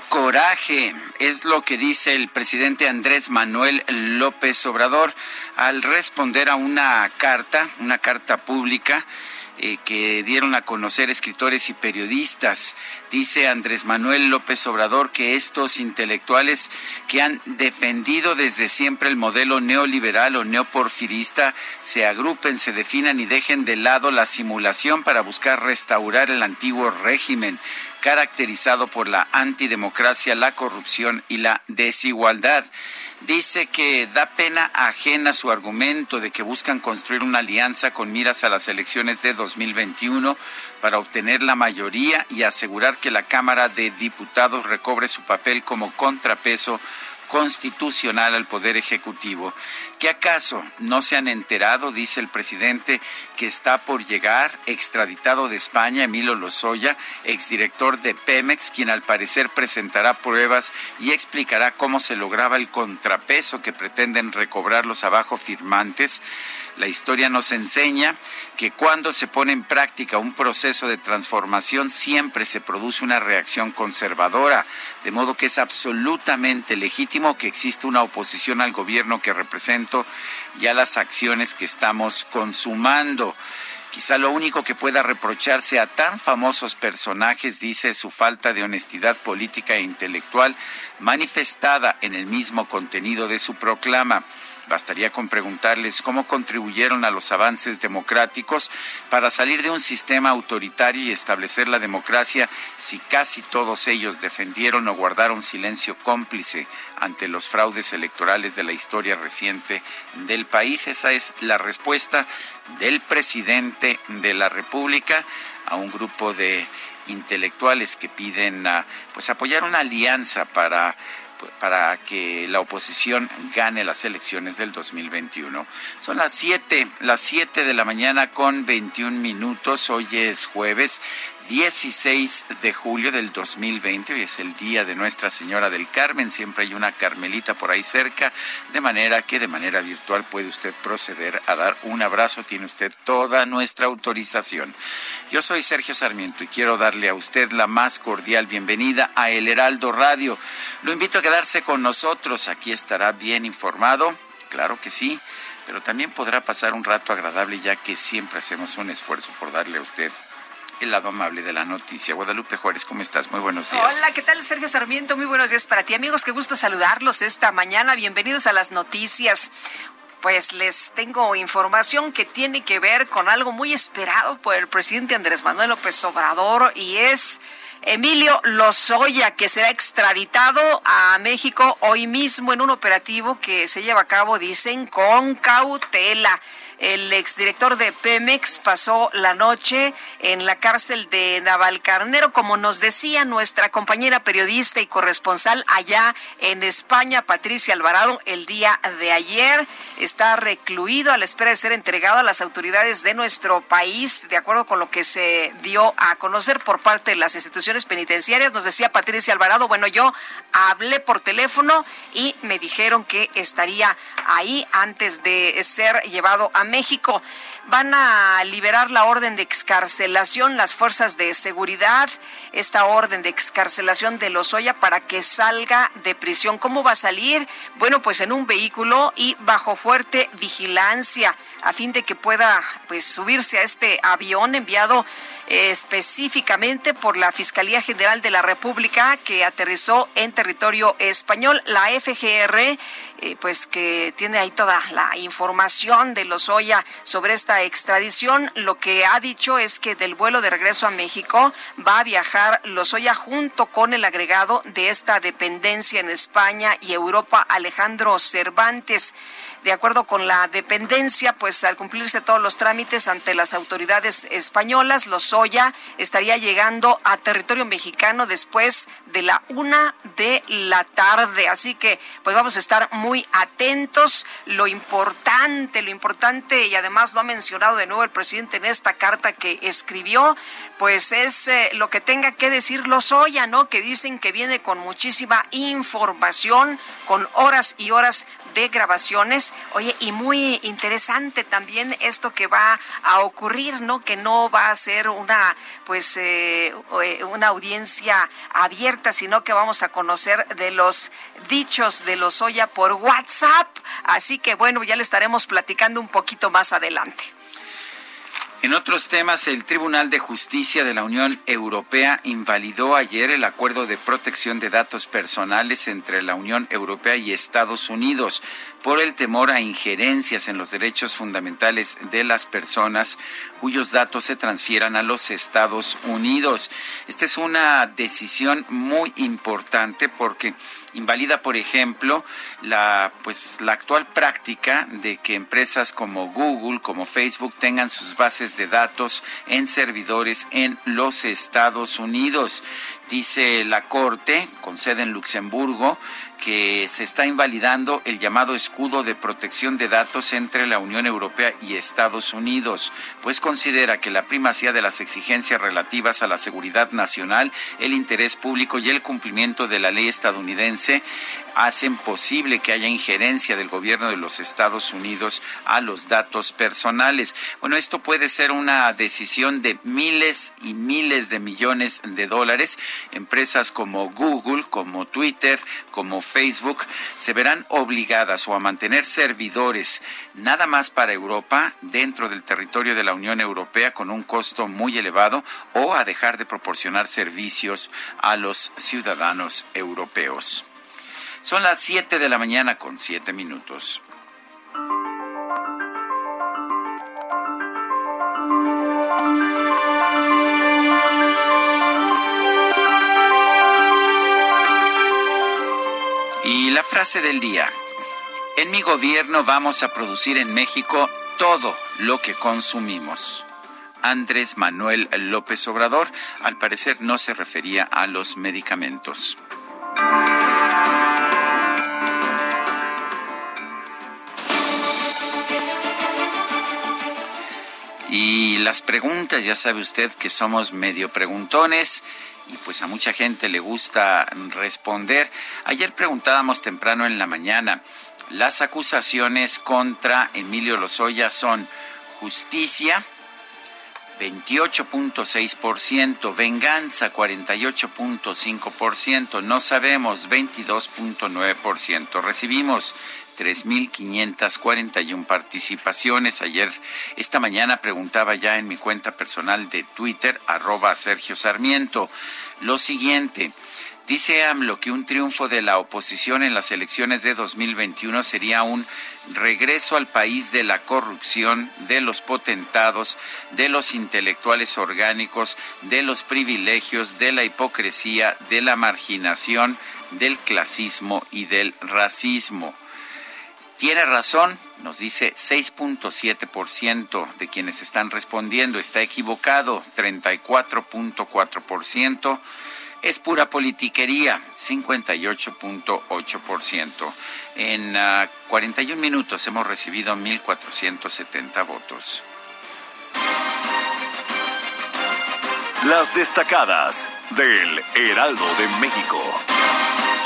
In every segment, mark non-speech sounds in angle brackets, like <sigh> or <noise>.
Coraje, es lo que dice el presidente Andrés Manuel López Obrador al responder a una carta, una carta pública eh, que dieron a conocer escritores y periodistas. Dice Andrés Manuel López Obrador que estos intelectuales que han defendido desde siempre el modelo neoliberal o neoporfirista se agrupen, se definan y dejen de lado la simulación para buscar restaurar el antiguo régimen caracterizado por la antidemocracia, la corrupción y la desigualdad. Dice que da pena ajena su argumento de que buscan construir una alianza con miras a las elecciones de 2021 para obtener la mayoría y asegurar que la Cámara de Diputados recobre su papel como contrapeso constitucional al Poder Ejecutivo. ¿Que acaso no se han enterado, dice el presidente, que está por llegar extraditado de España Emilio Lozoya, exdirector de Pemex, quien al parecer presentará pruebas y explicará cómo se lograba el contrapeso que pretenden recobrar los abajo firmantes? La historia nos enseña que cuando se pone en práctica un proceso de transformación siempre se produce una reacción conservadora, de modo que es absolutamente legítimo que exista una oposición al gobierno que represento y a las acciones que estamos consumando. Quizá lo único que pueda reprocharse a tan famosos personajes, dice, su falta de honestidad política e intelectual manifestada en el mismo contenido de su proclama. Bastaría con preguntarles cómo contribuyeron a los avances democráticos para salir de un sistema autoritario y establecer la democracia si casi todos ellos defendieron o guardaron silencio cómplice ante los fraudes electorales de la historia reciente del país. Esa es la respuesta del presidente de la República a un grupo de intelectuales que piden pues apoyar una alianza para para que la oposición gane las elecciones del 2021. Son las 7, las 7 de la mañana con 21 minutos. Hoy es jueves 16 de julio del 2020. Hoy es el día de Nuestra Señora del Carmen. Siempre hay una Carmelita por ahí cerca, de manera que de manera virtual puede usted proceder a dar un abrazo. Tiene usted toda nuestra autorización. Yo soy Sergio Sarmiento y quiero darle a usted la más cordial bienvenida a El Heraldo Radio. Lo invito a quedarse con nosotros. Aquí estará bien informado. Claro que sí pero también podrá pasar un rato agradable ya que siempre hacemos un esfuerzo por darle a usted el lado amable de la noticia. Guadalupe Juárez, ¿cómo estás? Muy buenos días. Hola, ¿qué tal Sergio Sarmiento? Muy buenos días para ti, amigos. Qué gusto saludarlos esta mañana. Bienvenidos a las noticias. Pues les tengo información que tiene que ver con algo muy esperado por el presidente Andrés Manuel López Obrador y es Emilio Lozoya, que será extraditado a México hoy mismo en un operativo que se lleva a cabo, dicen, con cautela. El exdirector de Pemex pasó la noche en la cárcel de Navalcarnero, como nos decía nuestra compañera periodista y corresponsal allá en España, Patricia Alvarado, el día de ayer. Está recluido a la espera de ser entregado a las autoridades de nuestro país, de acuerdo con lo que se dio a conocer por parte de las instituciones penitenciarias. Nos decía Patricia Alvarado, bueno, yo hablé por teléfono y me dijeron que estaría ahí antes de ser llevado a México van a liberar la orden de excarcelación las fuerzas de seguridad, esta orden de excarcelación de Lozoya para que salga de prisión. ¿Cómo va a salir? Bueno, pues en un vehículo y bajo fuerte vigilancia a fin de que pueda pues subirse a este avión enviado específicamente por la Fiscalía General de la República que aterrizó en territorio español. La FGR, eh, pues que tiene ahí toda la información de Sobre esta extradición, lo que ha dicho es que del vuelo de regreso a México va a viajar Lozoya junto con el agregado de esta dependencia en España y Europa, Alejandro Cervantes. De acuerdo con la dependencia, pues al cumplirse todos los trámites ante las autoridades españolas, Lozoya estaría llegando a territorio mexicano después de la una de la tarde. Así que pues vamos a estar muy atentos. Lo importante, lo importante, y además lo ha mencionado de nuevo el presidente en esta carta que escribió, pues es eh, lo que tenga que decir Lozoya, ¿no? Que dicen que viene con muchísima información, con horas y horas de grabaciones. Oye, y muy interesante también esto que va a ocurrir, ¿no? Que no va a ser una, pues, eh, eh, una audiencia abierta, sino que vamos a conocer de los dichos de Lozoya por WhatsApp. Así que bueno, ya le estaremos platicando un poquito más adelante. En otros temas, el Tribunal de Justicia de la Unión Europea invalidó ayer el acuerdo de protección de datos personales entre la Unión Europea y Estados Unidos por el temor a injerencias en los derechos fundamentales de las personas cuyos datos se transfieran a los Estados Unidos. Esta es una decisión muy importante porque invalida, por ejemplo, la pues la actual práctica de que empresas como Google, como Facebook tengan sus bases de datos en servidores en los Estados Unidos. Dice la Corte, con sede en Luxemburgo, que se está invalidando el llamado escudo de protección de datos entre la Unión Europea y Estados Unidos, pues considera que la primacía de las exigencias relativas a la seguridad nacional, el interés público y el cumplimiento de la ley estadounidense hacen posible que haya injerencia del gobierno de los Estados Unidos a los datos personales. Bueno, esto puede ser una decisión de miles y miles de millones de dólares. Empresas como Google, como Twitter, como Facebook se verán obligadas o a mantener servidores nada más para Europa dentro del territorio de la Unión Europea con un costo muy elevado o a dejar de proporcionar servicios a los ciudadanos europeos. Son las 7 de la mañana con 7 minutos. Y la frase del día. En mi gobierno vamos a producir en México todo lo que consumimos. Andrés Manuel López Obrador al parecer no se refería a los medicamentos. Y las preguntas, ya sabe usted que somos medio preguntones y pues a mucha gente le gusta responder. Ayer preguntábamos temprano en la mañana, las acusaciones contra Emilio Lozoya son justicia, 28.6%, venganza 48.5%, no sabemos 22.9%. Recibimos 3.541 participaciones. Ayer, esta mañana preguntaba ya en mi cuenta personal de Twitter, arroba Sergio Sarmiento, lo siguiente. Dice AMLO que un triunfo de la oposición en las elecciones de 2021 sería un regreso al país de la corrupción, de los potentados, de los intelectuales orgánicos, de los privilegios, de la hipocresía, de la marginación, del clasismo y del racismo. Tiene razón, nos dice 6.7% de quienes están respondiendo. Está equivocado, 34.4%. Es pura politiquería, 58.8%. En 41 ah, minutos hemos recibido 1.470 votos. Las destacadas del Heraldo de México.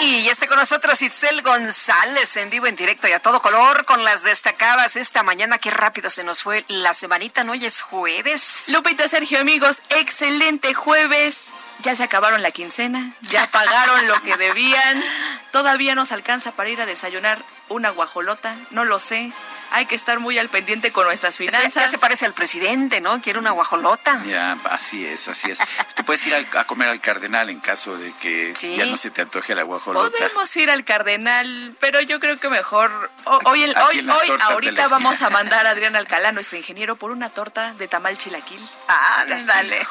Y ya está con nosotros Itzel González en vivo, en directo y a todo color con las destacadas esta mañana. Qué rápido se nos fue la semanita, ¿no? Hoy es jueves. Lupita, Sergio, amigos, excelente jueves. Ya se acabaron la quincena, ya pagaron lo que debían. <laughs> Todavía nos alcanza para ir a desayunar una guajolota, no lo sé hay que estar muy al pendiente con nuestras finanzas. ya se parece al presidente, ¿no? Quiere una guajolota. Ya, así es, así es. Te puedes ir a comer al cardenal en caso de que ya no se te antoje la guajolota. Podemos ir al cardenal, pero yo creo que mejor hoy, hoy, hoy ahorita vamos a mandar a Adrián Alcalá, nuestro ingeniero, por una torta de tamal chilaquil. Ah, dale.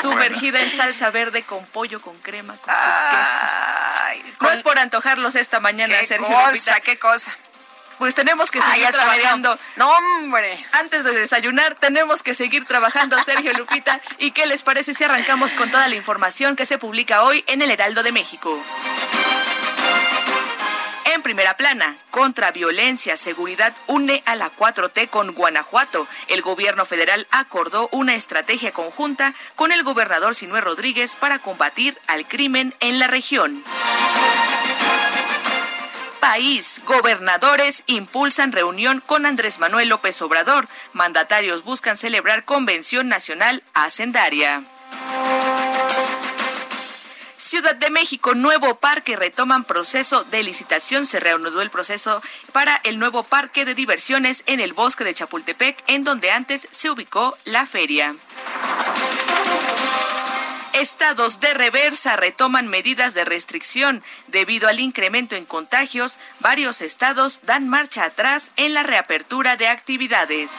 Sumergida en salsa verde con pollo, con crema, con su queso. No es por antojarlos esta mañana, ¿Qué Cosa, ¿Qué cosa? Pues tenemos que seguir trabajando. No, hombre. Antes de desayunar, tenemos que seguir trabajando, Sergio <laughs> Lupita. ¿Y qué les parece si arrancamos con toda la información que se publica hoy en el Heraldo de México? En primera plana, contra violencia, seguridad une a la 4T con Guanajuato. El gobierno federal acordó una estrategia conjunta con el gobernador Sinué Rodríguez para combatir al crimen en la región país. Gobernadores impulsan reunión con Andrés Manuel López Obrador. Mandatarios buscan celebrar Convención Nacional Hacendaria. Ciudad de México, nuevo parque, retoman proceso de licitación. Se reanudó el proceso para el nuevo parque de diversiones en el bosque de Chapultepec, en donde antes se ubicó la feria. Estados de reversa retoman medidas de restricción. Debido al incremento en contagios, varios estados dan marcha atrás en la reapertura de actividades.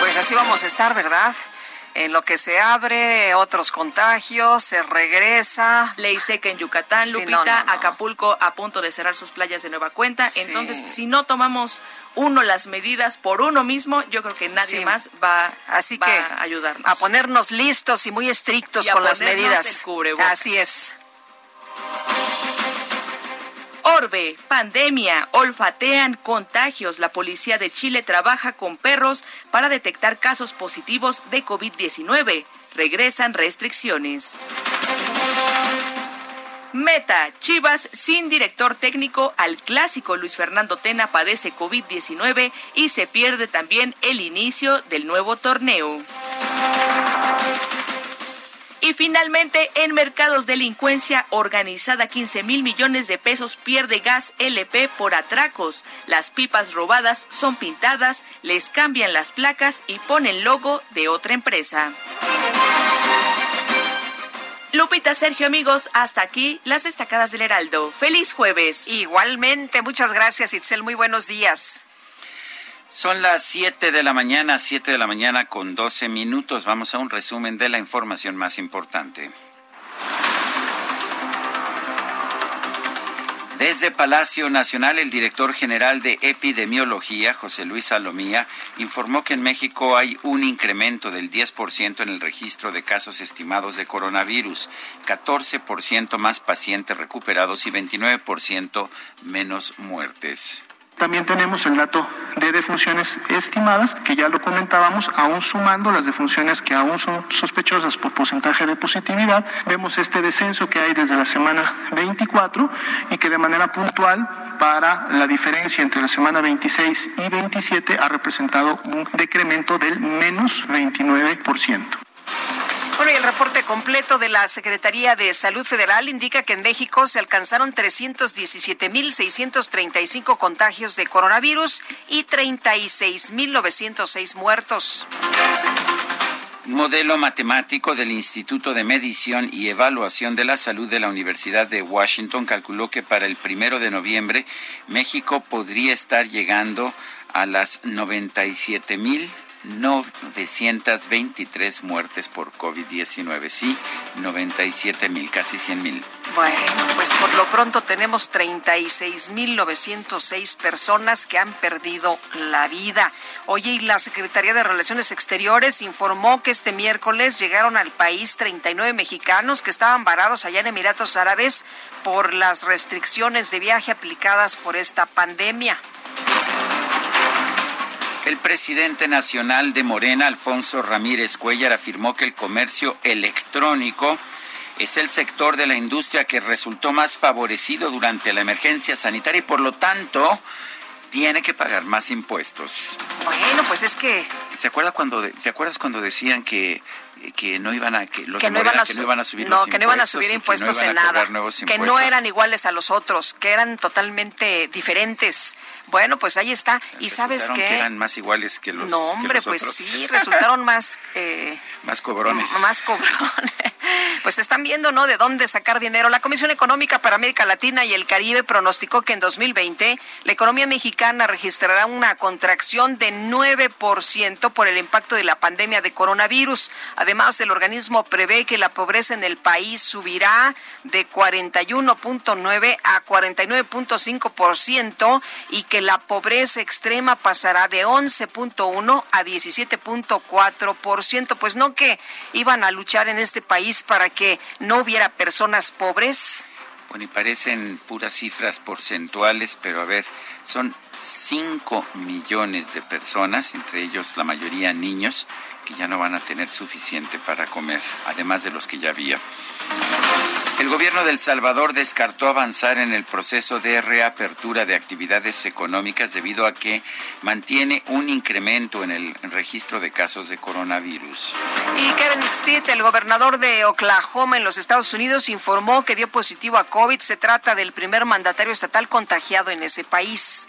Pues así vamos a estar, ¿verdad? En lo que se abre, otros contagios, se regresa. Ley seca en Yucatán, Lupita, Acapulco a punto de cerrar sus playas de nueva cuenta. Entonces, si no tomamos uno las medidas por uno mismo, yo creo que nadie más va, Así que, a ayudarnos. A ponernos listos y muy estrictos con las medidas. Así es. Orbe, pandemia, olfatean contagios. La policía de Chile trabaja con perros para detectar casos positivos de COVID-19. Regresan restricciones. Meta, Chivas sin director técnico al clásico Luis Fernando Tena padece COVID-19 y se pierde también el inicio del nuevo torneo. Y finalmente, en mercados delincuencia organizada, 15 mil millones de pesos pierde gas LP por atracos. Las pipas robadas son pintadas, les cambian las placas y ponen logo de otra empresa. Lupita, Sergio, amigos, hasta aquí las destacadas del Heraldo. Feliz jueves. Igualmente, muchas gracias, Itzel. Muy buenos días. Son las 7 de la mañana, 7 de la mañana con 12 minutos. Vamos a un resumen de la información más importante. Desde Palacio Nacional, el director general de epidemiología, José Luis Salomía, informó que en México hay un incremento del 10% en el registro de casos estimados de coronavirus, 14% más pacientes recuperados y 29% menos muertes. También tenemos el dato de defunciones estimadas, que ya lo comentábamos, aún sumando las defunciones que aún son sospechosas por porcentaje de positividad. Vemos este descenso que hay desde la semana 24 y que de manera puntual para la diferencia entre la semana 26 y 27 ha representado un decremento del menos 29%. Bueno, y el reporte completo de la Secretaría de Salud Federal indica que en México se alcanzaron 317.635 contagios de coronavirus y 36.906 muertos. Modelo matemático del Instituto de Medición y Evaluación de la Salud de la Universidad de Washington calculó que para el primero de noviembre México podría estar llegando a las 97 mil 923 muertes por COVID-19. Sí, 97 mil, casi 100 mil. Bueno, pues por lo pronto tenemos 36.906 personas que han perdido la vida. Oye, y la Secretaría de Relaciones Exteriores informó que este miércoles llegaron al país 39 mexicanos que estaban varados allá en Emiratos Árabes por las restricciones de viaje aplicadas por esta pandemia. El presidente nacional de Morena, Alfonso Ramírez Cuellar, afirmó que el comercio electrónico es el sector de la industria que resultó más favorecido durante la emergencia sanitaria y por lo tanto tiene que pagar más impuestos. Bueno, pues es que... ¿Se acuerda cuando, ¿te acuerdas cuando decían que que no iban a que los que no, iban a, que no iban a subir no, los que no iban a subir impuestos en nada, que no eran iguales a los otros, que eran totalmente diferentes. Bueno, pues ahí está. Y sabes qué? que eran más iguales que los No, hombre, pues sí, <laughs> resultaron más eh, más cobrones. <laughs> Más cobrones. Pues están viendo, ¿no? De dónde sacar dinero. La Comisión Económica para América Latina y el Caribe pronosticó que en 2020 la economía mexicana registrará una contracción de 9% por el impacto de la pandemia de coronavirus. Además, el organismo prevé que la pobreza en el país subirá de 41.9 a 49.5% y que la pobreza extrema pasará de 11.1 a 17.4%. Pues no que iban a luchar en este país para que no hubiera personas pobres. Bueno, y parecen puras cifras porcentuales, pero a ver, son 5 millones de personas, entre ellos la mayoría niños, que ya no van a tener suficiente para comer, además de los que ya había. El gobierno de El Salvador descartó avanzar en el proceso de reapertura de actividades económicas debido a que mantiene un incremento en el registro de casos de coronavirus. Y Kevin Stitt, el gobernador de Oklahoma en los Estados Unidos, informó que dio positivo a COVID. Se trata del primer mandatario estatal contagiado en ese país.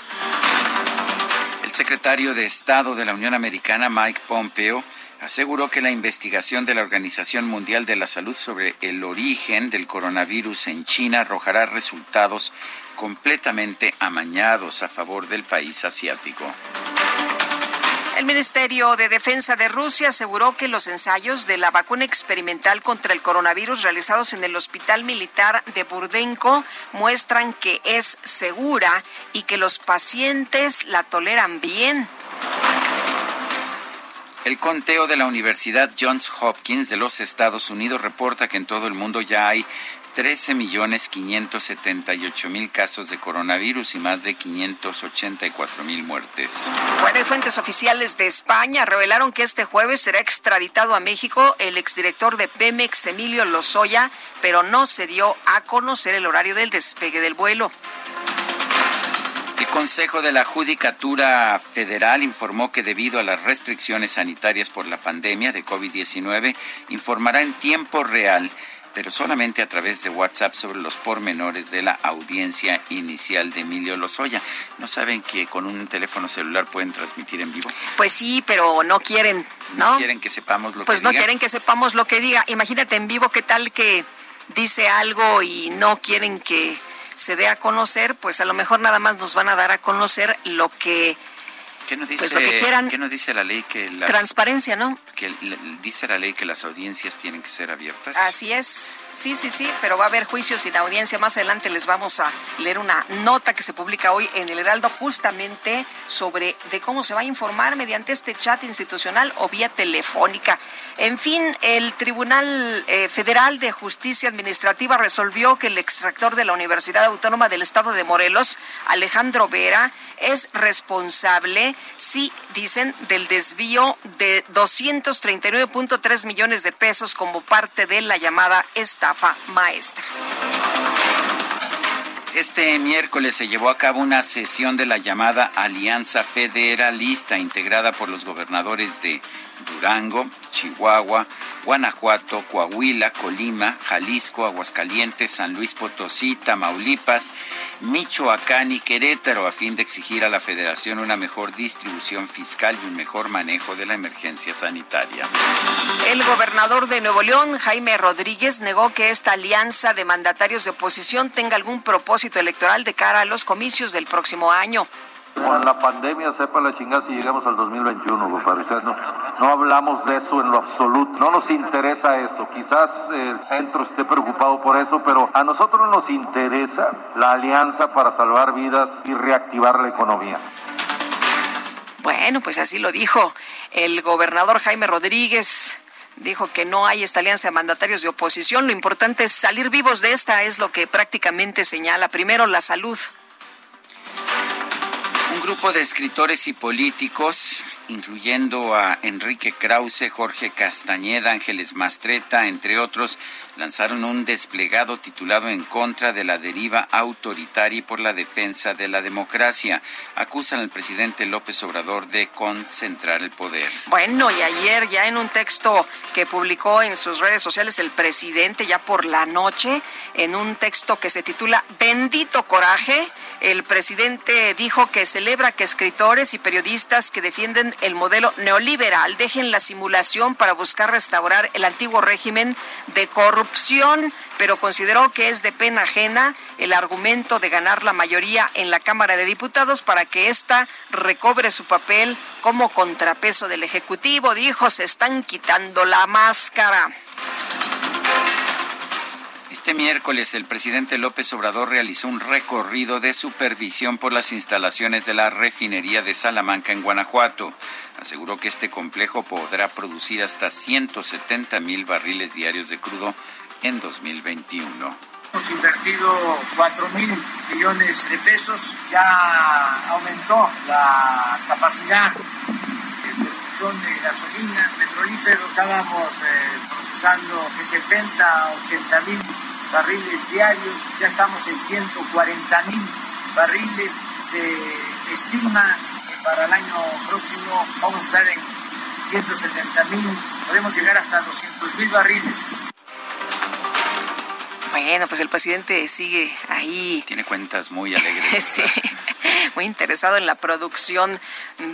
Secretario de Estado de la Unión Americana, Mike Pompeo, aseguró que la investigación de la Organización Mundial de la Salud sobre el origen del coronavirus en China arrojará resultados completamente amañados a favor del país asiático. El Ministerio de Defensa de Rusia aseguró que los ensayos de la vacuna experimental contra el coronavirus realizados en el Hospital Militar de Burdenko muestran que es segura y que los pacientes la toleran bien. El conteo de la Universidad Johns Hopkins de los Estados Unidos reporta que en todo el mundo ya hay 13.578.000 casos de coronavirus y más de 584.000 muertes. Bueno, y fuentes oficiales de España revelaron que este jueves será extraditado a México el exdirector de Pemex, Emilio Lozoya, pero no se dio a conocer el horario del despegue del vuelo. El Consejo de la Judicatura Federal informó que debido a las restricciones sanitarias por la pandemia de COVID-19, informará en tiempo real pero solamente a través de WhatsApp sobre los pormenores de la audiencia inicial de Emilio Lozoya. ¿No saben que con un teléfono celular pueden transmitir en vivo? Pues sí, pero no quieren, ¿no? No quieren que sepamos lo pues que no diga. quieren que sepamos lo que diga. Imagínate en vivo qué tal que dice algo y no quieren que se dé a conocer, pues a lo mejor nada más nos van a dar a conocer lo que ¿Qué no dice, pues lo que quieran. ¿qué no dice la ley que las, transparencia, ¿no? que dice la ley que las audiencias tienen que ser abiertas? Así es. Sí, sí, sí, pero va a haber juicios y la audiencia. Más adelante les vamos a leer una nota que se publica hoy en el Heraldo justamente sobre de cómo se va a informar mediante este chat institucional o vía telefónica. En fin, el Tribunal eh, Federal de Justicia Administrativa resolvió que el extractor de la Universidad Autónoma del Estado de Morelos, Alejandro Vera, es responsable, sí, dicen, del desvío de 239.3 millones de pesos como parte de la llamada maestra. Este miércoles se llevó a cabo una sesión de la llamada Alianza Federalista, integrada por los gobernadores de Durango, Chihuahua, Guanajuato, Coahuila, Colima, Jalisco, Aguascalientes, San Luis Potosí, Tamaulipas, Michoacán y Querétaro, a fin de exigir a la Federación una mejor distribución fiscal y un mejor manejo de la emergencia sanitaria. El gobernador de Nuevo León, Jaime Rodríguez, negó que esta alianza de mandatarios de oposición tenga algún propósito electoral de cara a los comicios del próximo año. Con la pandemia, sepa la chingada si llegamos al 2021, compadre. No, no hablamos de eso en lo absoluto. No nos interesa eso. Quizás el centro esté preocupado por eso, pero a nosotros nos interesa la alianza para salvar vidas y reactivar la economía. Bueno, pues así lo dijo el gobernador Jaime Rodríguez. Dijo que no hay esta alianza de mandatarios de oposición. Lo importante es salir vivos de esta, es lo que prácticamente señala. Primero, la salud. Grupo de escritores y políticos incluyendo a Enrique Krause, Jorge Castañeda, Ángeles Mastreta, entre otros, lanzaron un desplegado titulado En contra de la deriva autoritaria y por la defensa de la democracia. Acusan al presidente López Obrador de concentrar el poder. Bueno, y ayer ya en un texto que publicó en sus redes sociales el presidente ya por la noche, en un texto que se titula Bendito Coraje, el presidente dijo que celebra que escritores y periodistas que defienden el modelo neoliberal dejen la simulación para buscar restaurar el antiguo régimen de corrupción, pero consideró que es de pena ajena el argumento de ganar la mayoría en la Cámara de Diputados para que ésta recobre su papel como contrapeso del Ejecutivo. Dijo, se están quitando la máscara. Este miércoles el presidente López Obrador realizó un recorrido de supervisión por las instalaciones de la refinería de Salamanca en Guanajuato. Aseguró que este complejo podrá producir hasta 170 mil barriles diarios de crudo en 2021. Hemos invertido 4 mil millones de pesos, ya aumentó la capacidad de gasolinas, petrolíferos, estábamos eh, procesando de 70 a 80 mil barriles diarios, ya estamos en 140 mil barriles, se estima que para el año próximo vamos a estar en 170 mil, podemos llegar hasta 200 mil barriles. Bueno, pues el presidente sigue ahí. Tiene cuentas muy alegres. <laughs> sí, muy interesado en la producción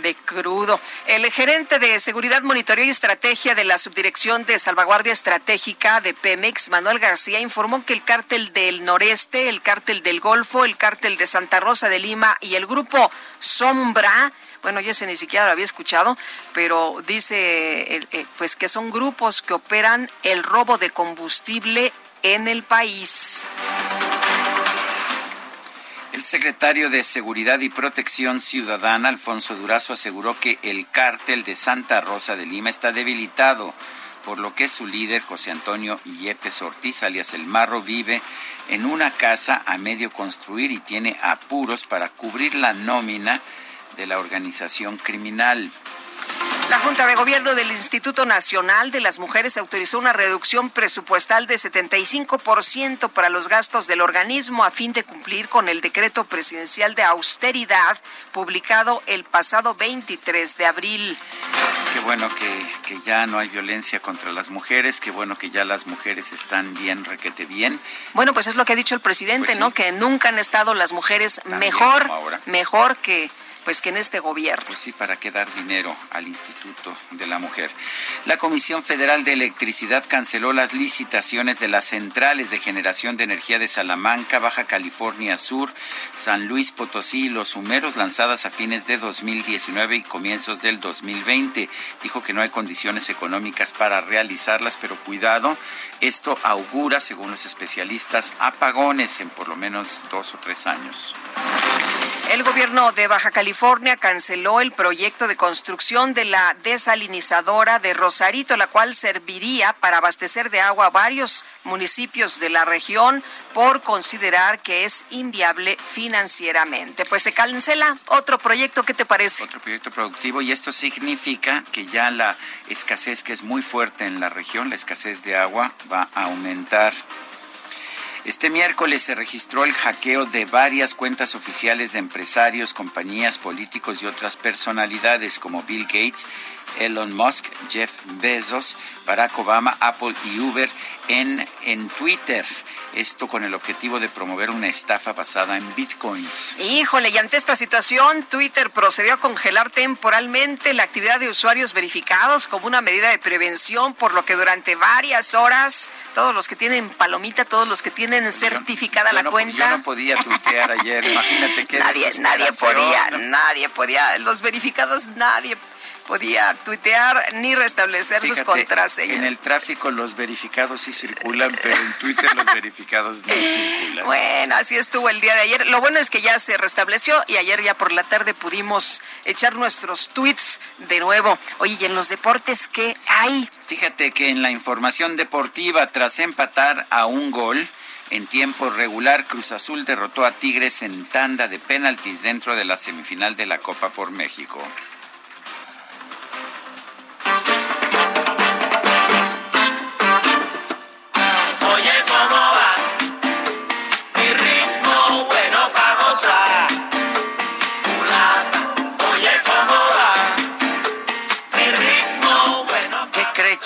de crudo. El gerente de Seguridad, Monitoreo y Estrategia de la Subdirección de Salvaguardia Estratégica de Pemex, Manuel García, informó que el cártel del Noreste, el cártel del Golfo, el cártel de Santa Rosa de Lima y el grupo Sombra bueno, yo ese ni siquiera lo había escuchado, pero dice eh, pues que son grupos que operan el robo de combustible en el país. El secretario de Seguridad y Protección Ciudadana, Alfonso Durazo, aseguró que el cártel de Santa Rosa de Lima está debilitado, por lo que su líder, José Antonio Yepes Ortiz, alias El Marro, vive en una casa a medio construir y tiene apuros para cubrir la nómina de la organización criminal. La Junta de Gobierno del Instituto Nacional de las Mujeres autorizó una reducción presupuestal de 75% para los gastos del organismo a fin de cumplir con el decreto presidencial de austeridad publicado el pasado 23 de abril. Qué bueno que, ya no hay violencia contra las mujeres, qué bueno que ya las mujeres están bien, requete bien. Bueno, pues es lo que ha dicho el presidente, pues ¿no? Que nunca han estado las mujeres mejor, mejor que pues que en este gobierno. Pues sí, para qué dar dinero al Instituto de la Mujer. La Comisión Federal de Electricidad canceló las licitaciones de las centrales de generación de energía de Salamanca, Baja California Sur, San Luis Potosí y Los Humeros lanzadas a fines de 2019 y comienzos del 2020. Dijo que no hay condiciones económicas para realizarlas, pero cuidado, esto augura, según los especialistas, apagones en por lo menos dos o tres años. El gobierno de Baja California canceló el proyecto de construcción de la desalinizadora de Rosarito, la cual serviría para abastecer de agua a varios municipios de la región por considerar que es inviable financieramente. Pues se cancela otro proyecto, ¿qué te parece? Otro proyecto productivo y esto significa que ya la escasez que es muy fuerte en la región, la escasez de agua, va a aumentar. Este miércoles se registró el hackeo de varias cuentas oficiales de empresarios, compañías, políticos y otras personalidades como Bill Gates, Elon Musk, Jeff Bezos, Barack Obama, Apple y Uber en, en Twitter. Esto con el objetivo de promover una estafa basada en bitcoins. Híjole, y ante esta situación, Twitter procedió a congelar temporalmente la actividad de usuarios verificados como una medida de prevención, por lo que durante varias horas, todos los que tienen palomita, todos los que tienen certificada la cuenta. Yo no podía tuitear ayer, imagínate que <laughs> nadie, nadie podía, nadie podía, los verificados, nadie podía tuitear ni restablecer sus contraseñas. En el tráfico los verificados sí circulan, pero en Twitter los verificados no <laughs> circulan. Bueno, así estuvo el día de ayer. Lo bueno es que ya se restableció y ayer ya por la tarde pudimos echar nuestros tweets de nuevo. Oye, ¿y en los deportes qué hay? Fíjate que en la información deportiva, tras empatar a un gol, en tiempo regular, Cruz Azul derrotó a Tigres en tanda de penaltis dentro de la semifinal de la Copa por México.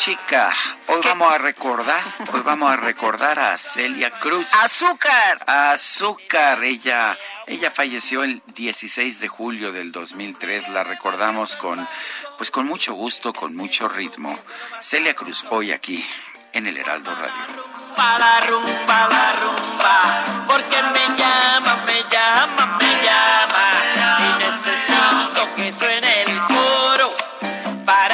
Música. Hoy vamos a recordar, hoy vamos a recordar a Celia Cruz. Azúcar. Azúcar. Ella, ella falleció el 16 de julio del 2003. La recordamos con, pues con mucho gusto, con mucho ritmo. Celia Cruz, hoy aquí en el Heraldo Radio. Para rumba, la rumba, porque me llama, me llama, me llama y necesito que suene el coro para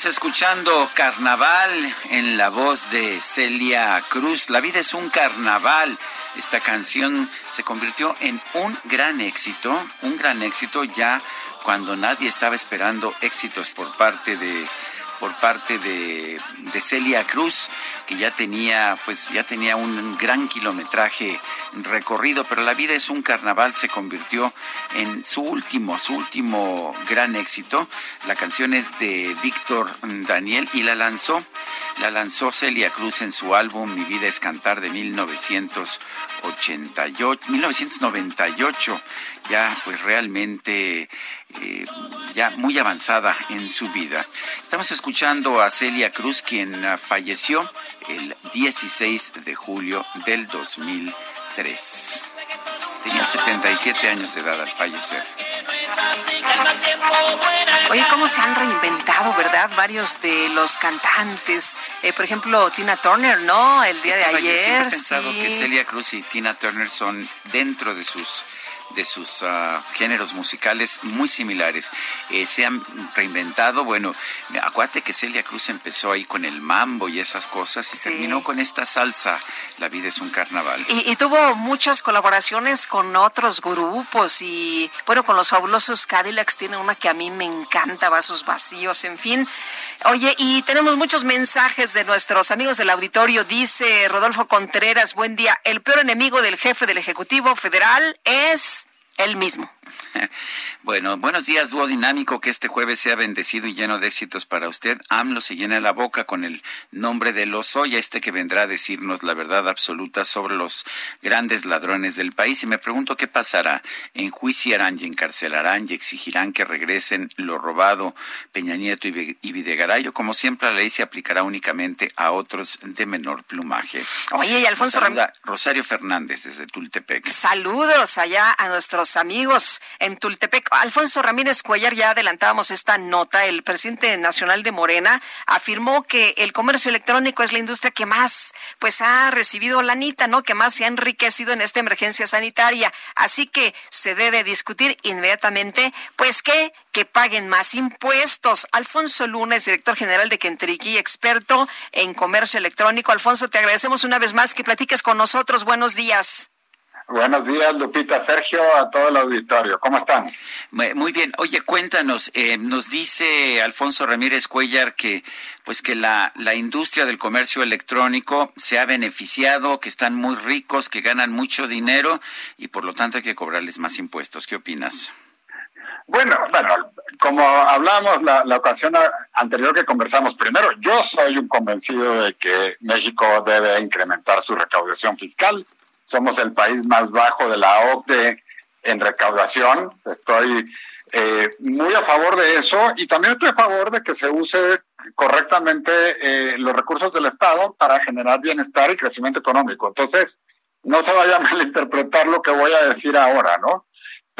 Estamos escuchando Carnaval en la voz de Celia Cruz. La vida es un carnaval. Esta canción se convirtió en un gran éxito, un gran éxito ya cuando nadie estaba esperando éxitos por parte de por parte de, de Celia Cruz, que ya tenía, pues ya tenía un gran kilometraje recorrido, pero la vida es un carnaval se convirtió en su último, su último gran éxito. La canción es de Víctor Daniel y la lanzó, la lanzó Celia Cruz en su álbum Mi vida es cantar de 1988, 1998, ya pues realmente eh, ya muy avanzada en su vida. Estamos escuchando a Celia Cruz, quien falleció el 16 de julio del 2003. Tenía 77 años de edad al fallecer. Oye, cómo se han reinventado, ¿verdad? Varios de los cantantes. Eh, por ejemplo, Tina Turner, ¿no? El día de Estaba yo siempre ayer. he pensado sí. que Celia Cruz y Tina Turner son dentro de sus de sus ah, géneros musicales muy similares. Eh, se han reinventado, bueno, acuérdate que Celia Cruz empezó ahí con el mambo y esas cosas y Sí. terminó con esta salsa, La vida es un carnaval. Y, y tuvo muchas colaboraciones con otros grupos y bueno, con los fabulosos Cadillacs tiene una que a mí me encanta, Vasos Vacíos, en fin. Oye, y tenemos muchos mensajes de nuestros amigos del auditorio. Dice Rodolfo Contreras, buen día. El peor enemigo del jefe del Ejecutivo Federal es él mismo. <laughs> Bueno, buenos días, dúo dinámico, que este jueves sea bendecido y lleno de éxitos para usted. AMLO se llena la boca con el nombre de Lozoya, este que vendrá a decirnos la verdad absoluta sobre los grandes ladrones del país. Y me pregunto qué pasará. Enjuiciarán y encarcelarán y exigirán que regresen lo robado Peña Nieto y Vi- y Videgaray. O como siempre, la ley se aplicará únicamente a otros de menor plumaje. Oye, y Alfonso Rosario Fernández desde Tultepec. Saludos allá a nuestros amigos en Tultepec. Alfonso Ramírez Cuellar, ya adelantábamos esta nota. El presidente nacional de Morena afirmó que el comercio electrónico es la industria que más pues ha recibido la anita, ¿no? Que más se ha enriquecido en esta emergencia sanitaria. Así que se debe discutir inmediatamente, pues que que paguen más impuestos. Alfonso Lunes, director general de Kentriqui, experto en comercio electrónico. Alfonso, te agradecemos una vez más que platiques con nosotros. Buenos días. Buenos días, Lupita, Sergio, a todo el auditorio. ¿Cómo están? Muy bien. Oye, cuéntanos, eh, nos dice Alfonso Ramírez Cuellar que pues que la, la industria del comercio electrónico se ha beneficiado, que están muy ricos, que ganan mucho dinero y por lo tanto hay que cobrarles más impuestos. ¿Qué opinas? Bueno, bueno, como hablamos la, la ocasión anterior que conversamos, primero, yo soy un convencido de que México debe incrementar su recaudación fiscal. Somos el país más bajo de la OCDE en recaudación. Estoy eh, muy a favor de eso y también estoy a favor de que se use correctamente eh, los recursos del Estado para generar bienestar y crecimiento económico. Entonces, no se vaya a <laughs> malinterpretar lo que voy a decir ahora, ¿no?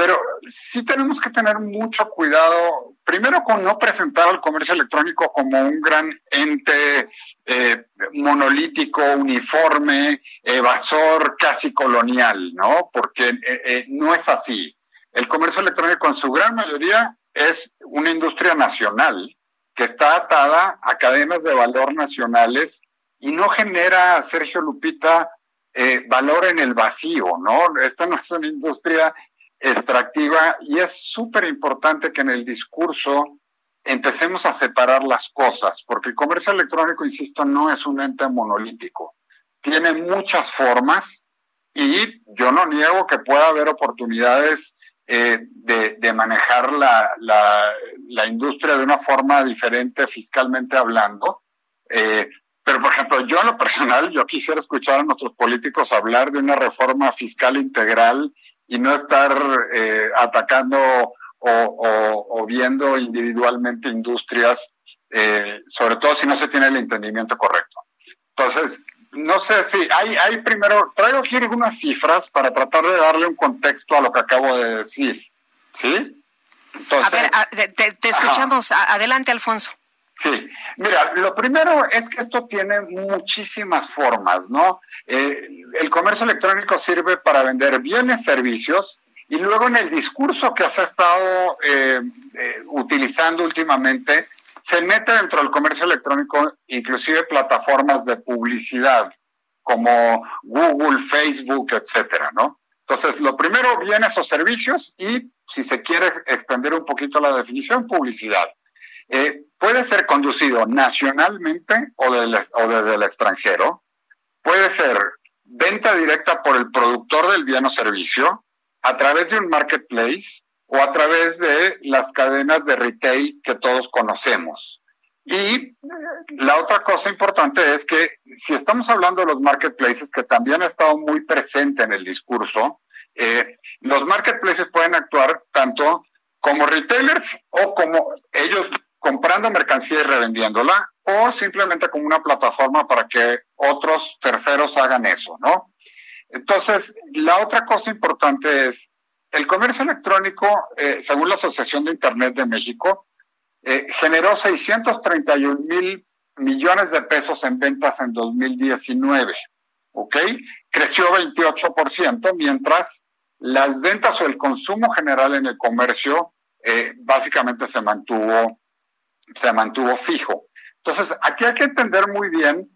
Pero sí tenemos que tener mucho cuidado, primero con no presentar al comercio electrónico como un gran ente eh, monolítico, uniforme, evasor, casi colonial, ¿no? Porque eh, eh, no es así. El comercio electrónico en su gran mayoría es una industria nacional que está atada a cadenas de valor nacionales y no genera, Sergio Lupita, valor en el vacío, ¿no? Esta no es una industria extractiva y es súper importante que en el discurso empecemos a separar las cosas, porque el comercio electrónico, insisto, no es un ente monolítico. Tiene muchas formas y yo no niego que pueda haber oportunidades eh, de, manejar la, la, industria de una forma diferente fiscalmente hablando. Eh, pero, por ejemplo, yo en lo personal, yo quisiera escuchar a nuestros políticos hablar de una reforma fiscal integral y no estar eh, atacando o, viendo individualmente industrias, eh, sobre todo si no se tiene el entendimiento correcto. Entonces, no sé si hay, hay primero, traigo aquí algunas cifras para tratar de darle un contexto a lo que acabo de decir. ¿Sí? a ver, te, escuchamos. Adelante, Alfonso. Sí, mira, lo primero es que esto tiene muchísimas formas, ¿no? Eh, el comercio electrónico sirve para vender bienes, servicios, y luego en el discurso que has estado eh, eh, utilizando últimamente, se mete dentro del comercio electrónico inclusive plataformas de publicidad como Google, Facebook, etcétera, ¿no? Entonces, lo primero, bienes o servicios y, si se quiere extender un poquito la definición, publicidad. Eh, puede ser conducido nacionalmente o, desde el extranjero, puede ser venta directa por el productor del bien o servicio a través de un marketplace o a través de las cadenas de retail que todos conocemos. Y la otra cosa importante es que si estamos hablando de los marketplaces, que también ha estado muy presente en el discurso, eh, los marketplaces pueden actuar tanto como retailers o como ellos comprando mercancía y revendiéndola o simplemente como una plataforma para que otros terceros hagan eso, ¿no? Entonces, la otra cosa importante es, el comercio electrónico, eh, según la Asociación de Internet de México, eh, generó 631 mil millones de pesos en ventas en 2019, ¿ok? Creció 28%, mientras las ventas o el consumo general en el comercio eh, básicamente se mantuvo se mantuvo fijo. Entonces, aquí hay que entender muy bien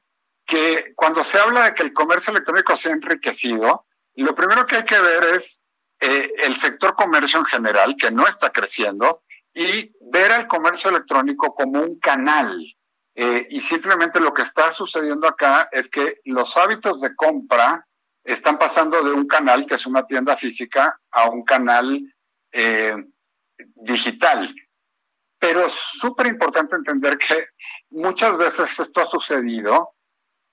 que cuando se habla de que el comercio electrónico se ha enriquecido, lo primero que hay que ver es eh, el sector comercio en general, que no está creciendo, y ver al comercio electrónico como un canal. Eh, y simplemente lo que está sucediendo acá es que los hábitos de compra están pasando de un canal, que es una tienda física, a un canal eh, digital. Pero es súper importante entender que muchas veces esto ha sucedido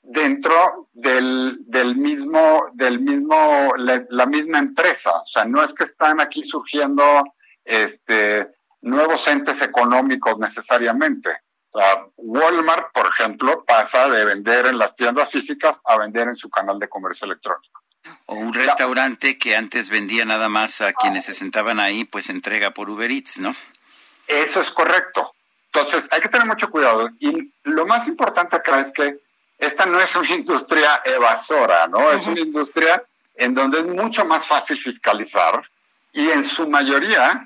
dentro del, del mismo, del mismo, la, misma empresa. O sea, no es que están aquí surgiendo este, nuevos entes económicos necesariamente. O sea, Walmart, por ejemplo, pasa de vender en las tiendas físicas a vender en su canal de comercio electrónico. O un restaurante que antes vendía nada más a quienes se sentaban ahí, pues entrega por Uber Eats, ¿no? Eso es correcto. Entonces, hay que tener mucho cuidado. Y lo más importante acá es que esta no es <laughs> una industria evasora, ¿no? Es una industria en donde es mucho más fácil fiscalizar y en su mayoría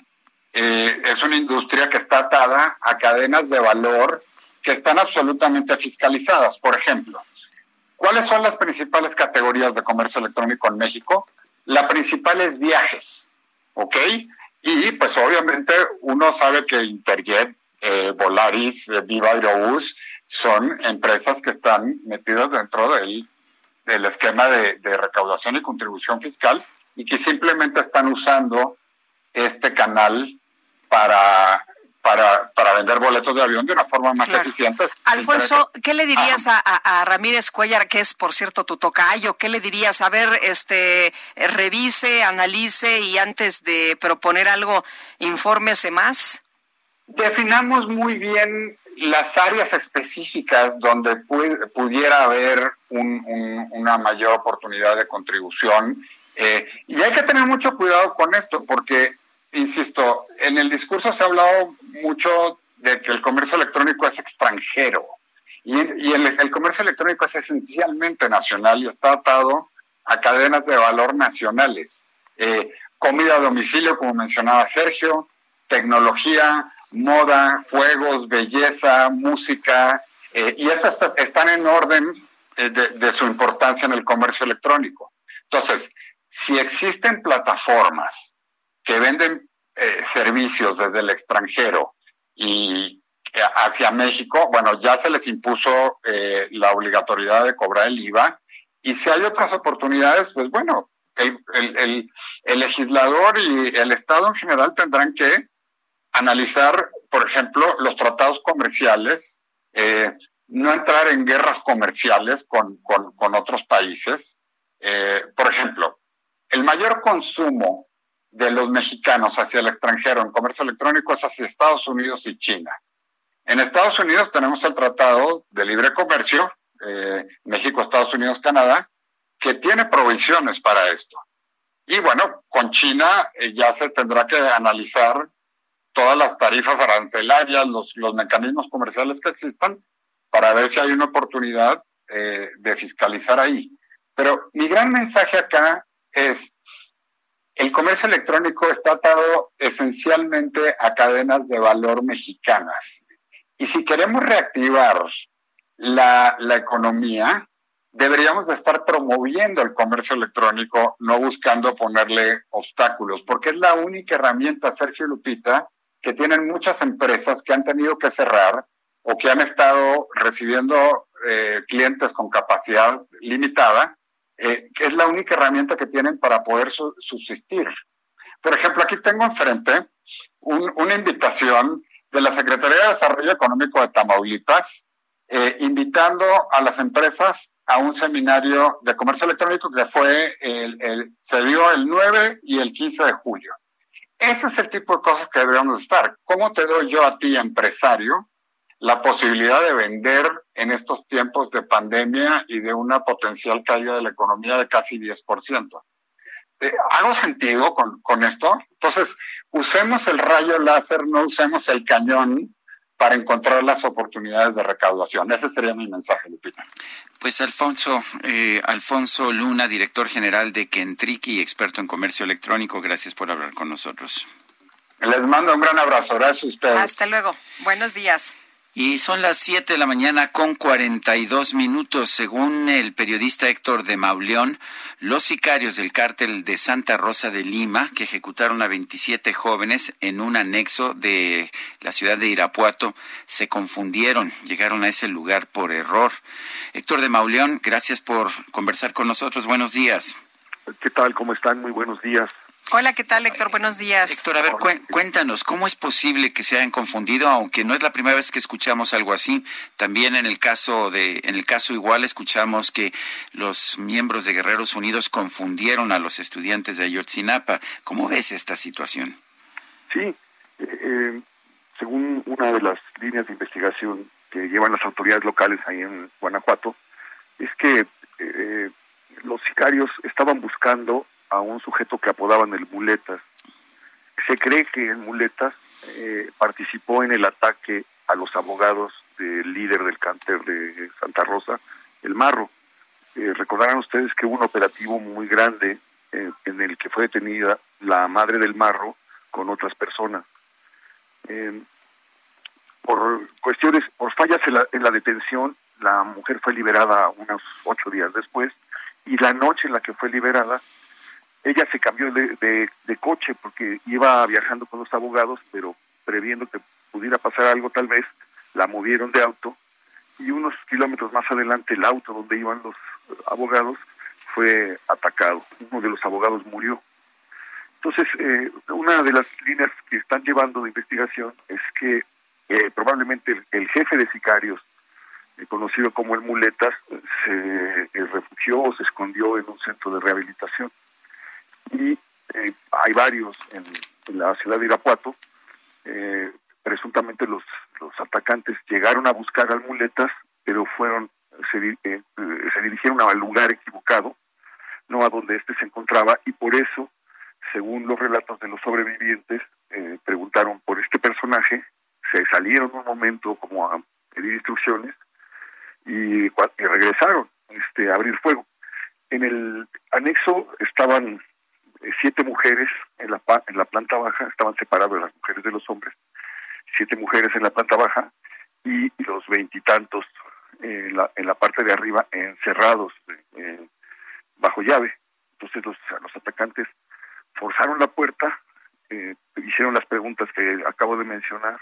eh, es una industria que está atada a cadenas de valor que están absolutamente fiscalizadas. Por ejemplo, ¿cuáles son las principales categorías de comercio electrónico en México? La principal es viajes, ¿ok? Y pues obviamente uno sabe que Interjet, eh, Volaris, eh, Viva Aerobús son empresas que están metidas dentro del, del esquema de, de, recaudación y contribución fiscal y que simplemente están usando este canal para para, para vender boletos de avión de una forma más eficiente. Alfonso, ¿qué le dirías a, a, Ramírez Cuellar, que es por cierto tu tocayo? ¿Qué le dirías? A ver, este, revise, analice y antes de proponer algo, infórmese más. Definamos muy bien las áreas específicas donde pudiera haber una mayor oportunidad de contribución. Eh, y hay que tener mucho cuidado con esto, porque insisto, en el discurso se ha hablado mucho de que el comercio electrónico es extranjero y, el, comercio electrónico es esencialmente nacional y está atado a cadenas de valor nacionales. Eh, comida a domicilio, como mencionaba Sergio, tecnología, moda, juegos, belleza, música, eh, y esas están en orden eh, de su importancia en el comercio electrónico. Entonces, si existen plataformas que venden eh, servicios desde el extranjero y hacia México, bueno, ya se les impuso eh, la obligatoriedad de cobrar el IVA y si hay otras oportunidades, pues bueno, el, legislador y el Estado en general tendrán que analizar, por ejemplo, los tratados comerciales, eh, no entrar en guerras comerciales con, con otros países. por ejemplo, el mayor consumo de los mexicanos hacia el extranjero en comercio electrónico es hacia Estados Unidos y China. En Estados Unidos tenemos el Tratado de Libre Comercio, eh, México, Estados Unidos, Canadá, que tiene provisiones para esto. Y bueno, con China eh, ya se tendrá que analizar todas las tarifas arancelarias, los, los mecanismos comerciales que existan, para ver si hay una oportunidad eh, de fiscalizar ahí. Pero mi gran mensaje acá es, el comercio electrónico está atado esencialmente a cadenas de valor mexicanas. Y si queremos reactivar la, economía, deberíamos de estar promoviendo el comercio electrónico, no buscando ponerle obstáculos, porque es la única herramienta, Sergio Lupita, que tienen muchas empresas que han tenido que cerrar o que han estado recibiendo eh, clientes con capacidad limitada eh, es la única herramienta que tienen para poder subsistir. Por ejemplo, aquí tengo enfrente una invitación de la Secretaría de Desarrollo Económico de Tamaulipas, eh, invitando a las empresas a un seminario de comercio electrónico que fue el, se dio el 9 y el 15 de julio. Ese es el tipo de cosas que deberíamos estar. ¿Cómo te doy yo a ti, empresario, la posibilidad de vender en estos tiempos de pandemia y de una potencial caída de la economía de casi 10%. Eh, ¿Hago sentido con, con esto? Entonces, usemos el rayo láser, no usemos el cañón para encontrar las oportunidades de recaudación. Ese sería mi mensaje, Lupita. Pues Alfonso, eh, Alfonso Luna, director general de Kentriki y experto en comercio electrónico, gracias por hablar con nosotros. Les mando un gran abrazo. Gracias a ustedes. Hasta luego. Buenos días. Y son las 7 de la mañana con 42 minutos. Según el periodista Héctor de Mauleón, los sicarios del cártel de Santa Rosa de Lima, que ejecutaron a 27 jóvenes en un anexo de la ciudad de Irapuato, se confundieron, llegaron a ese lugar por error. Héctor de Mauleón, gracias por conversar con nosotros. Buenos días. ¿Qué tal? ¿Cómo están? Muy buenos días. Hola, ¿qué tal, Héctor? Buenos días. Héctor, a ver, cuéntanos, ¿cómo es posible que se hayan confundido? Aunque no es la primera vez que escuchamos algo así. También en el caso de, en el caso igual escuchamos que los miembros de Guerreros Unidos confundieron a los estudiantes de Ayotzinapa. ¿Cómo ves esta situación? Sí, eh, eh, según una de las líneas de investigación que llevan las autoridades locales ahí en Guanajuato, es que eh, los sicarios estaban buscando a un sujeto que apodaban el Muletas. Se cree que el Muletas eh, participó en el ataque a los abogados del líder del cáncer de Santa Rosa, el Marro. Eh, recordarán ustedes que hubo un operativo muy grande eh, en el que fue detenida la madre del Marro con otras personas. por cuestiones, por fallas en la, en la detención, la mujer fue liberada unos ocho días después y la noche en la que fue liberada ella se cambió de, coche porque iba viajando con los abogados, pero previendo que pudiera pasar algo tal vez, la movieron de auto y unos kilómetros más adelante el auto donde iban los abogados fue atacado. Uno de los abogados murió. Entonces, eh, una de las líneas que están llevando de investigación es que eh, probablemente el, jefe de sicarios, eh, conocido como el Muletas, se refugió o se escondió en un centro de rehabilitación. Y hay varios en, la ciudad de Irapuato. presuntamente los, los atacantes llegaron a buscar al Muletas, pero fueron se, se dirigieron al lugar equivocado, no a donde éste se encontraba, y por eso según los relatos de los sobrevivientes, eh, preguntaron por este personaje, se salieron un momento como a pedir instrucciones y, regresaron este, a abrir fuego. En el anexo estaban eh, siete mujeres en la, en la planta baja, estaban separadas las mujeres de los hombres, siete mujeres en la planta baja y los veintitantos en la, en la parte de arriba encerrados eh, bajo llave. Entonces los, los atacantes forzaron la puerta, eh, hicieron las preguntas que acabo de mencionar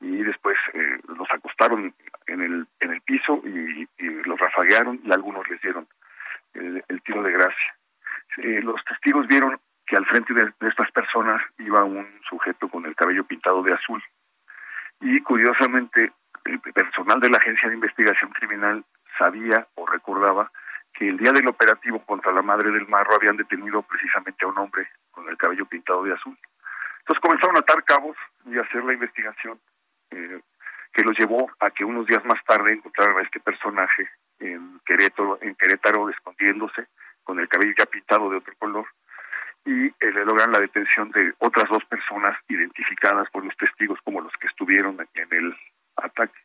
y después eh, los acostaron en el, en el piso y, los rafaguearon y algunos les dieron el, tiro de gracia. Eh, los testigos vieron que al frente de, estas personas iba un sujeto con el cabello pintado de azul y curiosamente el personal de la Agencia de Investigación Criminal sabía o recordaba que el día del operativo contra la madre del marro habían detenido precisamente a un hombre con el cabello pintado de azul. Entonces comenzaron a atar cabos y a hacer la investigación eh, que los llevó a que unos días más tarde encontraran a este personaje en Querétaro, en Querétaro escondiéndose con el cabello ya pintado de otro color y eh, le logran la detención de otras dos personas identificadas por los testigos como los que estuvieron en el ataque.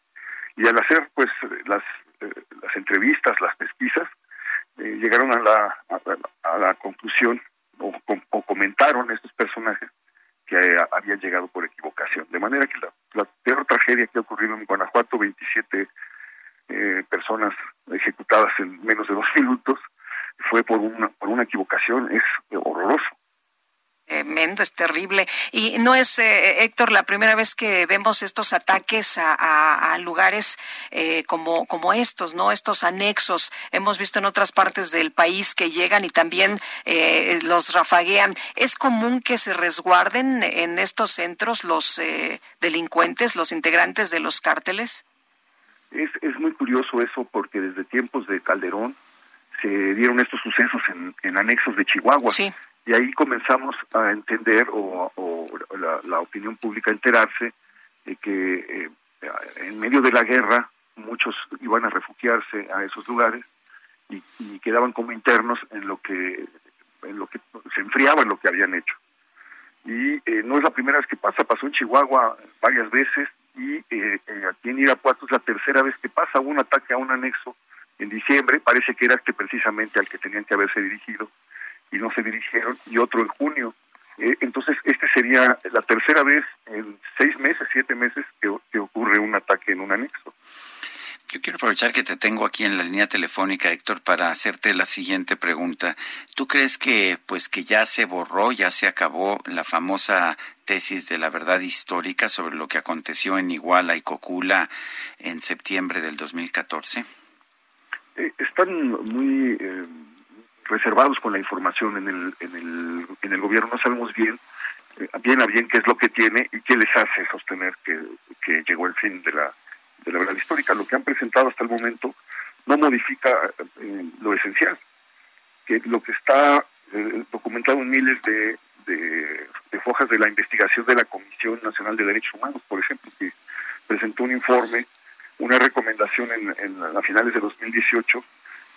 Y al hacer pues las, eh, las entrevistas, las pesquisas, eh, llegaron a la, a, la conclusión o, comentaron estos personajes que habían llegado por equivocación. De manera que la, peor tragedia que ha ocurrido en Guanajuato, 27 eh, personas ejecutadas en menos de dos <laughs> minutos, fue por una, por una equivocación, es horroroso. Tremendo, es terrible. Y no es, eh, Héctor, la primera vez que vemos estos ataques a, lugares eh, como, como estos, ¿no? Estos anexos. Hemos visto en otras partes del país que llegan y también eh, los rafaguean. ¿Es común que se resguarden en estos centros los delincuentes, los integrantes de los cárteles? Es, es muy curioso eso porque desde tiempos de Calderón se dieron estos sucesos en, en anexos de Chihuahua. Sí y ahí comenzamos a entender o, la, opinión pública a enterarse de que eh, en medio de la guerra muchos iban a refugiarse a esos lugares y, quedaban como internos en lo que en lo que se enfriaba en lo que habían hecho y eh, no es la primera vez que pasa pasó en Chihuahua varias veces y eh, aquí en Irapuato es la tercera vez que pasa un ataque a un anexo en diciembre parece que era este precisamente al que tenían que haberse dirigido y no se dirigieron, y otro en junio. Eh, entonces, este sería la tercera vez en seis meses, siete meses que, que ocurre un ataque en un anexo. Yo quiero aprovechar que te tengo aquí en la línea telefónica, Héctor, para hacerte la siguiente pregunta. ¿Tú crees que pues que ya se borró, ya se acabó la famosa tesis de la verdad histórica sobre lo que aconteció en Iguala y Cocula en septiembre del 2014? Eh, están muy eh, reservados con la información en el, en el, en el gobierno, no sabemos bien, eh, bien a bien qué es lo que tiene y qué les hace sostener que, que llegó el fin de la, de la verdad histórica. Lo que han presentado hasta el momento no modifica eh, lo esencial, que lo que está eh, documentado en miles de, de, de fojas de la investigación de la Comisión Nacional de Derechos Humanos, por ejemplo, que presentó un informe, una recomendación en, en a finales de 2018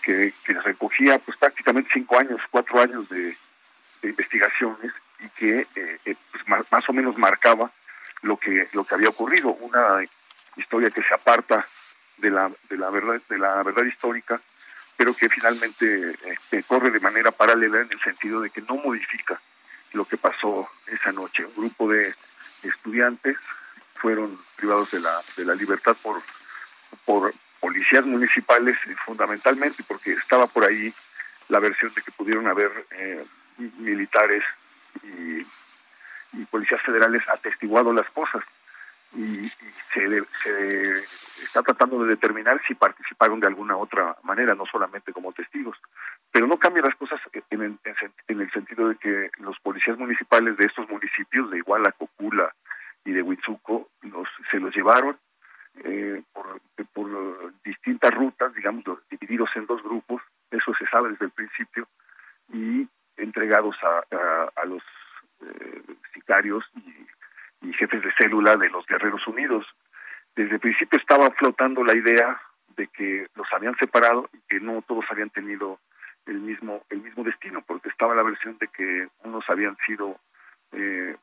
que, recogía pues prácticamente cinco años, cuatro años de, investigaciones y que eh, eh, pues, más, o menos marcaba lo que lo que había ocurrido, una historia que se aparta de la de la verdad de la verdad histórica, pero que finalmente este, corre de manera paralela en el sentido de que no modifica lo que pasó esa noche. Un grupo de estudiantes fueron privados de la de la libertad por por policías municipales eh, fundamentalmente porque estaba por ahí la versión de que pudieron haber eh, militares y, policías federales atestiguado las cosas y, se, está tratando de determinar si participaron de alguna otra manera, no solamente como testigos. pero no cambia las cosas en el, en el sentido de que los policías municipales de estos municipios, de Iguala, Cocula y de Huitzuco, los, se los llevaron eh, por, distintas rutas, digamos, divididos en dos grupos, eso se sabe desde el principio, y entregados a, a, los eh, sicarios y, y, jefes de célula de los Guerreros Unidos. Desde el principio estaba flotando la idea de que los habían separado y que no todos habían tenido el mismo el mismo destino, porque estaba la versión de que unos habían sido eh,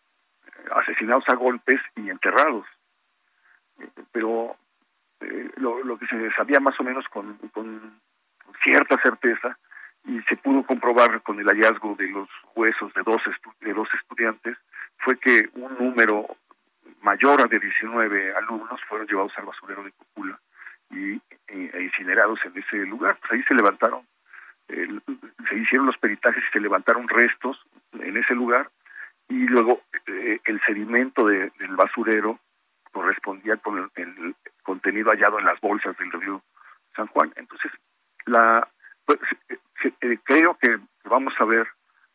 asesinados a golpes y enterrados. Pero eh, lo, lo, que se sabía más o menos con, con cierta certeza y se pudo comprobar con el hallazgo de los huesos de dos, de dos estudiantes fue que un número mayor de 19 alumnos fueron llevados al basurero de Cocula y, e, e incinerados en ese lugar. Pues ahí se levantaron, se hicieron los peritajes y se levantaron restos en ese lugar y luego eh, el sedimento del basurero correspondía con el, contenido hallado en las bolsas del río San Juan. Entonces, la pues, eh, creo que vamos a ver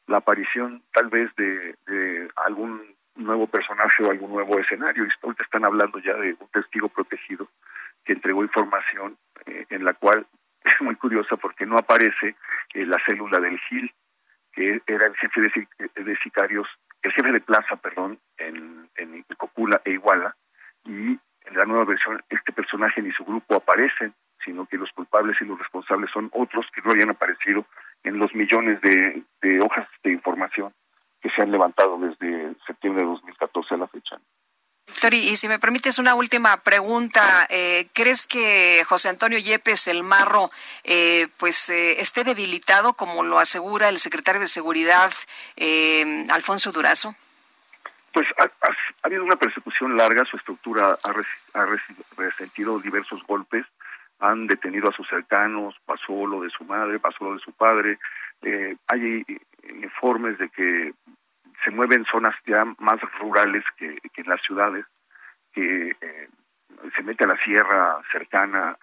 la aparición tal vez de, algún nuevo personaje o algún nuevo escenario. Y ahorita están hablando ya de un testigo protegido que entregó información eh, en la cual <laughs> es muy curiosa porque no aparece la célula del GIL, que era el jefe de, sicarios, el jefe de plaza, perdón, en, en Cocula e Iguala, y en la nueva versión este personaje ni su grupo aparecen, sino que los culpables y los responsables son otros que no habían aparecido en los millones de, hojas de información que se han levantado desde septiembre de 2014 a la fecha. Víctor, y si me permites una última pregunta, eh, ¿crees que José Antonio Yepes, el marro, eh, pues eh, esté debilitado como lo asegura el secretario de Seguridad, Alfonso Durazo? Pues ha, habido una persecución larga, su estructura ha, resentido diversos golpes, han detenido a sus cercanos, pasó lo de su madre, pasó lo de su padre, eh, hay informes de que se mueven zonas ya más rurales que, en las ciudades, que eh, se mete a la sierra cercana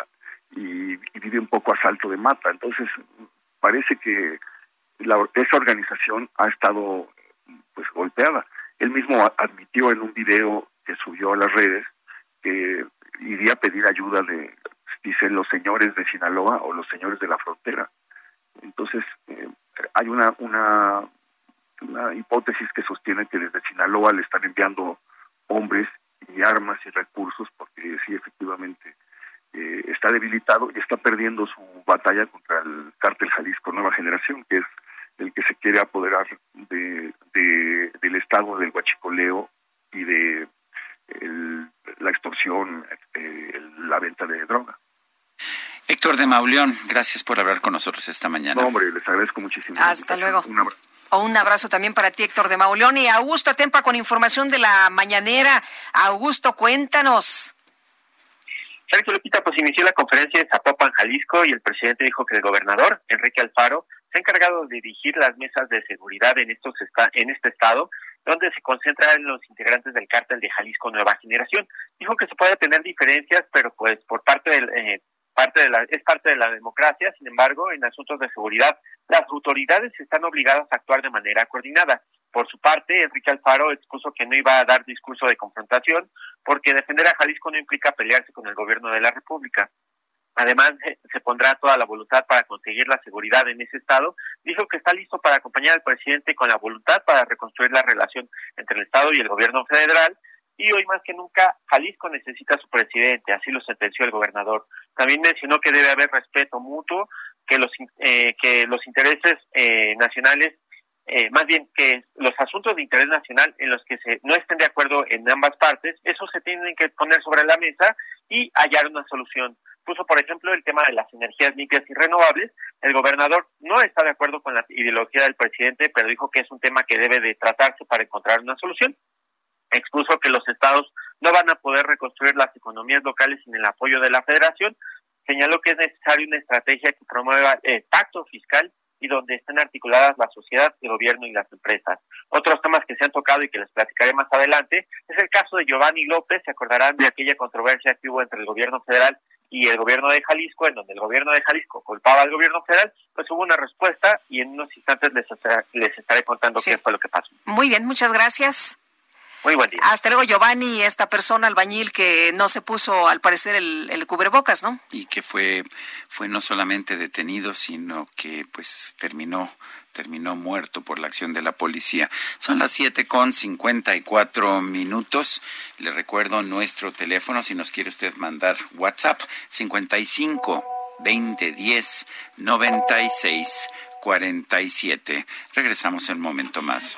y, vive un poco a salto de mata. Entonces, parece que esa organización ha estado pues golpeada. Él mismo admitió en un video que subió a las redes que iría a pedir ayuda de, dicen los señores de Sinaloa o los señores de la frontera. Entonces, eh, hay una, una, una hipótesis que sostiene que desde Sinaloa le están enviando hombres y armas y recursos, porque sí, efectivamente, eh, está debilitado y está perdiendo su batalla contra el cártel Jalisco Nueva Generación, que es el que se quiere apoderar de, del estado del huachicoleo y de la extorsión, eh, la venta de droga. Héctor de Mauleón, gracias por hablar con nosotros esta mañana. hombre, les agradezco muchísimo. Hasta luego. Un abrazo. un abrazo también para ti, Héctor de Mauleón. Y Augusto Atempa con información de la mañanera. Augusto, cuéntanos. Sergio Lupita, pues inició la conferencia en Jalisco, y el presidente dijo que el gobernador, Enrique Alfaro, se ha encargado de dirigir las mesas de seguridad en, estos en este estado, donde se concentran los integrantes del cártel de Jalisco Nueva Generación. Dijo que se puede tener diferencias, pero pues por parte del... Eh, parte de la, es parte de la democracia, sin embargo, en asuntos de seguridad, las autoridades están obligadas a actuar de manera coordinada. Por su parte, Enrique Alfaro expuso que no iba a dar discurso de confrontación porque defender a Jalisco no implica pelearse con el gobierno de la República. Además, se pondrá toda la voluntad para conseguir la seguridad en ese estado. Dijo que está listo para acompañar al presidente con la voluntad para reconstruir la relación entre el Estado y el gobierno federal. Y hoy más que nunca, Jalisco necesita a su presidente, así lo sentenció el gobernador. También mencionó que debe haber respeto mutuo, que los, eh, que los intereses eh, nacionales eh, más bien que los asuntos de interés nacional en los que se no estén de acuerdo en ambas partes, eso se tienen que poner sobre la mesa y hallar una solución. Puso, por ejemplo, el tema de las energías limpias y renovables. El gobernador no está de acuerdo con la ideología del presidente, pero dijo que es un tema que debe de tratarse para encontrar una solución. Expuso que los estados no van a poder reconstruir las economías locales sin el apoyo de la federación. Señaló que es necesaria una estrategia que promueva el pacto fiscal y donde estén articuladas la sociedad, el gobierno y las empresas. Otros temas que se han tocado y que les platicaré más adelante es el caso de Giovanni López. Se acordarán de aquella controversia que hubo entre el gobierno federal y el gobierno de Jalisco, en donde el gobierno de Jalisco culpaba al gobierno federal, pues hubo una respuesta y en unos instantes les, les estaré contando qué fue lo que pasó. Muy bien, muchas gracias. Muy buen día. Hasta luego, Giovanni, esta persona albañil que no se puso, al parecer, el, el, cubrebocas, ¿no? Y que fue, fue no solamente detenido, sino que pues terminó terminó muerto por la acción de la policía. Son las siete con cincuenta y cuatro minutos. Le recuerdo nuestro teléfono si nos quiere usted mandar WhatsApp 55 20 10 96 47. Regresamos en un momento más.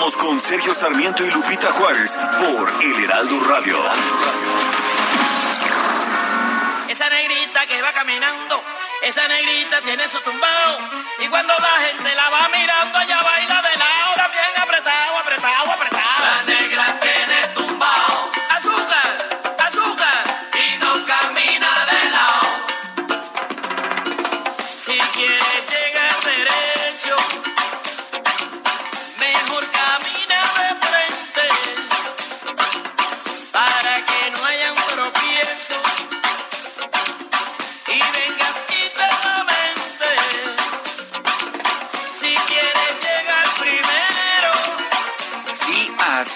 Continuamos con Sergio Sarmiento y Lupita Juárez por El Heraldo Radio. Esa negrita que va caminando, esa negrita tiene su tumbao. Y cuando la gente la va mirando, ella baila de lado, bien apretado, apretado, apretado.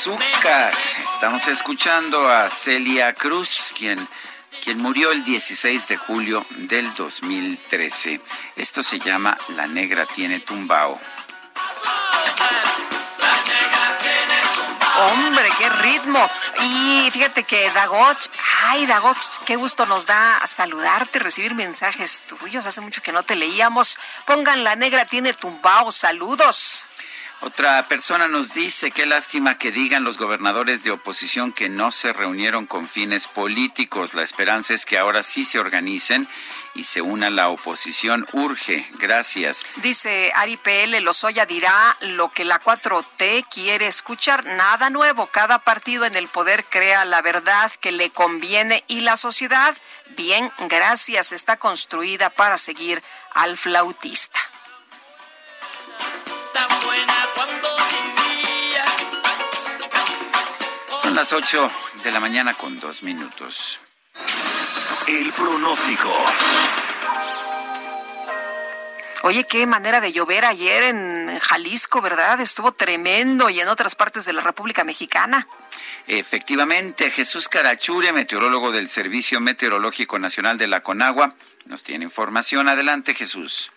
Estamos escuchando a Celia Cruz, quien, quien murió el 16 de julio del 2013. Esto se llama La Negra tiene tumbao. Hombre, qué ritmo. Y fíjate que Dagoch, ay Dagoch, qué gusto nos da saludarte, recibir mensajes tuyos. Hace mucho que no te leíamos. Pongan la negra tiene tumbao. Saludos. Otra persona nos dice, qué lástima que digan los gobernadores de oposición que no se reunieron con fines políticos. La esperanza es que ahora sí se organicen y se una la oposición. Urge. Gracias. Dice Ari PL, Lozoya dirá lo que la 4T quiere escuchar. Nada nuevo. Cada partido en el poder crea la verdad que le conviene y la sociedad, bien, gracias, está construida para seguir al flautista. Tan buena. Son las 8 de la mañana con dos minutos. El pronóstico. Oye, qué manera de llover ayer en Jalisco, ¿verdad? Estuvo tremendo y en otras partes de la República Mexicana. Efectivamente, Jesús Carachure, meteorólogo del Servicio Meteorológico Nacional de la Conagua, nos tiene información. Adelante, Jesús.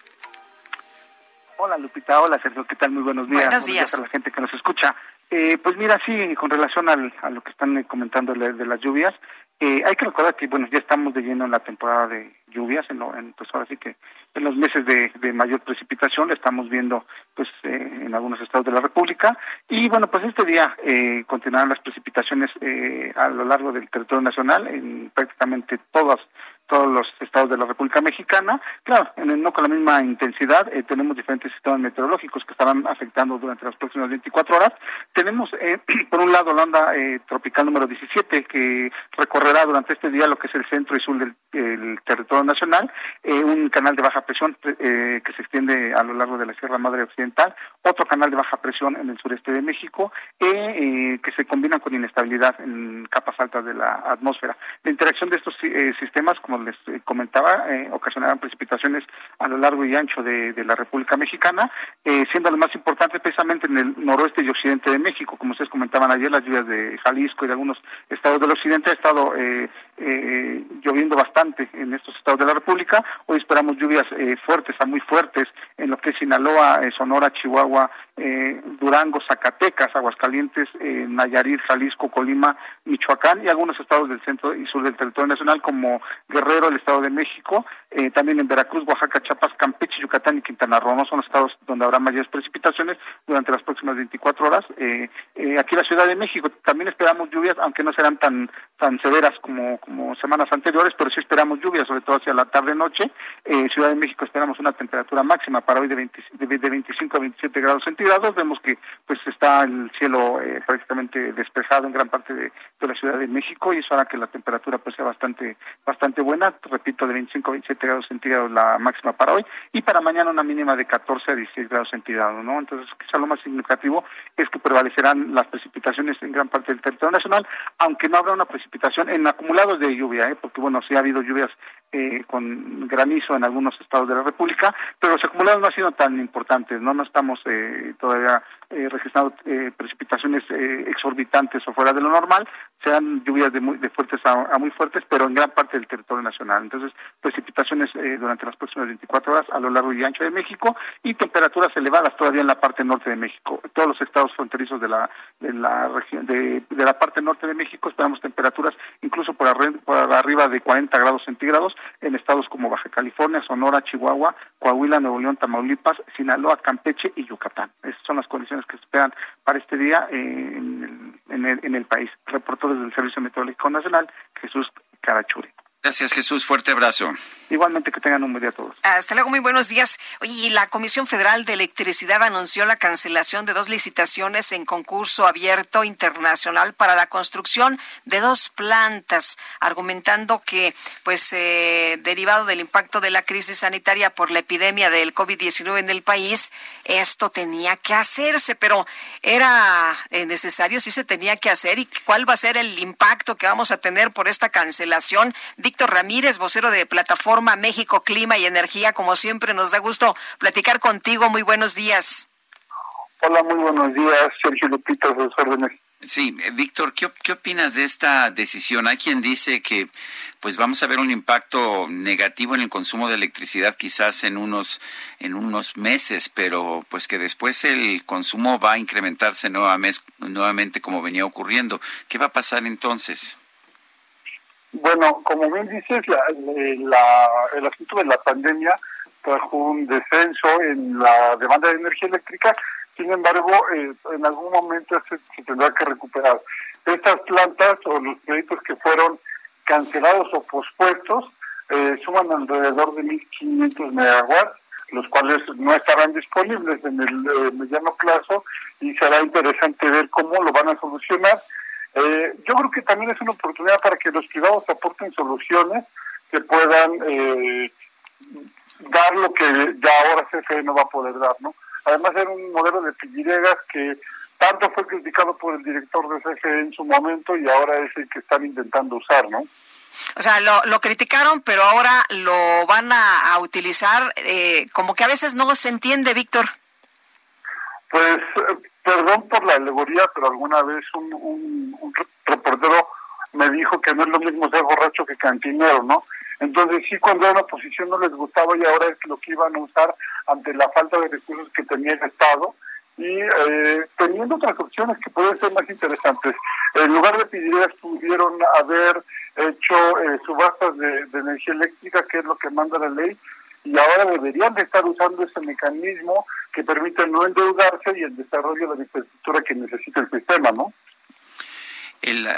Hola Lupita, hola Sergio, ¿qué tal? Muy buenos días. Buenos días. a la gente que nos escucha. Eh, pues mira, sí, con relación al, a lo que están comentando de, de las lluvias, eh, hay que recordar que, bueno, ya estamos de lleno en la temporada de lluvias, en, lo, en pues ahora sí que en los meses de, de mayor precipitación, estamos viendo pues eh, en algunos estados de la República. Y bueno, pues este día eh, continuarán las precipitaciones eh, a lo largo del territorio nacional, en prácticamente todas todos los estados de la República Mexicana. Claro, en, no con la misma intensidad, eh, tenemos diferentes sistemas meteorológicos que estarán afectando durante las próximas 24 horas. Tenemos, eh, <clears throat> por un lado, la onda eh, tropical número 17, que recorrerá durante este día lo que es el centro y sur del el territorio nacional, eh, un canal de baja presión eh, que se extiende a lo largo de la Sierra Madre Occidental, otro canal de baja presión en el sureste de México, que se combinan con inestabilidad en capas altas de la atmósfera. La interacción de estos sistemas, como les eh, comentaba, eh, precipitaciones a lo largo y ancho de, la República Mexicana, eh, siendo lo más importante precisamente en el noroeste y occidente de México. Como ustedes comentaban ayer, las lluvias de Jalisco y de algunos estados del occidente ha estado eh, lloviendo bastante en estos estados de la República. Hoy esperamos lluvias fuertes a muy fuertes en lo que es Sinaloa, Sonora, Chihuahua, Durango, Zacatecas, Aguascalientes, Nayarit, Jalisco, Colima, Michoacán y algunos estados del centro y sur del territorio nacional como Guerrero Guerrero, el Estado de México, eh, también en Veracruz, Oaxaca, Chiapas, Campeche, Yucatán y Quintana Roo. ¿no? Son estados donde habrá mayores precipitaciones durante las próximas 24 horas. Eh, eh, aquí la Ciudad de México también esperamos lluvias, aunque no serán tan tan severas como, como semanas anteriores, pero sí esperamos lluvias, sobre todo hacia la tarde-noche. Ciudad de México esperamos una temperatura máxima para hoy de, 20, de, 25 a 27 grados centígrados. Vemos que pues está el cielo prácticamente despejado en gran parte de, de, la Ciudad de México y eso hará que la temperatura pues sea bastante bastante buena. Repito, de 25 a 27 grados centígrados la máxima para hoy y para mañana una mínima de 14 a 16 grados centígrados, ¿no? Entonces, quizá lo más significativo es que prevalecerán las precipitaciones en gran parte del territorio nacional, aunque no habrá una precipitación en acumulados de lluvia, ¿eh? porque bueno, sí ha habido lluvias eh, con granizo en algunos estados de la República, pero los acumulados no han sido tan importantes, no no estamos eh, todavía eh, registrando eh, precipitaciones eh, exorbitantes o fuera de lo normal, sean lluvias de, muy, de fuertes a, a, muy fuertes, pero en gran parte del territorio nacional. Entonces, precipitaciones eh, durante las próximas 24 horas a lo largo y ancho de México y temperaturas elevadas todavía en la parte norte de México. Todos los estados fronterizos de la de la región de, de la parte norte de México esperamos temperaturas incluso por, arri por arriba de 40 grados centígrados en estados como Baja California, Sonora, Chihuahua, Coahuila, Nuevo León, Tamaulipas, Sinaloa, Campeche y Yucatán. Esas son las condiciones que se esperan para este día en el, en el, en el país. Reportó desde el Servicio Meteorológico Nacional, Jesús Carachuri. Gracias, Jesús. Fuerte abrazo. Igualmente que tengan un buen día a todos. Hasta luego, muy buenos días. Oye, la Comisión Federal de Electricidad anunció la cancelación de dos licitaciones en concurso abierto internacional para la construcción de dos plantas, argumentando que, pues, eh, derivado del impacto de la crisis sanitaria por la epidemia del COVID-19 en el país, esto tenía que hacerse, pero era eh, necesario, sí se tenía que hacer. ¿Y cuál va a ser el impacto que vamos a tener por esta cancelación? Víctor Ramírez, vocero de Plataforma México Clima y Energía, como siempre nos da gusto platicar contigo. Muy buenos días. Hola, muy buenos días, Sergio Lupita, sus órdenes. Sí, Víctor, ¿qué, ¿qué, opinas de esta decisión? Hay quien dice que pues vamos a ver un impacto negativo en el consumo de electricidad quizás en unos en unos meses, pero pues que después el consumo va a incrementarse nuevamente, nuevamente como venía ocurriendo. ¿Qué va a pasar entonces? Bueno, como bien dices, la, la, el asunto de la pandemia trajo un descenso en la demanda de energía eléctrica, sin embargo, eh, en algún momento se, se, tendrá que recuperar. Estas plantas o los proyectos que fueron cancelados o pospuestos eh, suman alrededor de 1.500 megawatts, los cuales no estarán disponibles en el eh, mediano plazo y será interesante ver cómo lo van a solucionar eh, yo creo que también es una oportunidad para que los privados aporten soluciones que puedan eh, dar lo que ya ahora CFE no va a poder dar, ¿no? Además era un modelo de pilleregas que tanto fue criticado por el director de CFE en su momento y ahora es el que están intentando usar, ¿no? O sea, lo, lo criticaron, pero ahora lo van a, a utilizar, eh, como que a veces no se entiende, Víctor. Pues perdón por la alegoría, pero alguna vez un, un, reportero me dijo que no es lo mismo ser borracho que cantinero, ¿no? Entonces sí, cuando era una oposición no les gustaba y ahora es lo que iban a usar ante la falta de recursos que tenía el Estado y eh, teniendo otras opciones que pueden ser más interesantes. En lugar de pedir pudieron haber hecho eh, subastas de energía eléctrica, que es lo que manda la ley, y ahora deberían de estar usando ese mecanismo que permite no endeudarse y el desarrollo de la infraestructura que necesita el sistema, ¿no? El,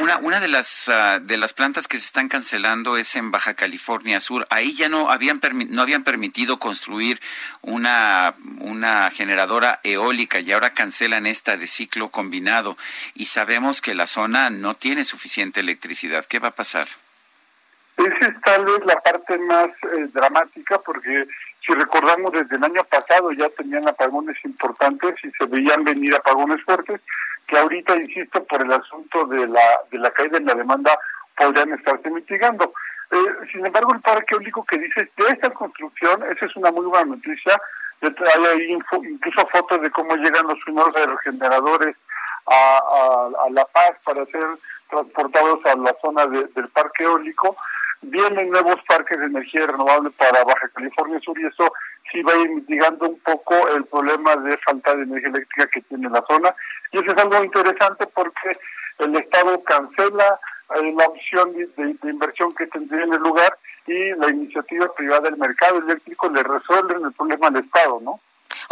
una, una de las uh, de las plantas que se están cancelando es en Baja California Sur. Ahí ya no habían no habían permitido construir una una generadora eólica y ahora cancelan esta de ciclo combinado y sabemos que la zona no tiene suficiente electricidad. ¿Qué va a pasar? Esa es tal vez la parte más eh, dramática porque si recordamos desde el año pasado ya tenían apagones importantes y se veían venir apagones fuertes que ahorita, insisto, por el asunto de la, de la caída en la demanda podrían estarse mitigando. Eh, sin embargo, el parque eólico que dice de esta construcción, esa es una muy buena noticia, hay ahí info, incluso fotos de cómo llegan los primeros aerogeneradores a, a, La Paz para ser transportados a la zona de, del parque eólico vienen nuevos parques de energía renovable para Baja California Sur y eso sí va a ir mitigando un poco el problema de falta de energía eléctrica que tiene la zona. Y eso es algo interesante porque el Estado cancela eh, la opción de, inversión que tendría en el lugar y la iniciativa privada del mercado eléctrico le resuelven el problema al Estado, ¿no?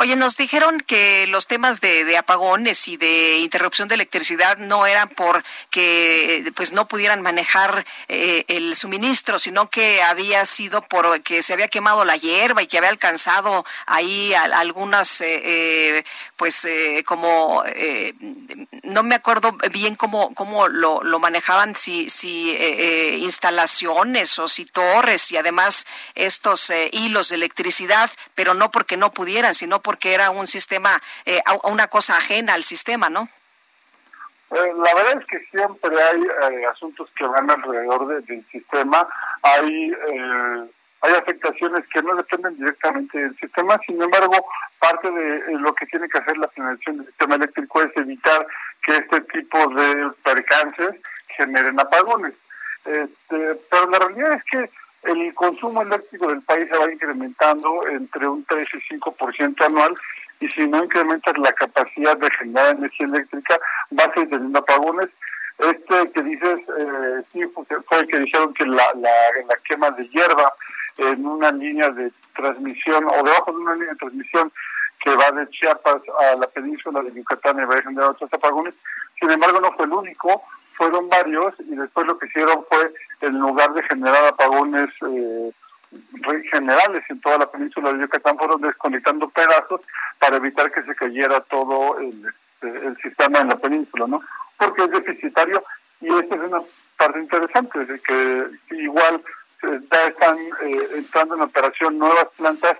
Oye, nos dijeron que los temas de, apagones y de interrupción de electricidad no eran porque pues no pudieran manejar eh, el suministro, sino que había sido por que se había quemado la hierba y que había alcanzado ahí algunas eh, eh, pues como no me acuerdo bien cómo cómo lo, lo manejaban si si instalaciones o si torres y además estos hilos de electricidad, pero no porque no pudieran, sino porque era un sistema, eh, una cosa ajena al sistema, ¿no? Eh, la verdad es que siempre hay eh, asuntos que van alrededor del sistema, hay hay afectaciones que no dependen directamente del sistema, sin embargo, parte de lo que tiene que hacer la financiación del sistema eléctrico es evitar que este tipo de percances generen apagones. Este, pero la realidad es que el consumo eléctrico del país se va incrementando entre un 3 y 5% anual y si no incrementas la capacidad de generar energía eléctrica vas a ir teniendo apagones. Este que dices, eh, sí, fue que dijeron que la, la, la quema de hierba en una línea de transmisión o debajo de una línea de transmisión que va de Chiapas a la península de Yucatán y va a generar otros apagones. Sin embargo, no fue el único fueron varios y después lo que hicieron fue, en lugar de generar apagones eh, generales en toda la península de Yucatán, fueron desconectando pedazos para evitar que se cayera todo el, el sistema en la península, ¿no? Porque es deficitario y esta es una parte interesante, de que igual ya están eh, entrando en operación nuevas plantas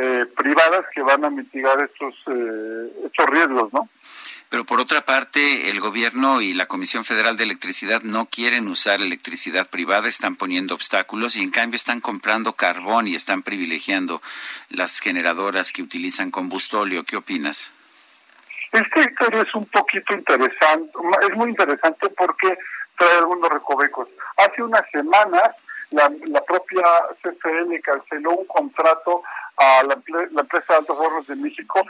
eh, privadas que van a mitigar estos, estos riesgos, ¿no? Pero por otra parte, el gobierno y la Comisión Federal de Electricidad no quieren usar electricidad privada, están poniendo obstáculos y en cambio están comprando carbón y están privilegiando las generadoras que utilizan combustóleo. ¿Qué opinas? Esta historia es un poquito interesante, es muy interesante porque trae algunos recovecos. Hace unas semanas la, propia CFL canceló un contrato a la, la empresa de Altos Hornos de México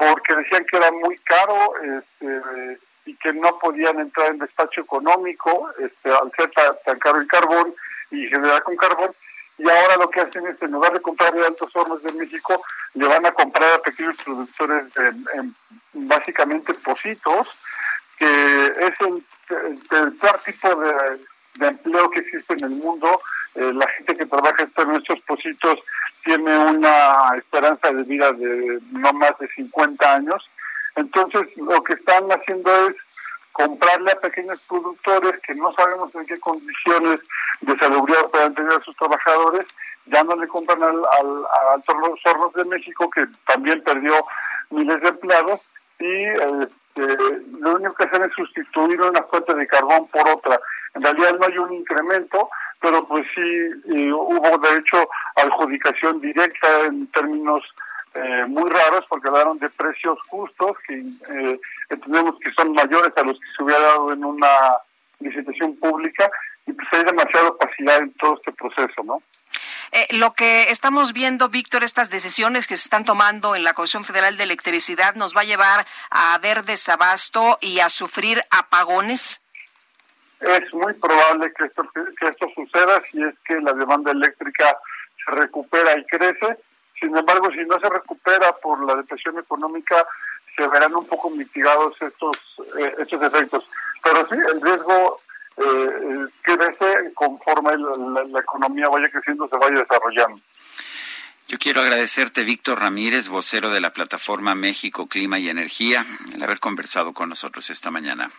porque decían que era muy caro este, y que no podían entrar en despacho económico este, al ser tan, caro el carbón y generar con carbón. Y ahora lo que hacen es, en lugar de comprar de altos hornos de México, le van a comprar a pequeños productores en, básicamente positos, que es el, peor tipo de, empleo que existe en el mundo. Eh, la gente que trabaja en estos positos tiene una esperanza de vida de no más de 50 años. Entonces, lo que están haciendo es comprarle a pequeños productores que no sabemos en qué condiciones de salubridad puedan tener a sus trabajadores, ya no le compran al, al, al Hornos de México, que también perdió miles de empleados, y este, lo único que hacen es sustituir una fuente de carbón por otra. En realidad no hay un incremento, pero pues sí hubo de hecho adjudicación directa en términos eh, muy raros porque hablaron de precios justos que eh, entendemos que son mayores a los que se hubiera dado en una licitación pública y pues hay demasiada opacidad en todo este proceso, ¿no? Eh, lo que estamos viendo, Víctor, estas decisiones que se están tomando en la Comisión Federal de Electricidad nos va a llevar a ver desabasto y a sufrir apagones. Es muy probable que esto, que esto suceda si es que la demanda eléctrica se recupera y crece. Sin embargo, si no se recupera por la depresión económica, se verán un poco mitigados estos, eh, estos efectos. Pero sí, el riesgo eh, crece conforme la, la economía vaya creciendo, se vaya desarrollando. Yo quiero agradecerte, Víctor Ramírez, vocero de la plataforma México Clima y Energía, el haber conversado con nosotros esta mañana.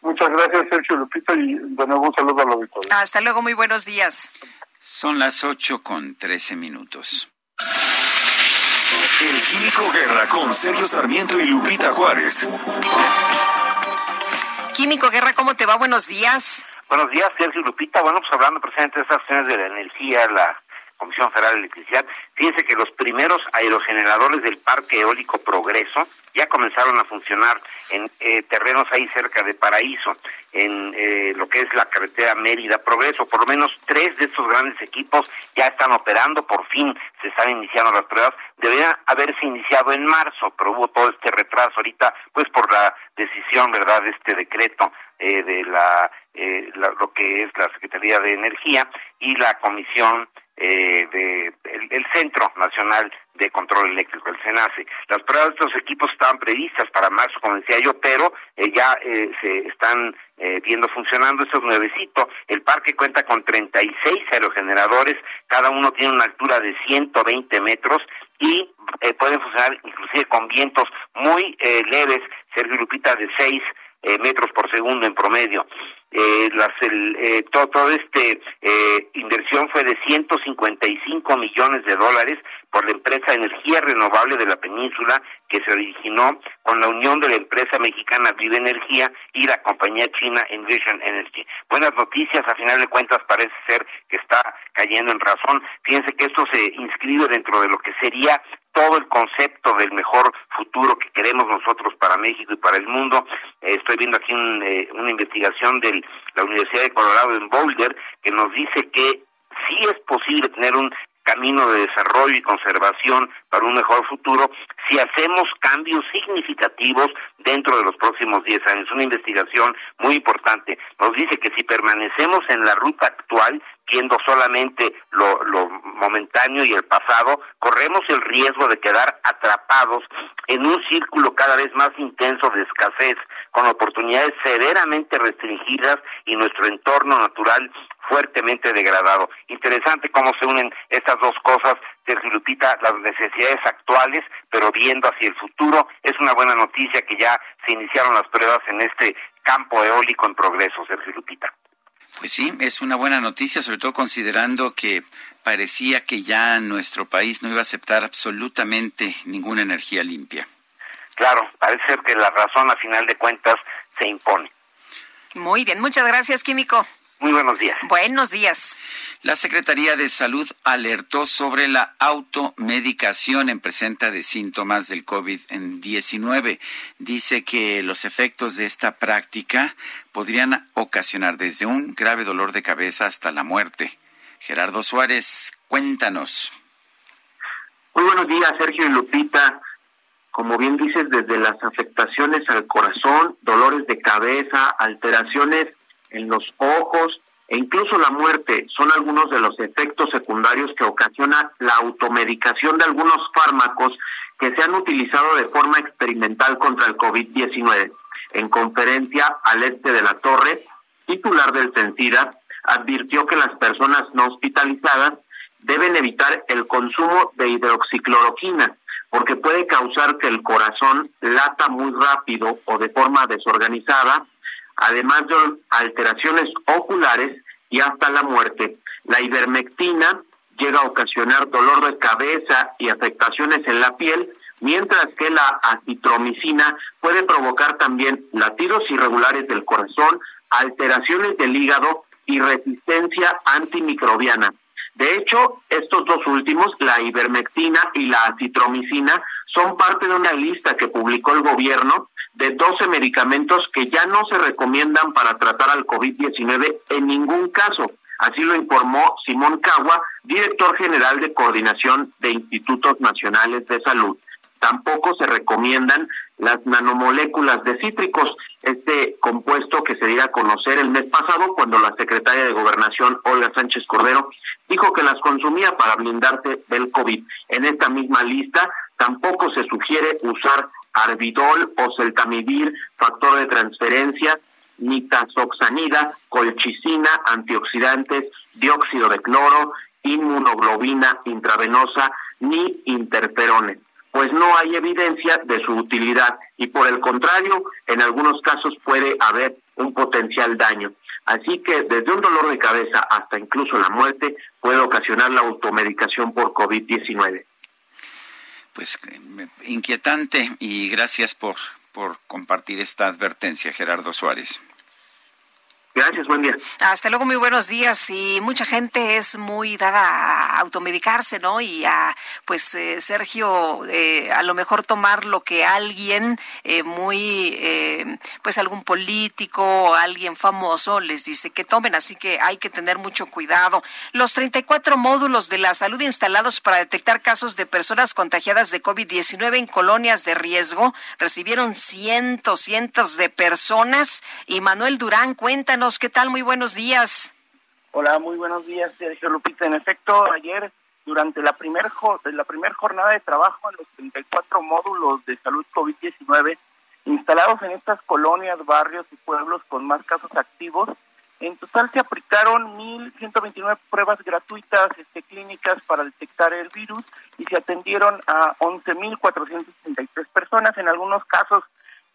Muchas gracias, Sergio Lupita, y de nuevo un saludo a la auditorio. Hasta luego, muy buenos días. Son las 8 con 13 minutos. El Químico Guerra con Sergio Sarmiento y Lupita Juárez. Químico Guerra, ¿cómo te va? Buenos días. Buenos días, Sergio Lupita. Bueno, pues hablando precisamente de estas acciones de la energía, la Comisión Federal de Electricidad. Fíjense que los primeros aerogeneradores del Parque Eólico Progreso ya comenzaron a funcionar en eh, terrenos ahí cerca de Paraíso, en eh, lo que es la carretera Mérida Progreso. Por lo menos tres de estos grandes equipos ya están operando, por fin se están iniciando las pruebas. Deberían haberse iniciado en marzo, pero hubo todo este retraso ahorita, pues por la decisión, ¿verdad?, de este decreto eh, de la, lo que es la Secretaría de Energía y la Comisión eh, de el, Centro Nacional de Control Eléctrico, el CENACE. Las pruebas de estos equipos estaban previstas para marzo, como decía yo, pero eh, ya eh, se están eh, viendo funcionando estos nuevecitos. El parque cuenta con 36 aerogeneradores, cada uno tiene una altura de 120 metros y pueden funcionar inclusive con vientos muy leves, Sergio Lupita, de 6 metros por segundo en promedio eh, las, el, eh, todo, todo, este eh, inversión fue de 155 millones de dólares por la empresa Energía Renovable de la Península que se originó con la unión de la empresa mexicana Vive Energía y la compañía china Envision Energy. Buenas noticias, a final de cuentas parece ser que está cayendo en razón. Fíjense que esto se inscribe dentro de lo que sería todo el concepto del mejor futuro que queremos nosotros para México y para el mundo. Eh, estoy viendo aquí eh, una investigación de la Universidad de Colorado en Boulder que nos dice que sí es posible tener un camino de desarrollo y conservación para un mejor futuro si hacemos cambios significativos dentro de los próximos 10 años. Una investigación muy importante. Nos dice que si permanecemos en la ruta actual, viendo solamente lo, lo momentáneo y el pasado, corremos el riesgo de quedar atrapados en un círculo cada vez más intenso de escasez, con oportunidades severamente restringidas y nuestro entorno natural fuertemente degradado. Interesante cómo se unen estas dos cosas, Sergio Lupita, las necesidades actuales, pero viendo hacia el futuro. Es una buena noticia que ya se iniciaron las pruebas en este campo eólico en progreso, Sergio Lupita. Pues sí, es una buena noticia, sobre todo considerando que parecía que ya nuestro país no iba a aceptar absolutamente ninguna energía limpia. Claro, parece ser que la razón a final de cuentas se impone. Muy bien, muchas gracias, Químico. Muy buenos días. Buenos días. La Secretaría de Salud alertó sobre la automedicación en presenta de síntomas del COVID-19. Dice que los efectos de esta práctica podrían ocasionar desde un grave dolor de cabeza hasta la muerte. Gerardo Suárez, cuéntanos. Muy buenos días, Sergio y Lupita. Como bien dices, desde las afectaciones al corazón, dolores de cabeza, alteraciones en los ojos e incluso la muerte son algunos de los efectos secundarios que ocasiona la automedicación de algunos fármacos que se han utilizado de forma experimental contra el COVID-19. En conferencia al este de la torre, titular del CENSIDA advirtió que las personas no hospitalizadas deben evitar el consumo de hidroxicloroquina porque puede causar que el corazón lata muy rápido o de forma desorganizada además de alteraciones oculares y hasta la muerte. La ivermectina llega a ocasionar dolor de cabeza y afectaciones en la piel, mientras que la acitromicina puede provocar también latidos irregulares del corazón, alteraciones del hígado y resistencia antimicrobiana. De hecho, estos dos últimos, la ivermectina y la acitromicina, son parte de una lista que publicó el gobierno de 12 medicamentos que ya no se recomiendan para tratar al COVID-19 en ningún caso. Así lo informó Simón Cagua, director general de coordinación de Institutos Nacionales de Salud. Tampoco se recomiendan las nanomoléculas de cítricos, este compuesto que se dio a conocer el mes pasado cuando la secretaria de Gobernación, Olga Sánchez Cordero, dijo que las consumía para blindarse del COVID. En esta misma lista tampoco se sugiere usar arbidol o celtamivir, factor de transferencia, nitazoxanida, colchicina, antioxidantes, dióxido de cloro, inmunoglobina intravenosa, ni interferones, pues no hay evidencia de su utilidad y por el contrario, en algunos casos puede haber un potencial daño. Así que desde un dolor de cabeza hasta incluso la muerte puede ocasionar la automedicación por COVID-19 pues inquietante y gracias por, por compartir esta advertencia, Gerardo Suárez. Gracias, buen día. Hasta luego, muy buenos días. Y mucha gente es muy dada a automedicarse, ¿no? Y a, pues, eh, Sergio, eh, a lo mejor tomar lo que alguien eh, muy, eh, pues, algún político alguien famoso les dice que tomen. Así que hay que tener mucho cuidado. Los 34 módulos de la salud instalados para detectar casos de personas contagiadas de COVID-19 en colonias de riesgo recibieron cientos, cientos de personas. Y Manuel Durán, cuéntanos ¿qué tal? Muy buenos días. Hola, muy buenos días, Sergio Lupita. En efecto, ayer, durante la primera primer jornada de trabajo en los 34 módulos de salud COVID-19 instalados en estas colonias, barrios y pueblos con más casos activos, en total se aplicaron 1.129 pruebas gratuitas este, clínicas para detectar el virus y se atendieron a 11.463 personas. En algunos casos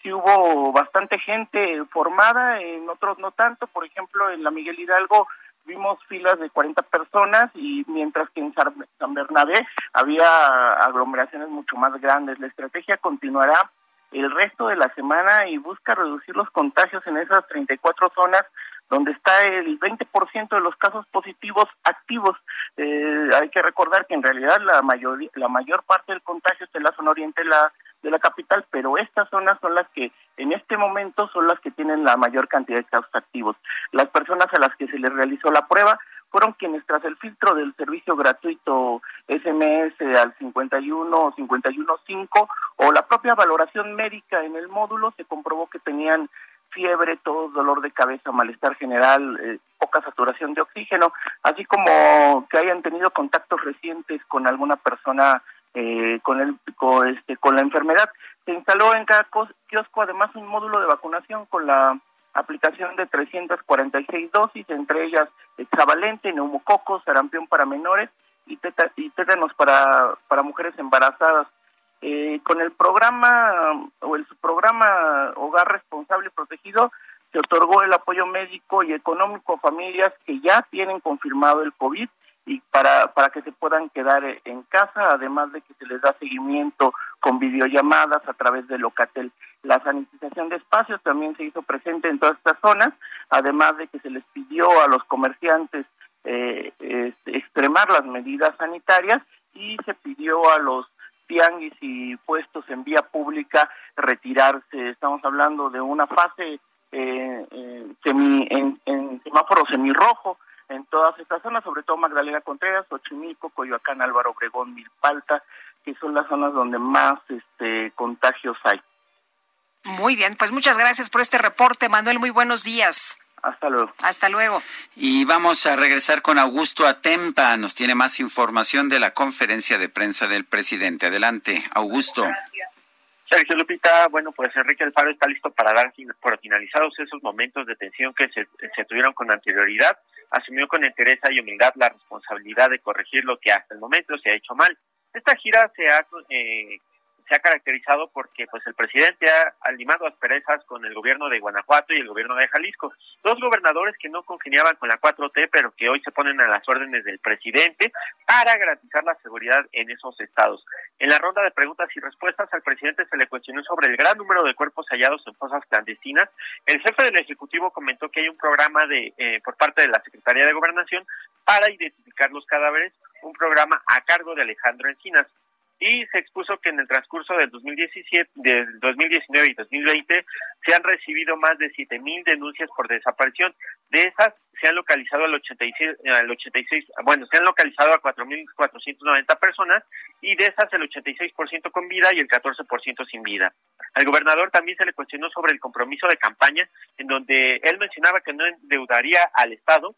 sí hubo bastante gente formada, en otros no tanto. Por ejemplo, en la Miguel Hidalgo vimos filas de 40 personas y mientras que en San Bernabé había aglomeraciones mucho más grandes. La estrategia continuará el resto de la semana y busca reducir los contagios en esas 34 zonas donde está el 20% de los casos positivos activos. Eh, hay que recordar que en realidad la mayor, la mayor parte del contagio está en la zona oriente la, de la capital, pero estas zonas son las que en este momento son las que tienen la mayor cantidad de casos activos. Las personas a las que se les realizó la prueba fueron quienes tras el filtro del servicio gratuito SMS al 51 o 51.5 o la propia valoración médica en el módulo se comprobó que tenían fiebre, todo dolor de cabeza, malestar general, eh, poca saturación de oxígeno, así como que hayan tenido contactos recientes con alguna persona eh, con, el, con, este, con la enfermedad. Se instaló en cada kiosco además un módulo de vacunación con la aplicación de 346 dosis, entre ellas hexavalente, neumococos, sarampión para menores y, teta, tétanos para, para mujeres embarazadas. Eh, con el programa o el programa Hogar Responsable y Protegido se otorgó el apoyo médico y económico a familias que ya tienen confirmado el COVID y para, para que se puedan quedar en casa, además de que se les da seguimiento con videollamadas a través de Locatel. La sanitización de espacios también se hizo presente en todas estas zonas, además de que se les pidió a los comerciantes eh, extremar las medidas sanitarias y se pidió a los tianguis y puestos en vía pública retirarse. Estamos hablando de una fase eh, eh, semi, en semáforo semirrojo en todas estas zonas, sobre todo Magdalena Contreras, Xochimilco, Coyoacán, Álvaro Obregón, Milpalta, que son las zonas donde más este contagios hay. Muy bien, pues muchas gracias por este reporte, Manuel. Muy buenos días. Hasta luego. Hasta luego. Y vamos a regresar con Augusto Atempa. Nos tiene más información de la conferencia de prensa del presidente. Adelante, Augusto. Sergio Lupita, bueno, pues Enrique Alfaro está listo para dar por finalizados esos momentos de tensión que se, se tuvieron con anterioridad. Asumió con entereza y humildad la responsabilidad de corregir lo que hasta el momento se ha hecho mal. Esta gira se ha eh, se ha caracterizado porque pues el presidente ha limado asperezas con el gobierno de Guanajuato y el gobierno de Jalisco, dos gobernadores que no congeniaban con la 4T, pero que hoy se ponen a las órdenes del presidente para garantizar la seguridad en esos estados. En la ronda de preguntas y respuestas al presidente se le cuestionó sobre el gran número de cuerpos hallados en fosas clandestinas. El jefe del ejecutivo comentó que hay un programa de eh, por parte de la Secretaría de Gobernación para identificar los cadáveres, un programa a cargo de Alejandro Encinas y se expuso que en el transcurso del 2017, del 2019 y 2020 se han recibido más de 7.000 denuncias por desaparición. De esas se han localizado al 86, al 86 bueno, se han localizado a 4.490 personas y de esas el 86% con vida y el 14% sin vida. Al gobernador también se le cuestionó sobre el compromiso de campaña en donde él mencionaba que no endeudaría al Estado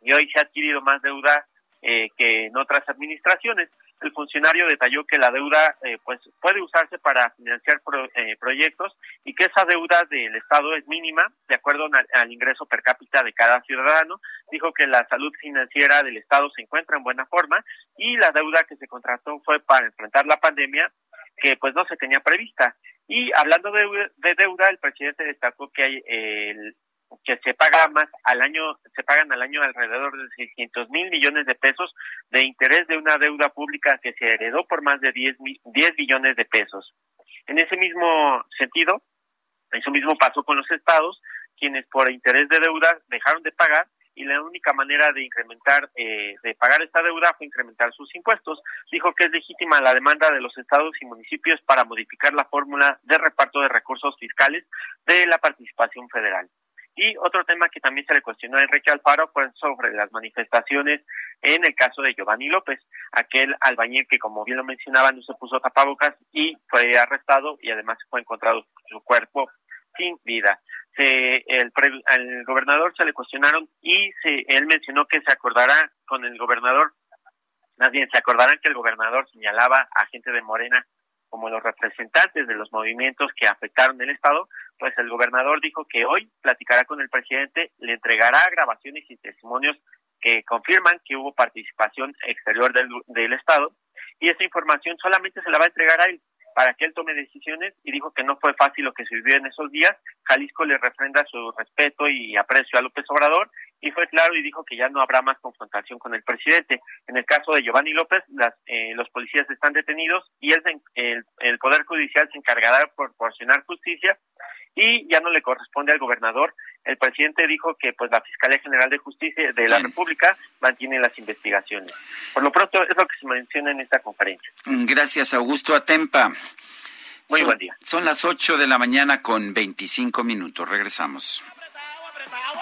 y hoy se ha adquirido más deuda eh, que en otras administraciones el funcionario detalló que la deuda eh, pues puede usarse para financiar eh, proyectos y que esa deuda del Estado es mínima de acuerdo al, ingreso per cápita de cada ciudadano. Dijo que la salud financiera del Estado se encuentra en buena forma y la deuda que se contrató fue para enfrentar la pandemia que pues no se tenía prevista. Y hablando de deuda, el presidente destacó que hay el, que se paga más al año, se pagan al año alrededor de 600 mil millones de pesos de interés de una deuda pública que se heredó por más de 10, 10 billones de pesos. En ese mismo sentido, eso mismo pasó con los estados, quienes por interés de deuda dejaron de pagar y la única manera de incrementar, eh, de pagar esta deuda fue incrementar sus impuestos. Dijo que es legítima la demanda de los estados y municipios para modificar la fórmula de reparto de recursos fiscales de la participación federal. Y otro tema que también se le cuestionó a Enrique Alfaro fue sobre las manifestaciones en el caso de Giovanni López, aquel albañil que, como bien lo mencionaba, no se puso tapabocas y fue arrestado y además fue encontrado su cuerpo sin vida. Se, el, al gobernador se le cuestionaron y se, él mencionó que se acordará con el gobernador, más bien se acordarán que el gobernador señalaba a gente de Morena como los representantes de los movimientos que afectaron el Estado, pues el gobernador dijo que hoy platicará con el presidente, le entregará grabaciones y testimonios que confirman que hubo participación exterior del, del Estado y esa información solamente se la va a entregar a él para que él tome decisiones y dijo que no fue fácil lo que se vivió en esos días. Jalisco le refrenda su respeto y aprecio a López Obrador y fue claro y dijo que ya no habrá más confrontación con el presidente. En el caso de Giovanni López, las, eh, los policías están detenidos y el, el, el Poder Judicial se encargará de proporcionar justicia y ya no le corresponde al gobernador. El presidente dijo que pues la Fiscalía General de Justicia de la República mantiene las investigaciones. Por lo pronto es lo que se menciona en esta conferencia. Gracias, Augusto Atempa. Muy son, buen día. Son las 8 de la mañana con 25 minutos. Regresamos. Azúcar,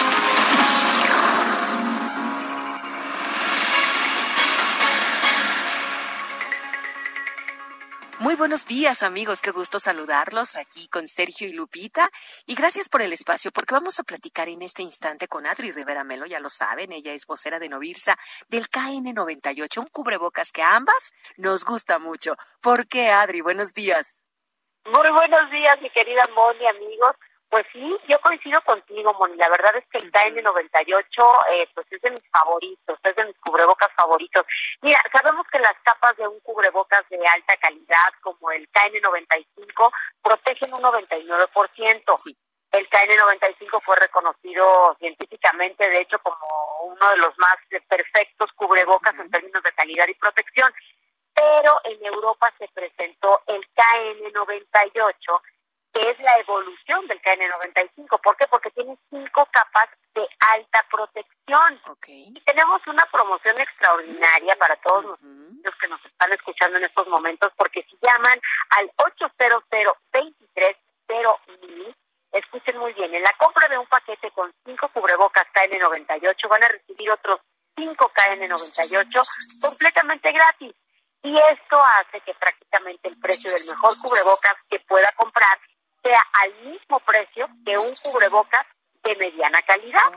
Buenos días amigos, qué gusto saludarlos aquí con Sergio y Lupita y gracias por el espacio porque vamos a platicar en este instante con Adri Rivera Melo, ya lo saben, ella es vocera de Novirsa del KN98, un cubrebocas que ambas nos gusta mucho. ¿Por qué Adri? Buenos días. Muy buenos días mi querida Moni, amigos. Pues sí, yo coincido contigo, Moni. La verdad es que el KN98 eh, pues es de mis favoritos, es de mis cubrebocas favoritos. Mira, sabemos que las capas de un cubrebocas de alta calidad, como el KN95, protegen un 99%. El KN95 fue reconocido científicamente, de hecho, como uno de los más perfectos cubrebocas en términos de calidad y protección. Pero en Europa se presentó el KN98 que es la evolución del KN95. ¿Por qué? Porque tiene cinco capas de alta protección. Y tenemos una promoción extraordinaria para todos los que nos están escuchando en estos momentos, porque si llaman al 800 mil escuchen muy bien, en la compra de un paquete con cinco cubrebocas KN98 van a recibir otros cinco KN98 completamente gratis. Y esto hace que prácticamente el precio del mejor cubrebocas que pueda comprar sea al mismo precio que un cubrebocas de mediana calidad.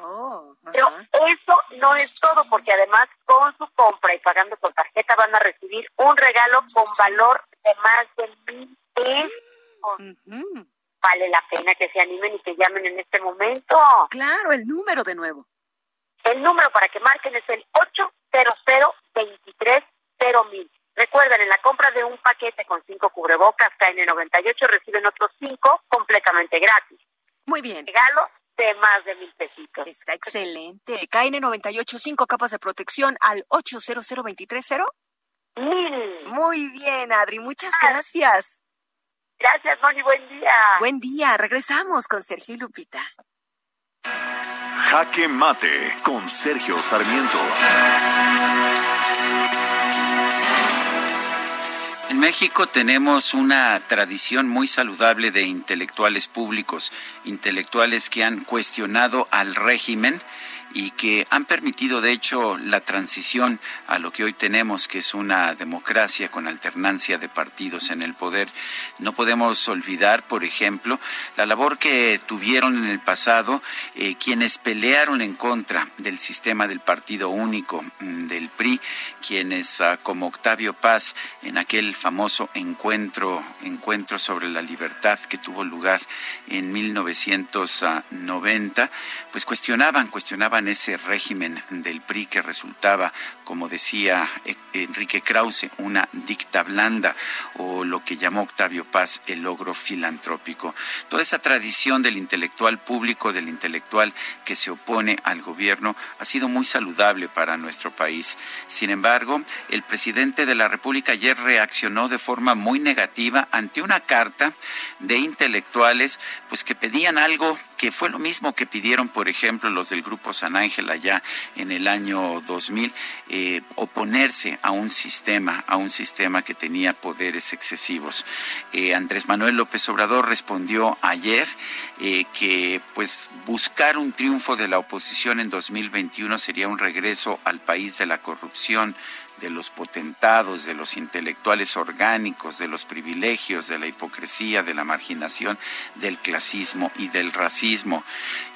Pero eso no es todo, porque además con su compra y pagando con tarjeta van a recibir un regalo con valor de más de mil pesos. Vale la pena que se animen y que llamen en este momento. Claro, el número de nuevo. El número para que marquen es el 800 23 mil. Recuerden, en la compra de un paquete con cinco cubrebocas KN98 reciben otros cinco completamente gratis. Muy bien. Regalo de más de mil pesitos. Está excelente. KN98, cinco capas de protección al 800 Mil. Muy bien, Adri. Muchas gracias. Gracias, Moni. Buen día. Buen día. Regresamos con Sergio y Lupita. Jaque Mate con Sergio Sarmiento. En México tenemos una tradición muy saludable de intelectuales públicos, intelectuales que han cuestionado al régimen y que han permitido, de hecho, la transición a lo que hoy tenemos, que es una democracia con alternancia de partidos en el poder. No podemos olvidar, por ejemplo, la labor que tuvieron en el pasado eh, quienes pelearon en contra del sistema del partido único mm, del PRI, quienes ah, como Octavio Paz en aquel famoso encuentro, encuentro sobre la libertad que tuvo lugar en 1990, pues cuestionaban, cuestionaban ese régimen del PRI que resultaba, como decía eh, Enrique Krause, una dicta blanda o lo que llamó Octavio Paz el logro filantrópico. Toda esa tradición del intelectual público, del intelectual que se opone al gobierno, ha sido muy saludable para nuestro país. Sin embargo, el presidente de la República ayer reaccionó de forma muy negativa ante una carta de intelectuales pues que pedían algo que fue lo mismo que pidieron, por ejemplo, los del Grupo San Ángel allá en el año 2000, eh, oponerse a un sistema, a un sistema que tenía poderes excesivos. Eh, Andrés Manuel López Obrador respondió ayer eh, que pues buscar un triunfo de la oposición en 2021 sería un regreso al país de la corrupción, de los potentados, de los intelectuales orgánicos, de los privilegios, de la hipocresía, de la marginación, del clasismo y del racismo.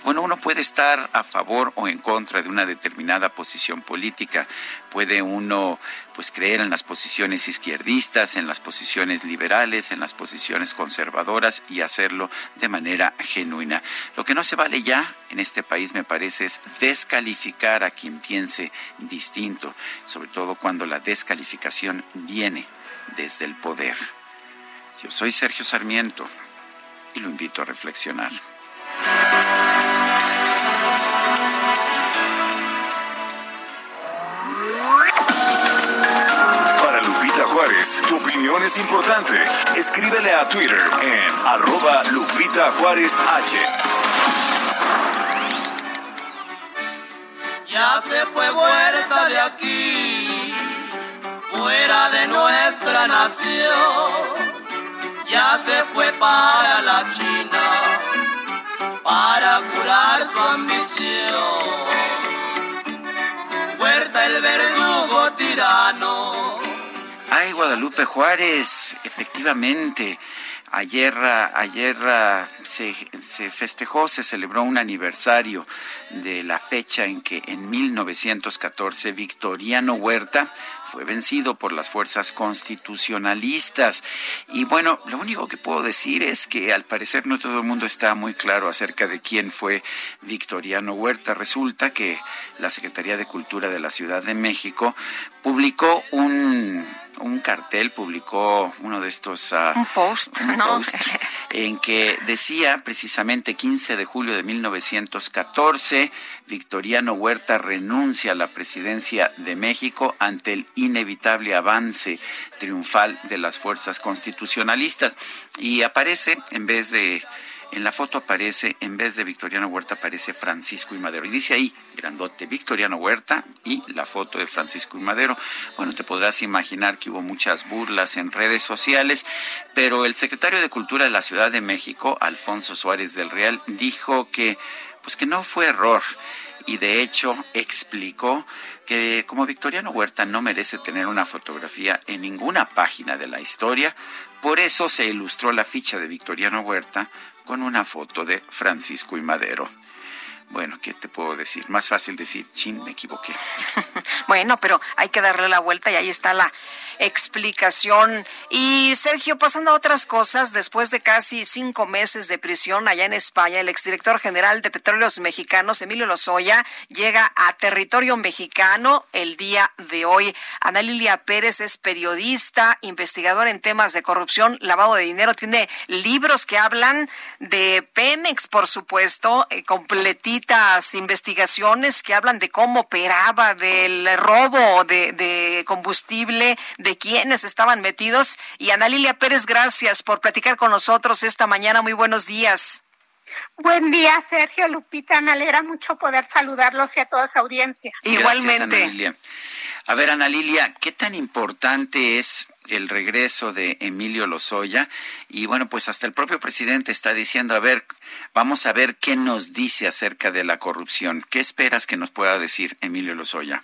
Bueno, uno puede estar a favor o en contra de una determinada posición política, puede uno pues creer en las posiciones izquierdistas, en las posiciones liberales, en las posiciones conservadoras y hacerlo de manera genuina. Lo que no se vale ya en este país me parece es descalificar a quien piense distinto, sobre todo cuando la descalificación viene desde el poder. Yo soy Sergio Sarmiento y lo invito a reflexionar. Para Lupita Juárez, tu opinión es importante. Escríbele a Twitter en arroba Lupita Juárez H. Ya se fue vuelta de aquí, fuera de nuestra nación. Ya se fue para la China, para curar su ambición. Huerta el verdugo tirano. Ay, Guadalupe Juárez, efectivamente. Ayer, ayer se, se, festejó, se celebró un aniversario de la fecha en que en 1914 Victoriano Huerta fue vencido por las fuerzas constitucionalistas. Y bueno, lo único que puedo decir es que al parecer no todo el mundo está muy claro acerca de quién fue Victoriano Huerta. Resulta que la Secretaría de Cultura de la Ciudad de México publicó un un cartel, publicó uno de estos... Uh, un post, un ¿no? post <laughs> en que decía precisamente 15 de julio de 1914, Victoriano Huerta renuncia a la presidencia de México ante el inevitable avance triunfal de las fuerzas constitucionalistas. Y aparece, en vez de en la foto aparece, en vez de Victoriano Huerta, aparece Francisco y Madero. Y dice ahí, grandote, Victoriano Huerta y la foto de Francisco y Madero. Bueno, te podrás imaginar que hubo muchas burlas en redes sociales, pero el secretario de Cultura de la Ciudad de México, Alfonso Suárez del Real, dijo que, pues que no fue error. Y de hecho explicó que como Victoriano Huerta no merece tener una fotografía en ninguna página de la historia, por eso se ilustró la ficha de Victoriano Huerta con una foto de Francisco y Madero. Bueno, ¿qué te puedo decir? Más fácil decir, chin, me equivoqué. <laughs> bueno, pero hay que darle la vuelta y ahí está la explicación. Y Sergio, pasando a otras cosas, después de casi cinco meses de prisión allá en España, el exdirector general de Petróleos Mexicanos, Emilio Lozoya, llega a territorio mexicano el día de hoy. Ana Lilia Pérez es periodista, investigador en temas de corrupción, lavado de dinero, tiene libros que hablan de Pemex, por supuesto, eh, investigaciones que hablan de cómo operaba, del robo de, de combustible, de quiénes estaban metidos. Y Ana Lilia Pérez, gracias por platicar con nosotros esta mañana. Muy buenos días. Buen día, Sergio Lupita. Me alegra mucho poder saludarlos y a toda su audiencia. Igualmente. Gracias, A ver, Ana Lilia, ¿qué tan importante es el regreso de Emilio Lozoya? Y bueno, pues hasta el propio presidente está diciendo, a ver, vamos a ver qué nos dice acerca de la corrupción. ¿Qué esperas que nos pueda decir Emilio Lozoya?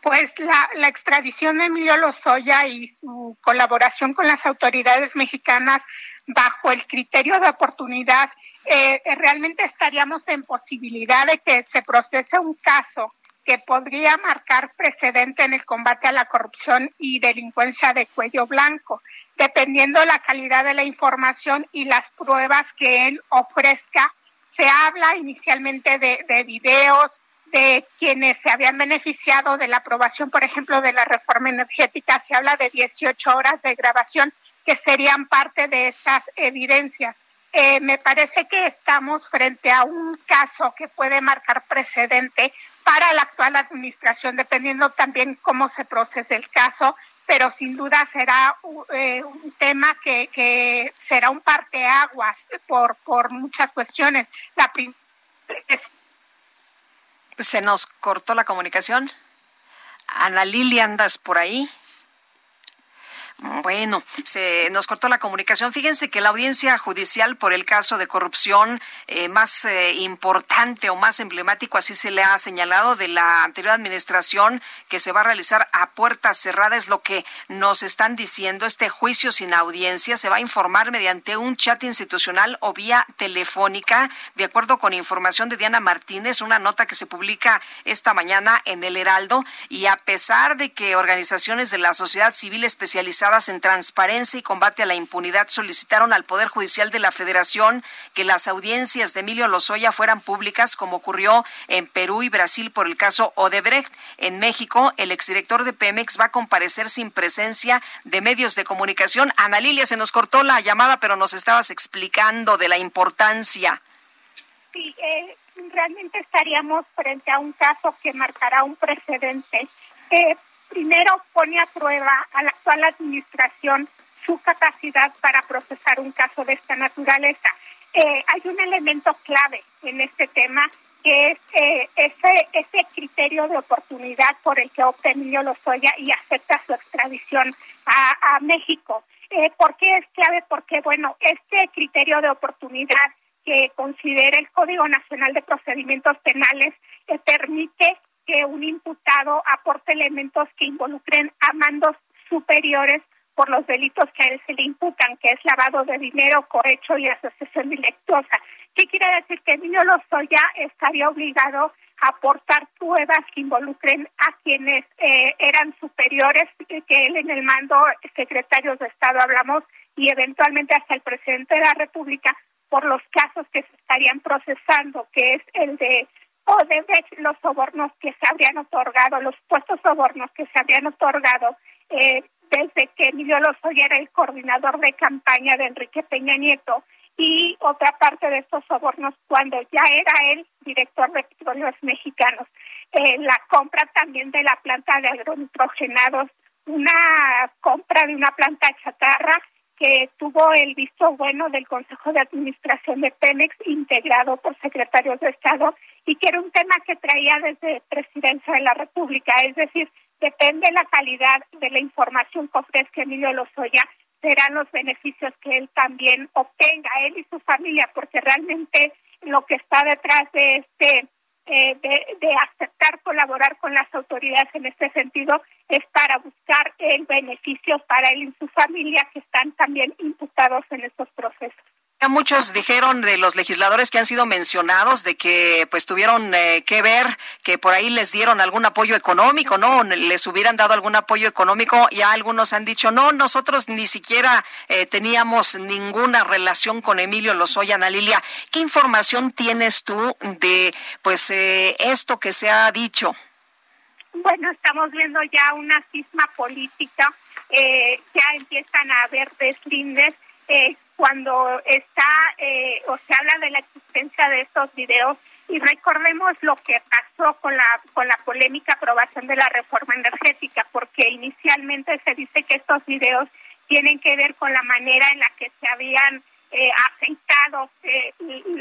Pues la, extradición de Emilio Lozoya y su colaboración con las autoridades mexicanas bajo el criterio de oportunidad, eh, realmente estaríamos en posibilidad de que se procese un caso que podría marcar precedente en el combate a la corrupción y delincuencia de cuello blanco, dependiendo la calidad de la información y las pruebas que él ofrezca. Se habla inicialmente de, de videos de quienes se habían beneficiado de la aprobación, por ejemplo, de la reforma energética. Se habla de 18 horas de grabación que serían parte de esas evidencias. Eh, me parece que estamos frente a un caso que puede marcar precedente para la actual administración, dependiendo también cómo se procese el caso, pero sin duda será eh, un tema que, será un parteaguas por, por muchas cuestiones. La Se nos cortó la comunicación. Ana Lili, ¿andas por ahí? Bueno, se nos cortó la comunicación. Fíjense que la audiencia judicial por el caso de corrupción eh, más eh, importante o más emblemático, así se le ha señalado, de la anterior administración que se va a realizar a puertas cerradas, es lo que nos están diciendo. Este juicio sin audiencia se va a informar mediante un chat institucional o vía telefónica, de acuerdo con información de Diana Martínez, una nota que se publica esta mañana en el Heraldo. Y a pesar de que organizaciones de la sociedad civil especializada en transparencia y combate a la impunidad solicitaron al Poder Judicial de la Federación que las audiencias de Emilio Lozoya fueran públicas, como ocurrió en Perú y Brasil por el caso Odebrecht. En México, el exdirector de Pemex va a comparecer sin presencia de medios de comunicación. Ana Lilia, se nos cortó la llamada, pero nos estabas explicando de la importancia. Sí, eh, realmente estaríamos frente a un caso que marcará un precedente. Eh, primero pone a prueba a la actual administración su capacidad para procesar un caso de esta naturaleza. Eh, hay un elemento clave en este tema que es eh, ese, ese criterio de oportunidad por el que opta Emilio Lozoya y acepta su extradición a, México. Eh, ¿Por qué es clave? Porque, bueno, este criterio de oportunidad que considera el Código Nacional de Procedimientos Penales permite que un imputado aporte elementos que involucren a mandos superiores por los delitos que a él se le imputan, que es lavado de dinero, cohecho y asociación delictuosa. ¿Qué quiere decir? Que Emilio Lozoya estaría obligado a aportar pruebas que involucren a quienes eh, eran superiores, que él en el mando, secretarios de Estado hablamos, y eventualmente hasta el presidente de la República, por los casos que se estarían procesando, que es el de o de los sobornos que se habrían otorgado, los puestos sobornos que se habrían otorgado eh, desde que Emilio Lozoya era el coordinador de campaña de Enrique Peña Nieto y otra parte de estos sobornos cuando ya era el director de petróleos mexicanos. Eh, la compra también de la planta de agronitrogenados, una compra de una planta chatarra que tuvo el visto bueno del Consejo de Administración de Pemex integrado por secretarios de Estado y que era un tema que traía desde Presidencia de la República, es decir, depende de la calidad de la información que ofrezca Emilio Lozoya, serán los beneficios que él también obtenga, él y su familia, porque realmente lo que está detrás de este eh, de, aceptar colaborar con las autoridades en este sentido es para buscar el beneficio para él y su familia que están también imputados en estos procesos. Muchos dijeron de los legisladores que han sido mencionados de que pues tuvieron eh, que ver que por ahí les dieron algún apoyo económico, ¿no? Les hubieran dado algún apoyo económico. Ya algunos han dicho, no, nosotros ni siquiera eh, teníamos ninguna relación con Emilio Lozoya, Ana Lilia. ¿Qué información tienes tú de pues eh, esto que se ha dicho? Bueno, estamos viendo ya una cisma política. ya empiezan a haber deslindes eh, cuando está eh, o se habla de la existencia de estos videos y recordemos lo que pasó con la con la polémica aprobación de la reforma energética porque inicialmente se dice que estos videos tienen que ver con la manera en la que se habían eh, afectado eh,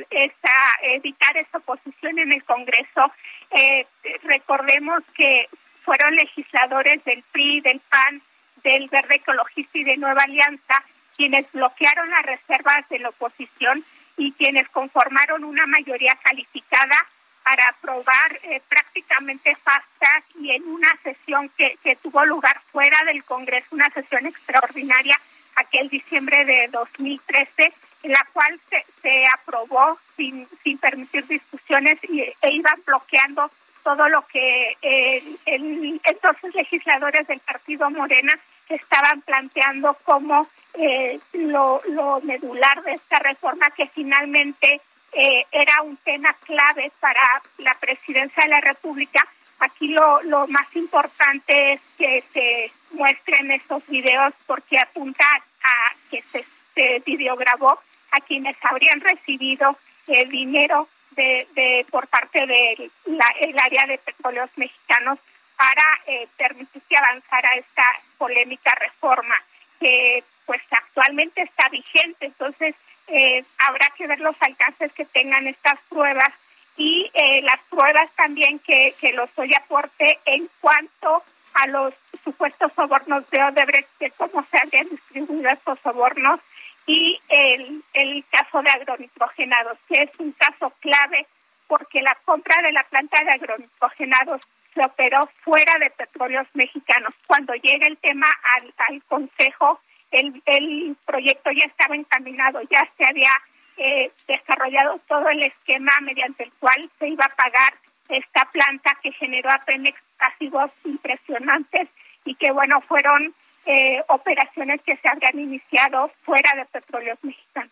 esa evitar esa oposición en el Congreso. Eh, recordemos que fueron legisladores del PRI, del PAN, del Verde Ecologista y de Nueva Alianza quienes bloquearon las reservas de la oposición y quienes conformaron una mayoría calificada para aprobar eh, prácticamente fast track y en una sesión que, tuvo lugar fuera del Congreso, una sesión extraordinaria aquel diciembre de 2013, en la cual se, se aprobó sin, sin permitir discusiones y, e iban bloqueando todo lo que eh, el, entonces legisladores del Partido Morena estaban planteando como eh, lo, lo medular de esta reforma que finalmente eh, era un tema clave para la presidencia de la República. Aquí lo, lo más importante es que se muestren estos videos porque apunta a que se, se videograbó a quienes habrían recibido el dinero de, de por parte del el área de petróleos mexicanos para eh, permitir que avanzara esta polémica reforma que pues actualmente está vigente. Entonces, eh, habrá que ver los alcances que tengan estas pruebas y eh, las pruebas también que, los hoy aporte en cuanto a los supuestos sobornos de Odebrecht, de cómo se habían distribuido estos sobornos y el, el caso de agronitrogenados, que es un caso clave porque la compra de la planta de agronitrogenados se operó fuera de petróleos mexicanos. Cuando llega el tema al, al Consejo, el, el proyecto ya estaba encaminado, ya se había eh, desarrollado todo el esquema mediante el cual se iba a pagar esta planta que generó a Pemex pasivos impresionantes y que, bueno, fueron eh, operaciones que se habían iniciado fuera de petróleos mexicanos.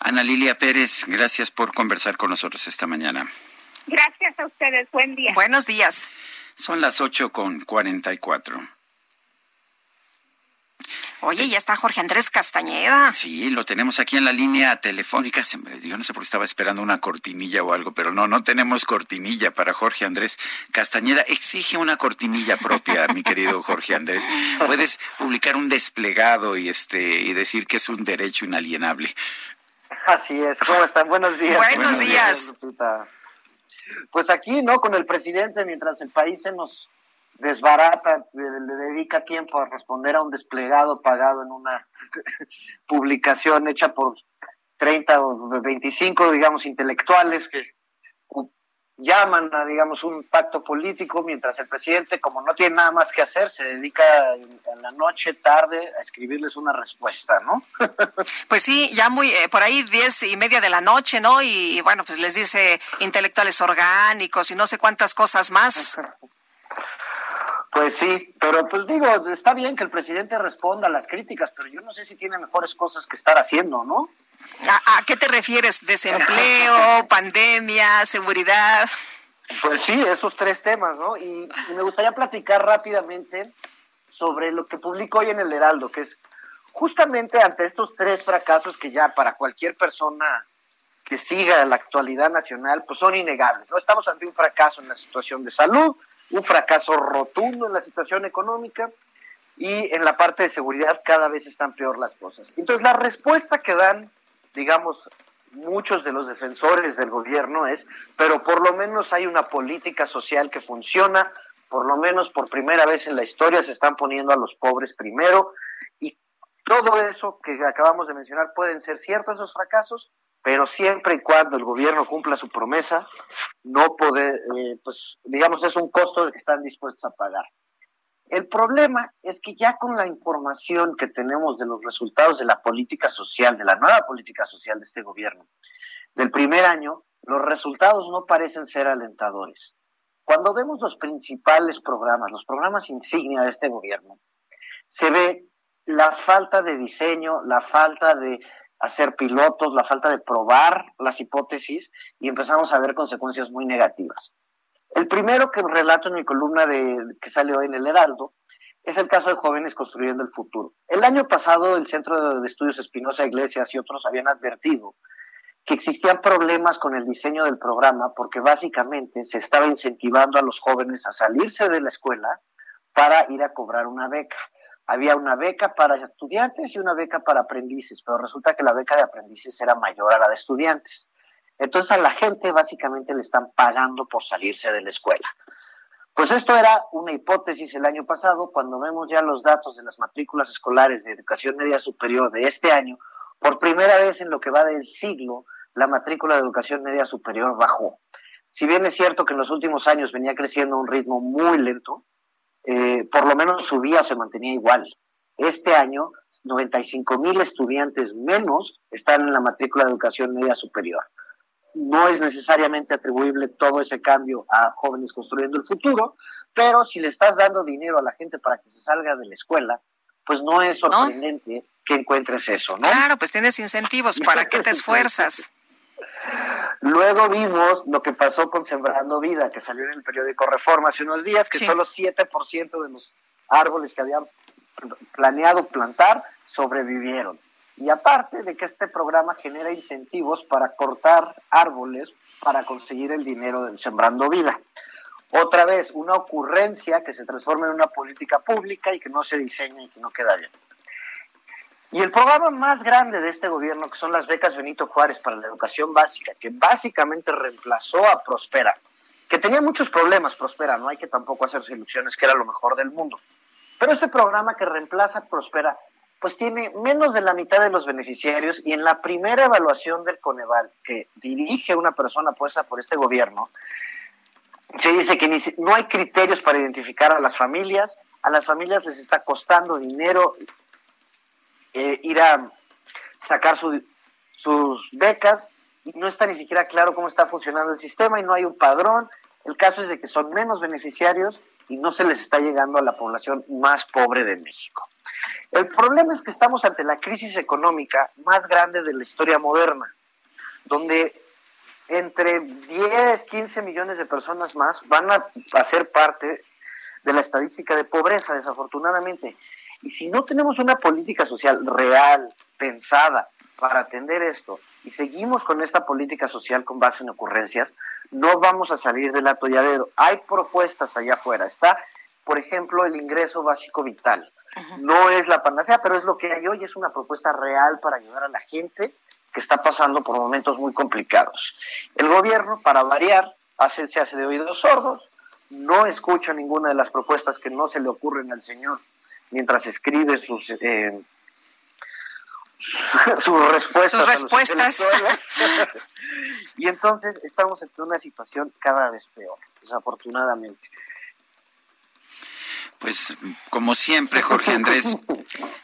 Ana Lilia Pérez, gracias por conversar con nosotros esta mañana. Gracias a ustedes, buen día. Buenos días. Son las ocho con cuarenta y cuatro. Oye, ya está Jorge Andrés Castañeda. Sí, lo tenemos aquí en la línea telefónica. Yo no sé por qué estaba esperando una cortinilla o algo, pero no, no tenemos cortinilla para Jorge Andrés Castañeda. Exige una cortinilla propia, mi querido Jorge Andrés. Puedes publicar un desplegado y este y decir que es un derecho inalienable. Así es. ¿Cómo están? Buenos días. Buenos, días. Pues aquí, ¿no? Con el presidente, mientras el país se nos desbarata, le, dedica tiempo a responder a un desplegado pagado en una <laughs> publicación hecha por 30 o 25, digamos, intelectuales que llaman a, digamos, un pacto político, mientras el presidente, como no tiene nada más que hacer, se dedica en la noche, tarde, a escribirles una respuesta, ¿no? <laughs> pues sí, ya muy, eh, por ahí diez y media de la noche, ¿no? Y, y bueno, pues les dice intelectuales orgánicos y no sé cuántas cosas más. <laughs> Pues sí, pero pues digo, está bien que el presidente responda a las críticas, pero yo no sé si tiene mejores cosas que estar haciendo, ¿no? ¿A, qué te refieres? ¿Desempleo, <laughs> pandemia, seguridad? Pues sí, esos tres temas, ¿no? Y, y, me gustaría platicar rápidamente sobre lo que publicó hoy en el Heraldo, que es justamente ante estos tres fracasos que ya para cualquier persona que siga la actualidad nacional, pues son innegables, ¿no? Estamos ante un fracaso en la situación de salud, un fracaso rotundo en la situación económica y en la parte de seguridad cada vez están peor las cosas. Entonces la respuesta que dan, digamos, muchos de los defensores del gobierno es, pero por lo menos hay una política social que funciona, por lo menos por primera vez en la historia se están poniendo a los pobres primero y todo eso que acabamos de mencionar pueden ser ciertos esos fracasos, pero siempre y cuando el gobierno cumpla su promesa, no poder, eh, pues digamos, es un costo que están dispuestos a pagar. El problema es que ya con la información que tenemos de los resultados de la política social, de la nueva política social de este gobierno, del primer año, los resultados no parecen ser alentadores. Cuando vemos los principales programas, los programas insignia de este gobierno, se ve la falta de diseño, la falta de hacer pilotos, la falta de probar las hipótesis y empezamos a ver consecuencias muy negativas. El primero que relato en mi columna de, que sale hoy en el Heraldo es el caso de jóvenes construyendo el futuro. El año pasado el Centro de Estudios Espinosa Iglesias y otros habían advertido que existían problemas con el diseño del programa porque básicamente se estaba incentivando a los jóvenes a salirse de la escuela para ir a cobrar una beca había una beca para estudiantes y una beca para aprendices, pero resulta que la beca de aprendices era mayor a la de estudiantes. Entonces a la gente básicamente le están pagando por salirse de la escuela. Pues esto era una hipótesis el año pasado, cuando vemos ya los datos de las matrículas escolares de educación media superior de este año, por primera vez en lo que va del siglo, la matrícula de educación media superior bajó. Si bien es cierto que en los últimos años venía creciendo a un ritmo muy lento, eh, por lo menos subía o se mantenía igual. Este año, 95 mil estudiantes menos están en la matrícula de educación media superior no es necesariamente atribuible todo ese cambio a jóvenes construyendo el futuro, pero si le estás dando dinero a la gente para que se salga de la escuela, pues no es sorprendente que encuentres eso, ¿no? Claro, pues tienes incentivos, ¿para qué te esfuerzas? <laughs> Luego vimos lo que pasó con Sembrando Vida, que salió en el periódico Reforma hace unos días, que solo 7% de los árboles que habían planeado plantar sobrevivieron. Y aparte de que este programa genera incentivos para cortar árboles para conseguir el dinero del Sembrando Vida. Otra vez, una ocurrencia que se transforma en una política pública y que no se diseña y que no queda bien. Y el programa más grande de este gobierno, que son las becas Benito Juárez para la educación básica, que básicamente reemplazó a Prospera, que tenía muchos problemas, Prospera, no hay que tampoco hacerse ilusiones que era lo mejor del mundo. Pero este programa que reemplaza Prospera pues tiene menos de la mitad de los beneficiarios y en la primera evaluación del Coneval que dirige una persona puesta por este gobierno, se dice que no hay criterios para identificar a las familias, a las familias les está costando dinero eh, ir a sacar sus becas y no está ni siquiera claro cómo está funcionando el sistema y no hay un padrón. El caso es de que son menos beneficiarios y no se les está llegando a la población más pobre de México. El problema es que estamos ante la crisis económica más grande de la historia moderna, donde entre 10, 15 millones de personas más van a, ser parte de la estadística de pobreza, desafortunadamente. Y si no tenemos una política social real, pensada, para atender esto, y seguimos con esta política social con base en ocurrencias, no vamos a salir del atolladero. Hay propuestas allá afuera. Está, por ejemplo, el ingreso básico vital. No es la panacea, pero es lo que hay hoy, es una propuesta real para ayudar a la gente que está pasando por momentos muy complicados. El gobierno, para variar, hace, se hace de oídos sordos, no escucha ninguna de las propuestas que no se le ocurren al señor mientras escribe sus eh, <laughs> sus respuestas. Sus respuestas. <laughs> <laughs> y entonces estamos en una situación cada vez peor, desafortunadamente. Pues como siempre, Jorge Andrés.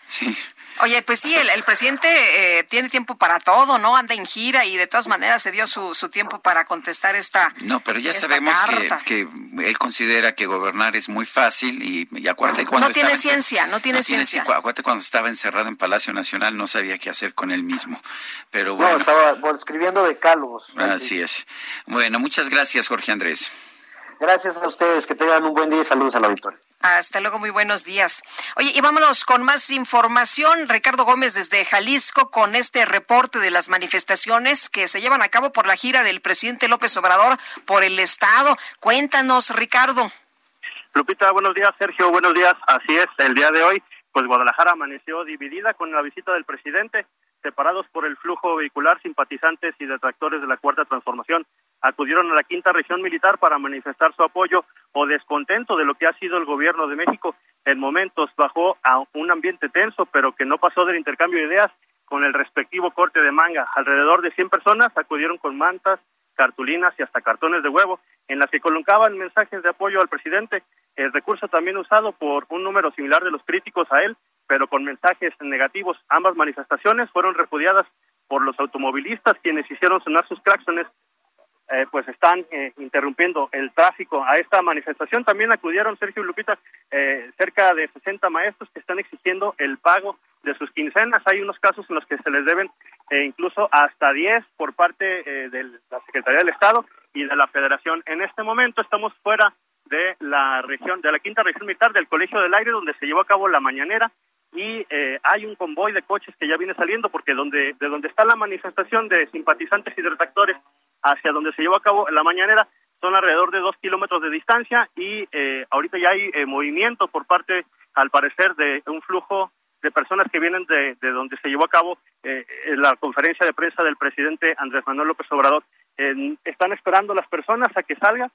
Sí. Oye, pues sí, el, presidente eh, tiene tiempo para todo, ¿no? Anda en gira y de todas maneras se dio su, su tiempo para contestar esta. No, pero ya sabemos que, él considera que gobernar es muy fácil y, acuérdate cuando. No tiene ciencia, no tiene ciencia. acuérdate cuando estaba encerrado en Palacio Nacional, no sabía qué hacer con él mismo. Pero bueno. No, estaba escribiendo de calos. Así es. Bueno, muchas gracias, Jorge Andrés. Gracias a ustedes, que tengan un buen día y saludos al auditorio. Hasta luego, muy buenos días. Oye, y vámonos con más información. Ricardo Gómez desde Jalisco con este reporte de las manifestaciones que se llevan a cabo por la gira del presidente López Obrador por el Estado. Cuéntanos, Ricardo. Lupita, buenos días. Sergio, buenos días. Así es, el día de hoy, pues Guadalajara amaneció dividida con la visita del presidente separados por el flujo vehicular, simpatizantes y detractores de la Cuarta Transformación acudieron a la quinta región militar para manifestar su apoyo o descontento de lo que ha sido el gobierno de México. En momentos bajó a un ambiente tenso, pero que no pasó del intercambio de ideas con el respectivo corte de manga. Alrededor de 100 personas acudieron con mantas, cartulinas y hasta cartones de huevo, en las que colocaban mensajes de apoyo al presidente. El recurso también usado por un número similar de los críticos a él, pero con mensajes negativos. Ambas manifestaciones fueron repudiadas por los automovilistas, quienes hicieron sonar sus claxones eh, pues están eh, interrumpiendo el tráfico. A esta manifestación también acudieron, Sergio Lupita, eh, cerca de 60 maestros que están exigiendo el pago de sus quincenas. Hay unos casos en los que se les deben incluso hasta 10 por parte de la Secretaría del Estado y de la Federación. En este momento estamos fuera de la región, de la quinta región militar del Colegio del Aire, donde se llevó a cabo la mañanera y hay un convoy de coches que ya viene saliendo porque donde de donde está la manifestación de simpatizantes y detractores hacia donde se llevó a cabo la mañanera son alrededor de dos kilómetros de distancia y eh, ahorita ya hay eh, movimiento por parte, al parecer, de un flujo de personas que vienen de, de donde se llevó a cabo eh, la conferencia de prensa del presidente Andrés Manuel López Obrador. están esperando las personas a que salgan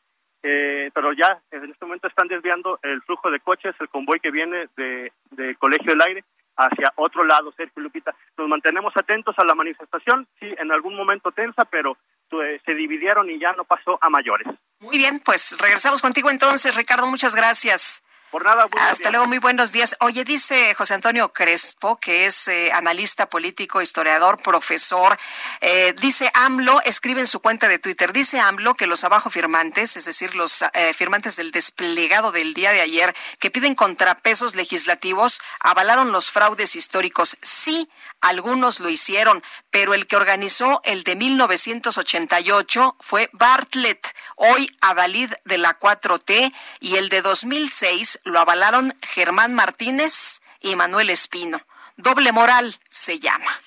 eh, pero ya en este momento están desviando el flujo de coches, el convoy que viene de, de Colegio del Aire hacia otro lado, Sergio Lupita. Nos mantenemos atentos a la manifestación, sí, en algún momento tensa, pero se dividieron y ya no pasó a mayores. Muy bien, pues regresamos contigo entonces, Ricardo, muchas gracias. Por nada, Hasta luego, muy buenos días. Oye, dice José Antonio Crespo, que es eh, analista político, historiador, profesor. Eh, dice AMLO, escribe en su cuenta de Twitter, dice AMLO que los abajo firmantes, es decir, los eh, firmantes del desplegado del día de ayer, que piden contrapesos legislativos, avalaron los fraudes históricos. Sí, algunos lo hicieron, pero el que organizó el de 1988 fue Bartlett, hoy Adalid de la 4T, y el de 2006 lo avalaron Germán Martínez y Manuel Espino. Doble moral se llama.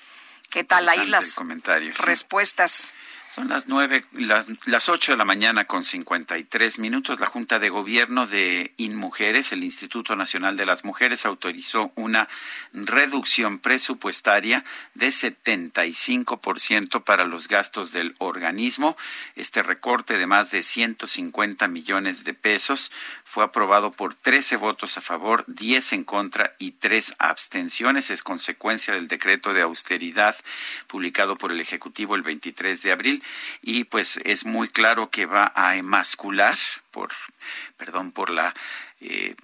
¿Qué tal ahí las respuestas? Son las nueve, las, las ocho de la mañana con cincuenta y tres minutos. La Junta de Gobierno de InMujeres, el Instituto Nacional de las Mujeres, autorizó una reducción presupuestaria de 75% para los gastos del organismo. Este recorte de más de 150 millones de pesos fue aprobado por 13 votos a favor, 10 en contra y 3 abstenciones. Es consecuencia del decreto de austeridad publicado por el Ejecutivo el 23 de abril y pues es muy claro que va a emascular por, perdón por la eh,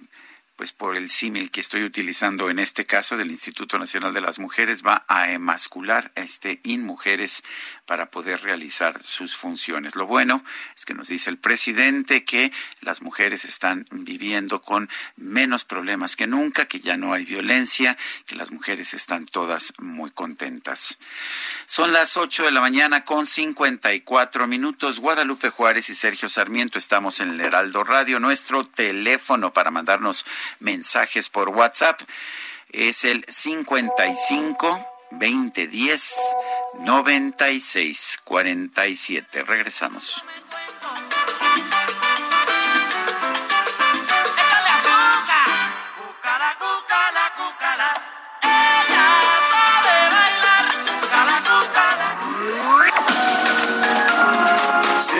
pues por el símil que estoy utilizando en este caso del Instituto Nacional de las Mujeres, va a emascular este InMujeres para poder realizar sus funciones. Lo bueno es que nos dice el presidente que las mujeres están viviendo con menos problemas que nunca, que ya no hay violencia, que las mujeres están todas muy contentas. Son las 8 de la mañana con 54 minutos. Guadalupe Juárez y Sergio Sarmiento estamos en el Heraldo Radio. Nuestro teléfono para mandarnos mensajes por WhatsApp es el 55 2010 96 47. Regresamos.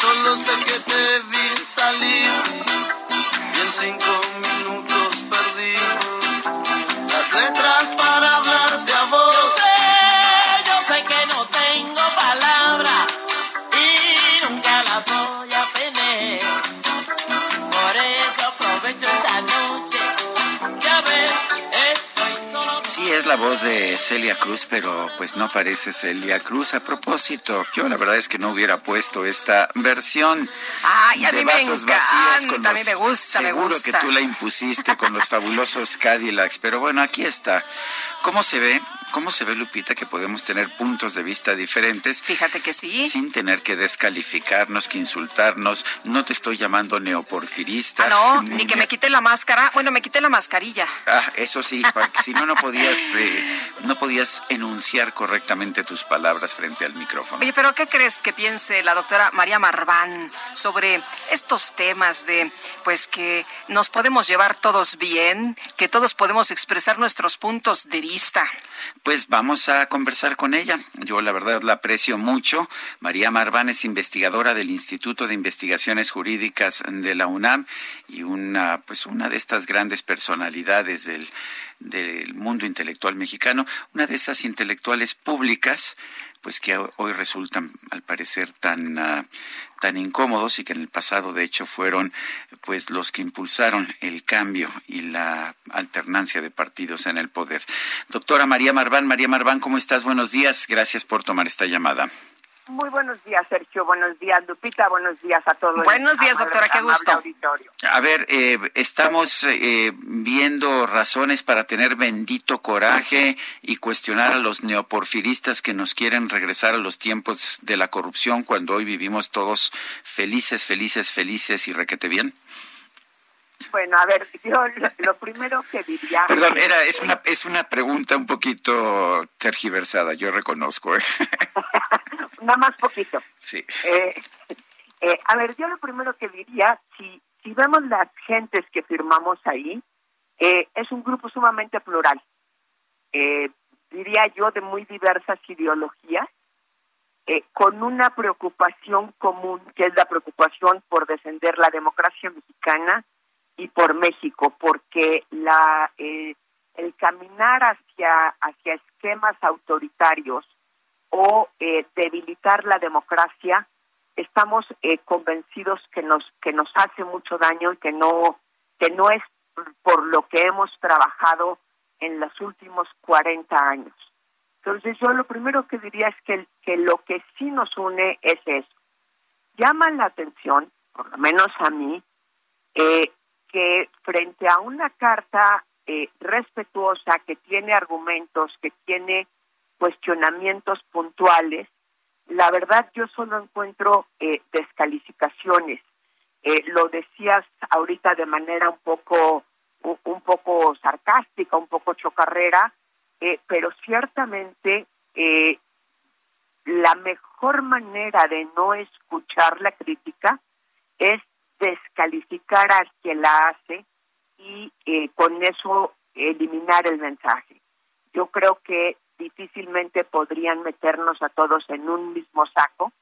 Solo sé que te vi salir. Y en cinco minutos Sí, es la voz de Celia Cruz, pero pues no parece Celia Cruz. A propósito, yo la verdad es que no hubiera puesto esta versión. Ay, a de mí vasos vacíos con a mí los- me gusta, me Seguro gusta. que tú la impusiste con los fabulosos Cadillacs, pero bueno, aquí está. ¿Cómo se ve? ¿Cómo se ve, Lupita, que podemos tener puntos de vista diferentes? Fíjate que sí. Sin tener que descalificarnos, que insultarnos. No te estoy llamando neoporfirista. Ah, no, ni que me quite la máscara. Bueno, me quité la mascarilla. Ah, eso sí, si no, no podías, eh, no podías enunciar correctamente tus palabras frente al micrófono. Oye, pero ¿qué crees que piense la doctora María Marván sobre estos temas de, pues, que nos podemos llevar todos bien, que todos podemos expresar nuestros puntos de vista? Pues vamos a conversar con ella. Yo la verdad la aprecio mucho. María Marván es investigadora del Instituto de Investigaciones Jurídicas de la UNAM y una, pues una de estas grandes personalidades del, del mundo intelectual mexicano, una de esas intelectuales públicas pues que hoy resultan al parecer tan ah, tan incómodos y que en el pasado de hecho fueron pues los que impulsaron el cambio y la alternancia de partidos en el poder. Doctora María Marván, María Marván, ¿cómo estás? Buenos días. Gracias por tomar esta llamada. Muy buenos días, Sergio. Buenos días, Lupita. Buenos días a todos. Buenos días, doctora. Qué gusto. A ver, eh, estamos eh, viendo razones para tener bendito coraje y cuestionar a los neoporfiristas que nos quieren regresar a los tiempos de la corrupción cuando hoy vivimos todos felices, felices, felices y requete bien. Bueno, a ver, yo lo, primero que diría... Perdón, era, es, una, es una pregunta un poquito tergiversada, yo reconozco. ¿eh? <laughs> Nada más poquito. Sí. Eh, eh, a ver, yo lo primero que diría, si, si vemos las gentes que firmamos ahí, es un grupo sumamente plural. diría yo de muy diversas ideologías, con una preocupación común, que es la preocupación por defender la democracia mexicana, y por México, porque la eh, el caminar hacia hacia esquemas autoritarios o eh, debilitar la democracia, estamos eh, convencidos que nos que nos hace mucho daño y que no que no es por lo que hemos trabajado en los últimos 40 años. Entonces yo lo primero que diría es que, que lo que sí nos une es eso. Llama la atención, por lo menos a mí, eh, que frente a una carta eh, respetuosa, que tiene argumentos, que tiene cuestionamientos puntuales, la verdad yo solo encuentro eh, descalificaciones. Eh, lo decías ahorita de manera un poco un, poco sarcástica, un poco chocarrera, pero ciertamente la mejor manera de no escuchar la crítica es descalificar a quien la hace y eh, con eso eliminar el mensaje. Yo creo que difícilmente podrían meternos a todos en un mismo saco,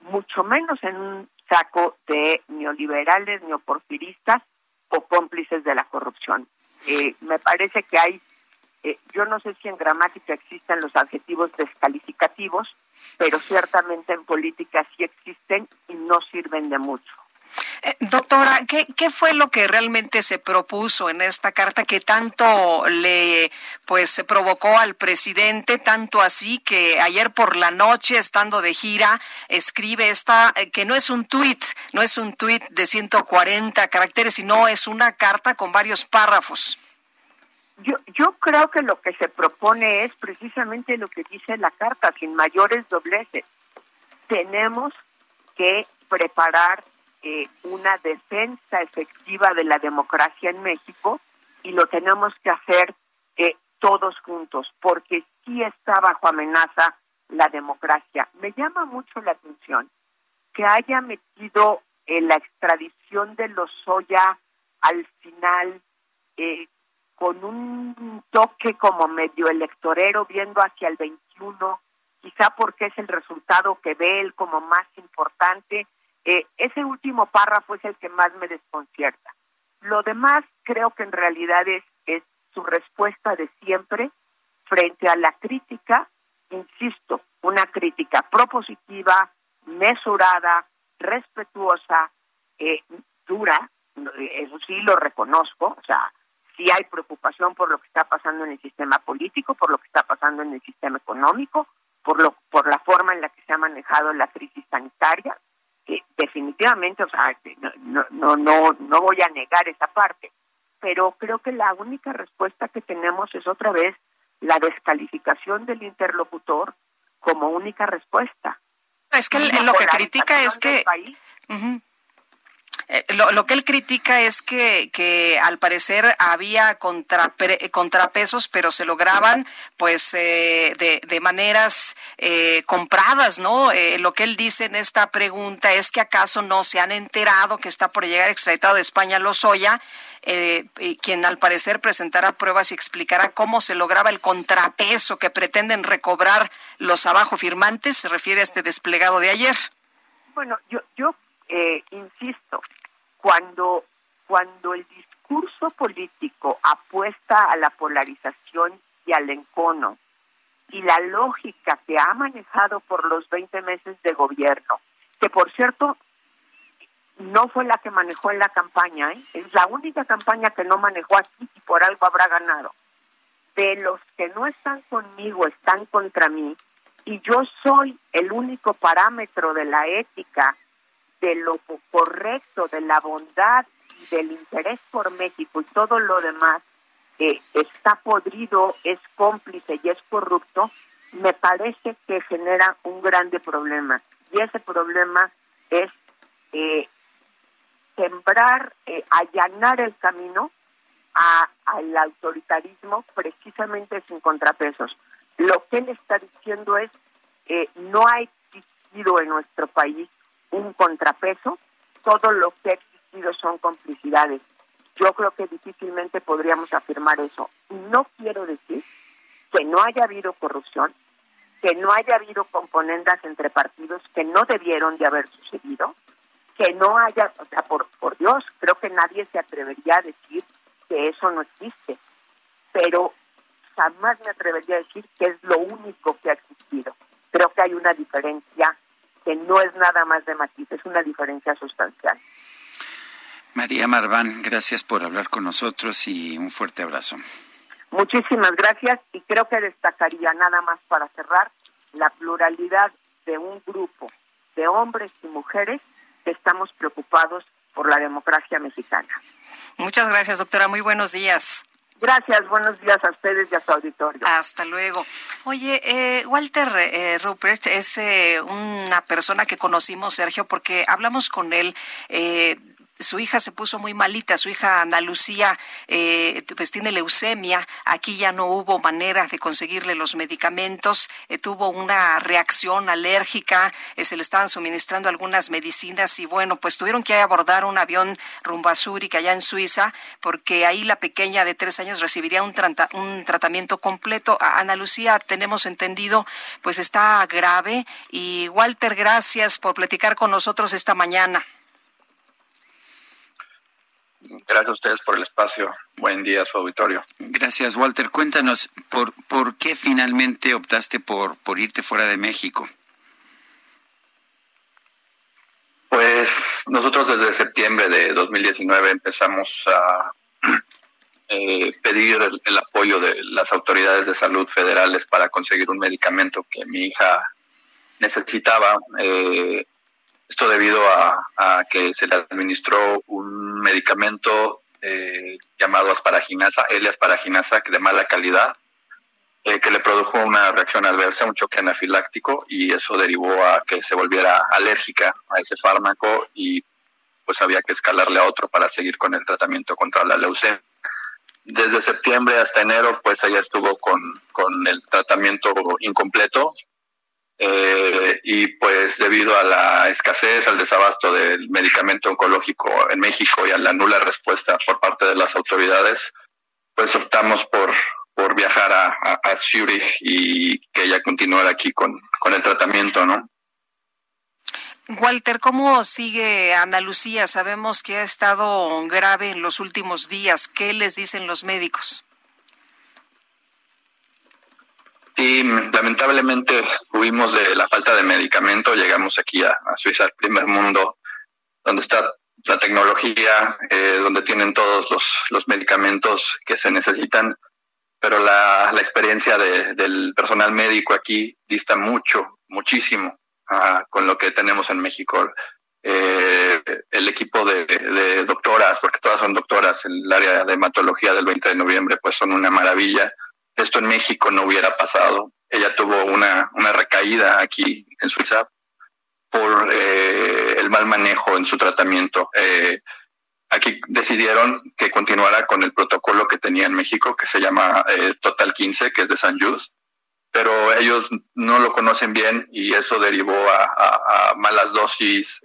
mucho menos en un saco de neoliberales, neoporfiristas o cómplices de la corrupción. Eh, me parece que hay, eh, yo no sé si en gramática existen los adjetivos descalificativos, pero ciertamente en política sí existen y no sirven de mucho. Doctora, ¿qué, ¿qué fue lo que realmente se propuso en esta carta que tanto le pues se provocó al presidente, tanto así que ayer por la noche, estando de gira, escribe esta, eh, que no es un tuit, no es un tuit de 140 caracteres, sino es una carta con varios párrafos? Yo, yo creo que lo que se propone es precisamente lo que dice la carta, sin mayores dobleces. Tenemos que preparar eh, una defensa efectiva de la democracia en México y lo tenemos que hacer eh, todos juntos, porque sí está bajo amenaza la democracia. Me llama mucho la atención que haya metido en la extradición de los Soya al final eh, con un toque como medio electorero, viendo hacia el 21, quizá porque es el resultado que ve él como más importante, eh, ese último párrafo es el que más me desconcierta. Lo demás creo que en realidad es, su respuesta de siempre frente a la crítica, insisto, una crítica propositiva, mesurada, respetuosa, eh, dura, eso sí lo reconozco, o sea, sí hay preocupación por lo que está pasando en el sistema político, por lo que está pasando en el sistema económico, por lo por la forma en la que se ha manejado la crisis sanitaria, definitivamente, o sea, no, no, no, no voy a negar esa parte, pero creo que la única respuesta que tenemos es otra vez la descalificación del interlocutor como única respuesta. Es que lo que critica es que... Eh, lo, que él critica es que, que al parecer había contrapesos, pero se lograban pues eh, de, de, maneras eh, compradas, ¿no? lo que él dice en esta pregunta es que acaso no se han enterado que está por llegar extraditado de España Lozoya, eh, quien al parecer presentará pruebas y explicará cómo se lograba el contrapeso que pretenden recobrar los abajo firmantes, se refiere a este desplegado de ayer. Bueno, yo, yo eh, insisto, cuando, cuando el discurso político apuesta a la polarización y al encono, y la lógica que ha manejado por los 20 meses de gobierno, que por cierto no fue la que manejó en la campaña, ¿eh? es la única campaña que no manejó aquí y por algo habrá ganado. De los que no están conmigo, están contra mí, y yo soy el único parámetro de la ética, de lo correcto, de la bondad y del interés por México y todo lo demás está podrido, es cómplice y es corrupto, me parece que genera un grande problema. Y ese problema es eh, sembrar, eh, allanar el camino al autoritarismo precisamente sin contrapesos. Lo que él está diciendo es, eh, no ha existido en nuestro país un contrapeso, todo lo que ha existido son complicidades. Yo creo que difícilmente podríamos afirmar eso. No quiero decir que no haya habido corrupción, que no haya habido componendas entre partidos que no debieron de haber sucedido, que no haya, o sea, por Dios, creo que nadie se atrevería a decir que eso no existe, pero jamás me atrevería a decir que es lo único que ha existido. Creo que hay una diferencia que no es nada más de matiz, es una diferencia sustancial. María Marván, gracias por hablar con nosotros y un fuerte abrazo. Muchísimas gracias y creo que destacaría nada más para cerrar la pluralidad de un grupo de hombres y mujeres que estamos preocupados por la democracia mexicana. Muchas gracias, doctora. Muy buenos días. Gracias, buenos días a ustedes y a su auditorio. Hasta luego. Oye, eh, Walter eh, Rupert es eh, una persona que conocimos, Sergio, porque hablamos con él eh, su hija se puso muy malita, su hija Ana Lucía eh, pues tiene leucemia, aquí ya no hubo manera de conseguirle los medicamentos, eh, tuvo una reacción alérgica, eh, se le estaban suministrando algunas medicinas y bueno, pues tuvieron que abordar un avión rumbo a Zúrich allá en Suiza, porque ahí la pequeña de tres años recibiría un, un tratamiento completo. Ana Lucía, tenemos entendido, pues está grave y Walter, gracias por platicar con nosotros esta mañana. Gracias a ustedes por el espacio. Buen día a su auditorio. Gracias, Walter. Cuéntanos, ¿por, por qué finalmente optaste por, por irte fuera de México? Pues nosotros desde septiembre de 2019 empezamos a <clears throat> eh, pedir el, el, apoyo de las autoridades de salud federales para conseguir un medicamento que mi hija necesitaba. Eh, esto debido a, que se le administró un medicamento eh, llamado asparaginasa, L-asparaginasa, de mala calidad, eh, que le produjo una reacción adversa, un choque anafiláctico, y eso derivó a que se volviera alérgica a ese fármaco y pues había que escalarle a otro para seguir con el tratamiento contra la leucemia. Desde septiembre hasta enero, pues ella estuvo con, con el tratamiento incompleto, eh, y pues debido a la escasez, al desabasto del medicamento oncológico en México y a la nula respuesta por parte de las autoridades, pues optamos por, por viajar a, Zurich y que ella continuara aquí con, con el tratamiento, ¿no? Walter, ¿cómo sigue Ana Lucía? Sabemos que ha estado grave en los últimos días. ¿Qué les dicen los médicos? Sí, lamentablemente huimos de la falta de medicamento, llegamos aquí a, Suiza, el primer mundo, donde está la tecnología, eh, donde tienen todos los, los, medicamentos que se necesitan, pero la, la experiencia de, del personal médico aquí dista mucho, muchísimo uh, con lo que tenemos en México. Eh, el equipo de, de, doctoras, porque todas son doctoras, el área de hematología del 20 de noviembre, pues son una maravilla esto en México no hubiera pasado. Ella tuvo una, una recaída aquí en Suiza por eh, el mal manejo en su tratamiento. Eh, aquí decidieron que continuara con el protocolo que tenía en México, que se llama eh, Total 15, que es de San Just, pero ellos no lo conocen bien y eso derivó a, malas dosis,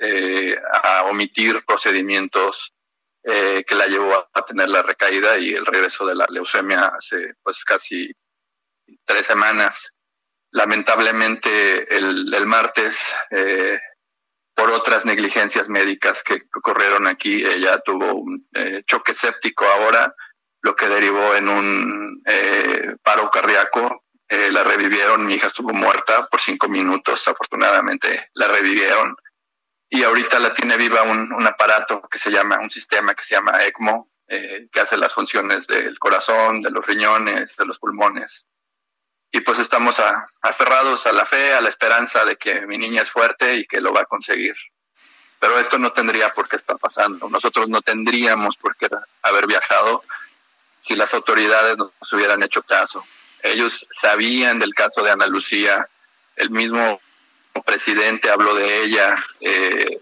a omitir procedimientos eh, que la llevó a tener la recaída y el regreso de la leucemia hace pues casi tres semanas. Lamentablemente el, el martes, eh, por otras negligencias médicas que ocurrieron aquí, ella tuvo un eh, choque séptico ahora, lo que derivó en un eh, paro cardíaco. Eh, la revivieron, mi hija estuvo muerta por cinco minutos, afortunadamente la revivieron y ahorita la tiene viva un, un, aparato que se llama, un sistema que se llama ECMO, eh, que hace las funciones del corazón, de los riñones, de los pulmones. y pues estamos aferrados a la fe, a la esperanza de que mi niña es fuerte y que lo va a conseguir. Pero esto no tendría por qué estar pasando. Nosotros no tendríamos por qué haber viajado si las autoridades nos hubieran hecho caso. Ellos sabían del caso de Ana Lucía, el mismo presidente habló de ella, eh,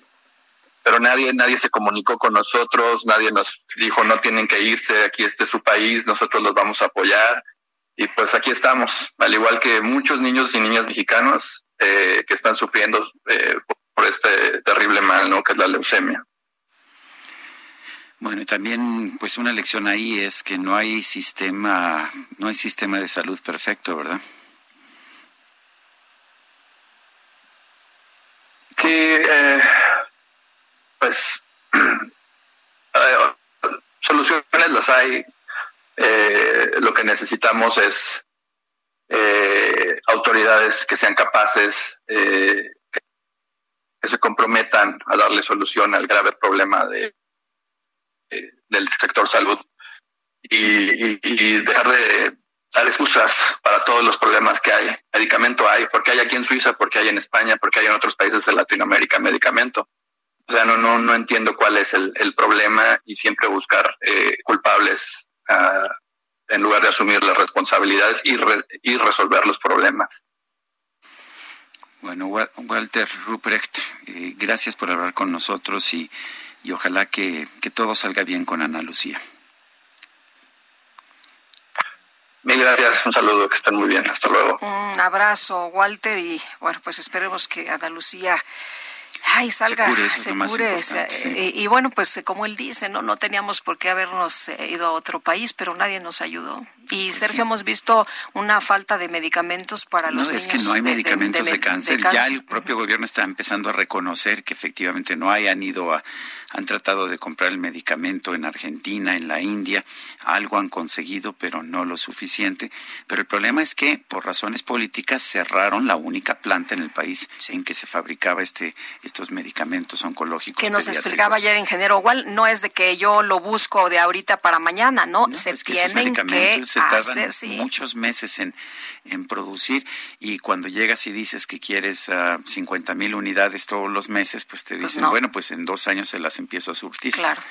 pero nadie, nadie se comunicó con nosotros, nadie nos dijo no tienen que irse, aquí este es su país, nosotros los vamos a apoyar. Y pues aquí estamos, al igual que muchos niños y niñas mexicanos eh, que están sufriendo eh, por este terrible mal, ¿no? Que es la leucemia. Bueno, y también, pues una lección ahí es que no hay sistema, no hay sistema de salud perfecto, ¿verdad? Sí, eh, pues <clears throat> eh, soluciones las hay. Eh, lo que necesitamos es autoridades que sean capaces, que se comprometan a darle solución al grave problema de, del sector salud y, dejar de dar excusas para todos los problemas que hay. Medicamento hay, porque hay aquí en Suiza, porque hay en España, porque hay en otros países de Latinoamérica medicamento. O sea, no, no, no entiendo cuál es el, el problema y siempre buscar eh, culpables uh, en lugar de asumir las responsabilidades y, re, y resolver los problemas. Bueno, Walter Ruprecht, eh, gracias por hablar con nosotros y, y ojalá que, que todo salga bien con Ana Lucía. Mil gracias, un saludo, que estén muy bien, hasta luego. Un abrazo, Walter, y bueno, pues esperemos que Ana Lucía ay, salga, se cure. Se cure y, y, bueno, pues como él dice, no, no teníamos por qué habernos eh, ido a otro país, pero nadie nos ayudó. Y pues Sergio, sí. hemos visto una falta de medicamentos para no, los niños. Es que no hay medicamentos de, de, de, cáncer. cáncer. Ya el propio gobierno está empezando a reconocer que efectivamente no hay, han ido a, han tratado de comprar el medicamento en Argentina, en la India, algo han conseguido, pero no lo suficiente. Pero el problema es que por razones políticas cerraron la única planta en el país en que se fabricaba este, estos medicamentos oncológicos. Que nos explicaba ayer ingeniero igual, no es de que yo lo busco de ahorita para mañana, no, no se es que tienen que se tardan sí. muchos meses en, en, producir y cuando llegas y dices que quieres uh, 50 mil unidades todos los meses, pues te dicen, pues no. bueno, pues en dos años se las empiezo a surtir. Claro.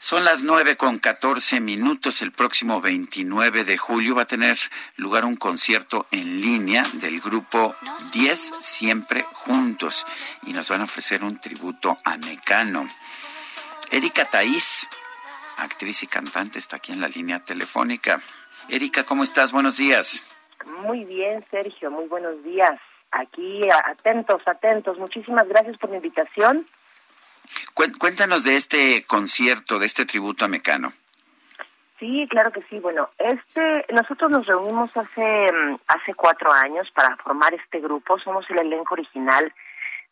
Son las nueve con catorce minutos. El próximo 29 de julio va a tener lugar un concierto en línea del grupo 10 Siempre Juntos y nos van a ofrecer un tributo a Mecano. Erika Taís, actriz y cantante, está aquí en la línea telefónica. Erika, ¿cómo estás? Buenos días. Muy bien, Sergio, muy buenos días. Aquí atentos, atentos. Muchísimas gracias por la invitación. Cuéntanos de este concierto, de este tributo a Mecano. Sí, claro que sí. Bueno, este, nosotros nos reunimos hace hace cuatro años para formar este grupo. Somos el elenco original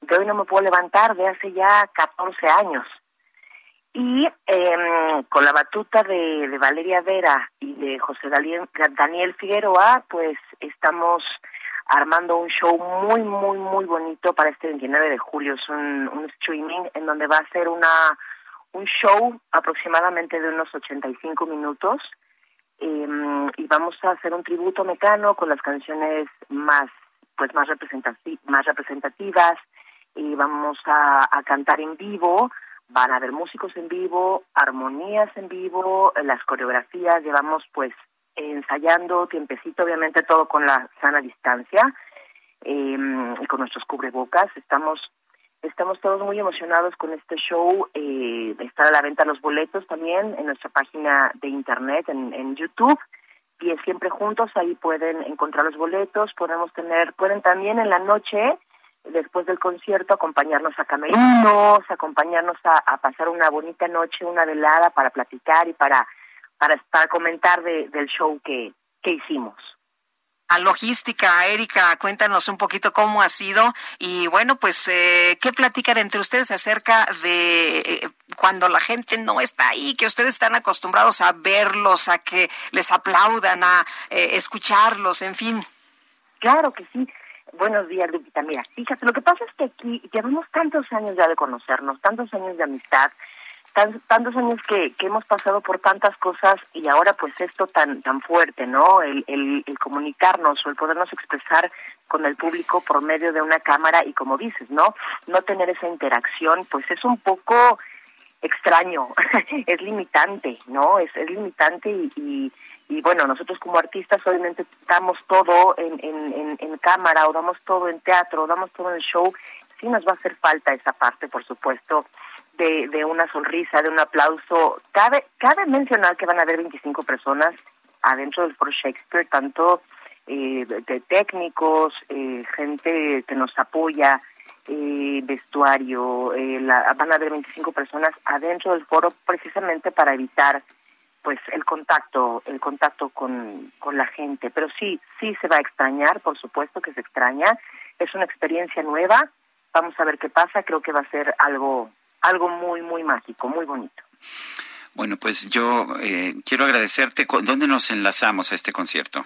de Hoy No Me Puedo Levantar de hace ya 14 años. Y eh, con la batuta de, de, Valeria Vera y de José Daniel, Daniel Figueroa, pues estamos armando un show muy, muy, muy bonito para este 29 de julio. Es un, streaming en donde va a ser una un show aproximadamente de unos 85 minutos. Eh, y vamos a hacer un tributo mecano con las canciones más pues más más representativas. Y vamos a cantar en vivo. Van a haber músicos en vivo, armonías en vivo, las coreografías, llevamos pues ensayando tiempecito, obviamente todo con la sana distancia eh, y con nuestros cubrebocas. Estamos estamos todos muy emocionados con este show. Eh, está a la venta los boletos también en nuestra página de internet, en, en YouTube. Y siempre juntos, ahí pueden encontrar los boletos, podemos tener, pueden también en la noche después del concierto acompañarnos a camerinos, acompañarnos a, pasar una bonita noche, una velada para platicar y para para, para comentar de, del show que, que hicimos. A logística, Erika, cuéntanos un poquito cómo ha sido y bueno, pues eh, qué platican entre ustedes acerca de eh, cuando la gente no está ahí, que ustedes están acostumbrados a verlos, a que les aplaudan, a eh, escucharlos, en fin. Claro que sí. Buenos días, Lupita. Mira, fíjate, lo que pasa es que aquí llevamos tantos años ya de conocernos, tantos años de amistad, tantos años que, hemos pasado por tantas cosas y ahora pues esto tan tan fuerte, ¿no? El, el, el comunicarnos o el podernos expresar con el público por medio de una cámara y como dices, ¿no? No tener esa interacción, pues es un poco extraño, <laughs> es limitante, ¿no? Es, limitante y, y, bueno, nosotros como artistas obviamente damos todo en, en, en, cámara o damos todo en teatro o damos todo en show, sí nos va a hacer falta esa parte, por supuesto, de, de una sonrisa, de un aplauso. Cabe, cabe mencionar que van a haber 25 personas adentro del Foro Shakespeare, tanto eh, de, técnicos, eh, gente que nos apoya, eh, vestuario, eh, la, van a haber 25 personas adentro del foro precisamente para evitar pues el contacto, el contacto con, con la gente. Pero sí, sí se va a extrañar, por supuesto que se extraña. Es una experiencia nueva. Vamos a ver qué pasa. Creo que va a ser algo, algo muy, muy mágico, muy bonito. Bueno, pues yo eh, quiero agradecerte. ¿Dónde nos enlazamos a este concierto?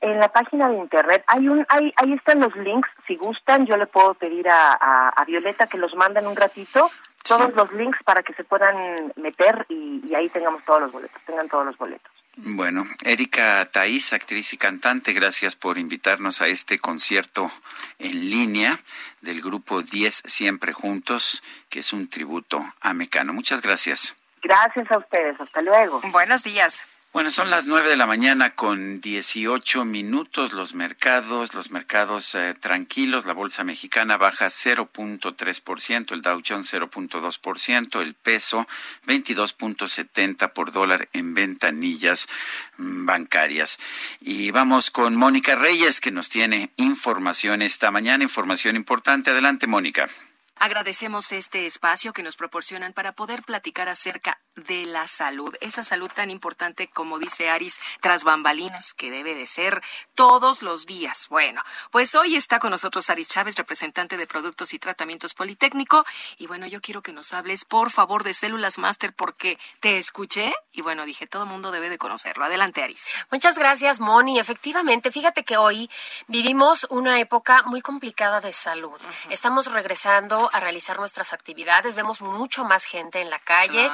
en la página de internet hay un ahí ahí están los links si gustan yo le puedo pedir a, a, Violeta que los manden un ratito todos los links para que se puedan meter y, y, ahí tengamos todos los boletos tengan todos los boletos bueno Erika Taís actriz y cantante gracias por invitarnos a este concierto en línea del grupo 10 siempre juntos que es un tributo a Mecano. Muchas gracias. Gracias a ustedes. Hasta luego. Buenos días bueno, son las nueve de la mañana con 18 minutos. Los mercados, los mercados eh, tranquilos. La bolsa mexicana baja 0.3%, el Dow Jones 0.2%, el peso 22.70 por dólar en ventanillas mm, bancarias. Y vamos con Mónica Reyes, que nos tiene información esta mañana, información importante. Adelante, Mónica. Agradecemos este espacio que nos proporcionan para poder platicar acerca de la salud, esa salud tan importante como dice Aris, tras bambalinas, que debe de ser todos los días. Bueno, pues hoy está con nosotros Aris Chávez, representante de Productos y Tratamientos Politécnico, y bueno, yo quiero que nos hables por favor de Células Master porque te escuché y bueno, dije, todo el mundo debe de conocerlo. Adelante, Aris. Muchas gracias, Moni. Efectivamente, fíjate que hoy vivimos una época muy complicada de salud. Estamos regresando a realizar nuestras actividades. Vemos mucho más gente en la calle,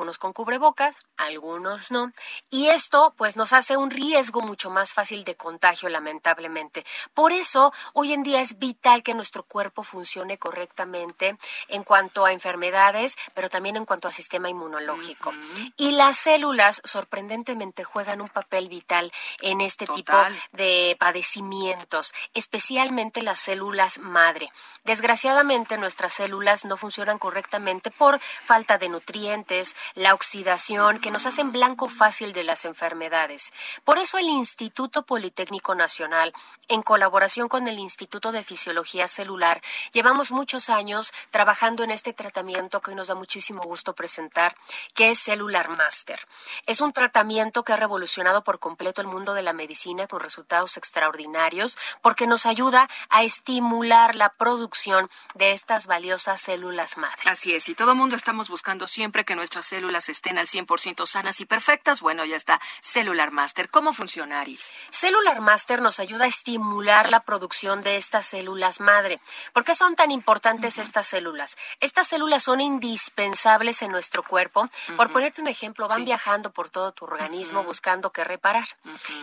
algunos con cubrebocas, algunos no. Y esto pues nos hace un riesgo mucho más fácil de contagio, lamentablemente. Por eso, hoy en día es vital que nuestro cuerpo funcione correctamente en cuanto a enfermedades, pero también en cuanto a sistema inmunológico. Y las células, sorprendentemente, juegan un papel vital en este tipo de padecimientos, especialmente las células madre. Desgraciadamente, nuestras células no funcionan correctamente por falta de nutrientes, la oxidación, que nos hacen blanco fácil de las enfermedades. Por eso el Instituto Politécnico Nacional, en colaboración con el Instituto de Fisiología Celular, llevamos muchos años trabajando en este tratamiento que hoy nos da muchísimo gusto presentar, que es Cellular Master. Es un tratamiento que ha revolucionado por completo el mundo de la medicina con resultados extraordinarios porque nos ayuda a estimular la producción de estas valiosas células madre. Así es, y todo el mundo estamos buscando siempre que nuestras células estén al 100% sanas y perfectas. Bueno, ya está Cellular Master. ¿Cómo funciona, Aris? Cellular Master nos ayuda a estimular la producción de estas células madre. ¿Por qué son tan importantes estas células? Estas células son indispensables en nuestro cuerpo. Por ponerte un ejemplo, van viajando por todo tu organismo buscando qué reparar.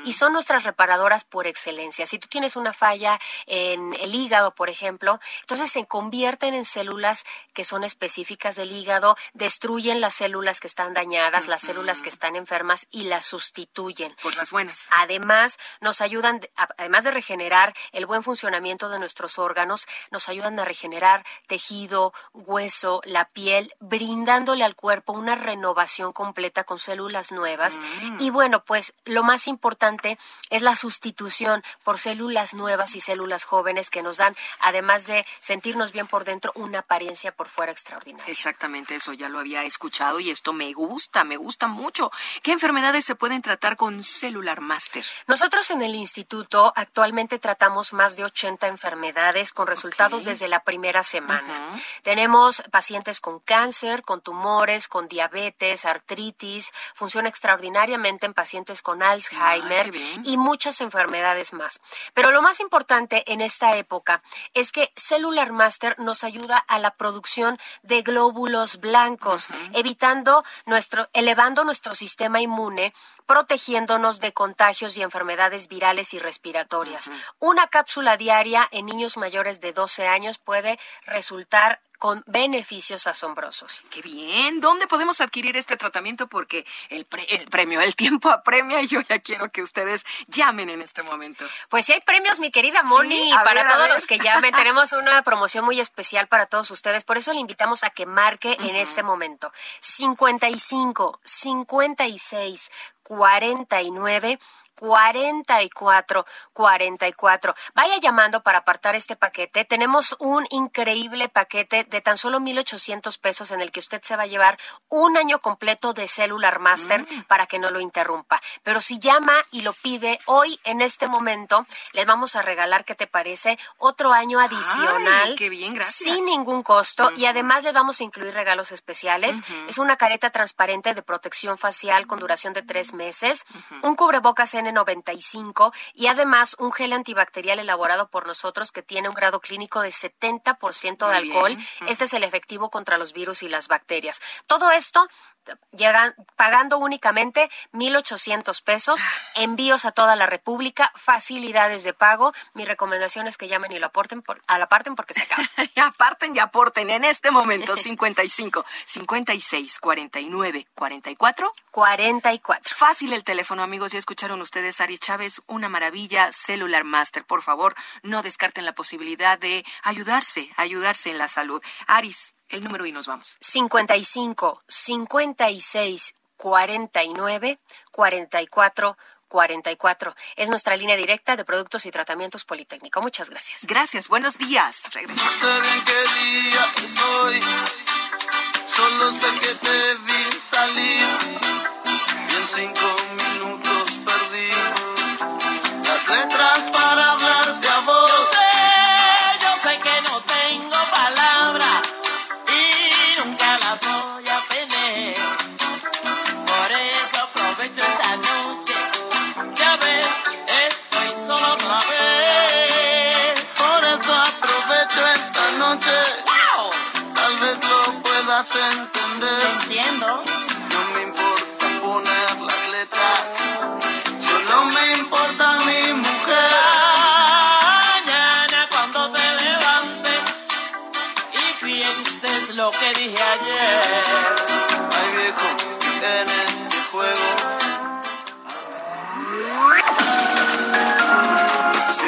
Y son nuestras reparadoras por excelencia. Si tú tienes una falla en el hígado, por ejemplo, entonces se convierte en células que son específicas del hígado, destruyen las células que están dañadas, las células que están enfermas y las sustituyen. Por las buenas. Además, nos ayudan, además de regenerar el buen funcionamiento de nuestros órganos, nos ayudan a regenerar tejido, hueso, la piel, brindándole al cuerpo una renovación completa con células nuevas. Mm. Y bueno, pues lo más importante es la sustitución por células nuevas y células jóvenes que nos dan, además de sentirnos bien por dentro, una apariencia por fuera extraordinaria. Exactamente, eso ya lo había escuchado y esto me gusta, me gusta mucho. ¿Qué enfermedades se pueden tratar con Cellular Master? Nosotros en el instituto actualmente tratamos más de 80 enfermedades con resultados desde la primera semana. Tenemos pacientes con cáncer, con tumores, con diabetes, artritis, funciona extraordinariamente en pacientes con Alzheimer y muchas enfermedades más. Pero lo más importante en esta época es que Cellular Master nos ayuda a la producción de glóbulos blancos, evitando nuestro, elevando nuestro sistema inmune, protegiéndonos de contagios y enfermedades virales y respiratorias. Una cápsula diaria en niños mayores de 12 años puede resultar con beneficios asombrosos. Qué bien. ¿Dónde podemos adquirir este tratamiento? Porque el, el premio, el tiempo <laughs> apremia y yo ya quiero que ustedes llamen en este momento. Pues sí hay premios, mi querida Moni, para todos los que llamen. Tenemos una promoción muy especial para todos ustedes. Por eso le invitamos a que marque en este momento 55 56 49 44 44. Vaya llamando para apartar este paquete. Tenemos un increíble paquete de tan solo 1,800 pesos en el que usted se va a llevar un año completo de Cellular Master Mm. para que no lo interrumpa. Pero si llama y lo pide hoy, en este momento, les vamos a regalar, ¿qué te parece? Otro año adicional. Ay, qué bien, gracias. Sin ningún costo. Y además les vamos a incluir regalos especiales. Es una careta transparente de protección facial con duración de tres meses, un cubrebocas N95 y además un gel antibacterial elaborado por nosotros que tiene un grado clínico de 70% de Muy alcohol. bien. Este es el efectivo contra los virus y las bacterias. Todo esto llegan pagando únicamente 1.800 pesos, envíos a toda la República, facilidades de pago. Mi recomendación es que llamen y lo aporten por, a la parten porque se acaba. <laughs> Y aparten y aporten en este momento 55 56 49 44 44. Fácil el teléfono, amigos. Ya escucharon ustedes, Aris Chávez, una maravilla. Cellular Master, por favor, no descarten la posibilidad de ayudarse, ayudarse en la salud. Aris, el número y nos vamos. 55 56 49 44 44. Es nuestra línea directa de productos y tratamientos Politécnico. Muchas gracias. Gracias, buenos días. Regresamos. sé bien qué día es hoy, solo sé que te vi salir y en cinco minutos puedas entender. Entiendo.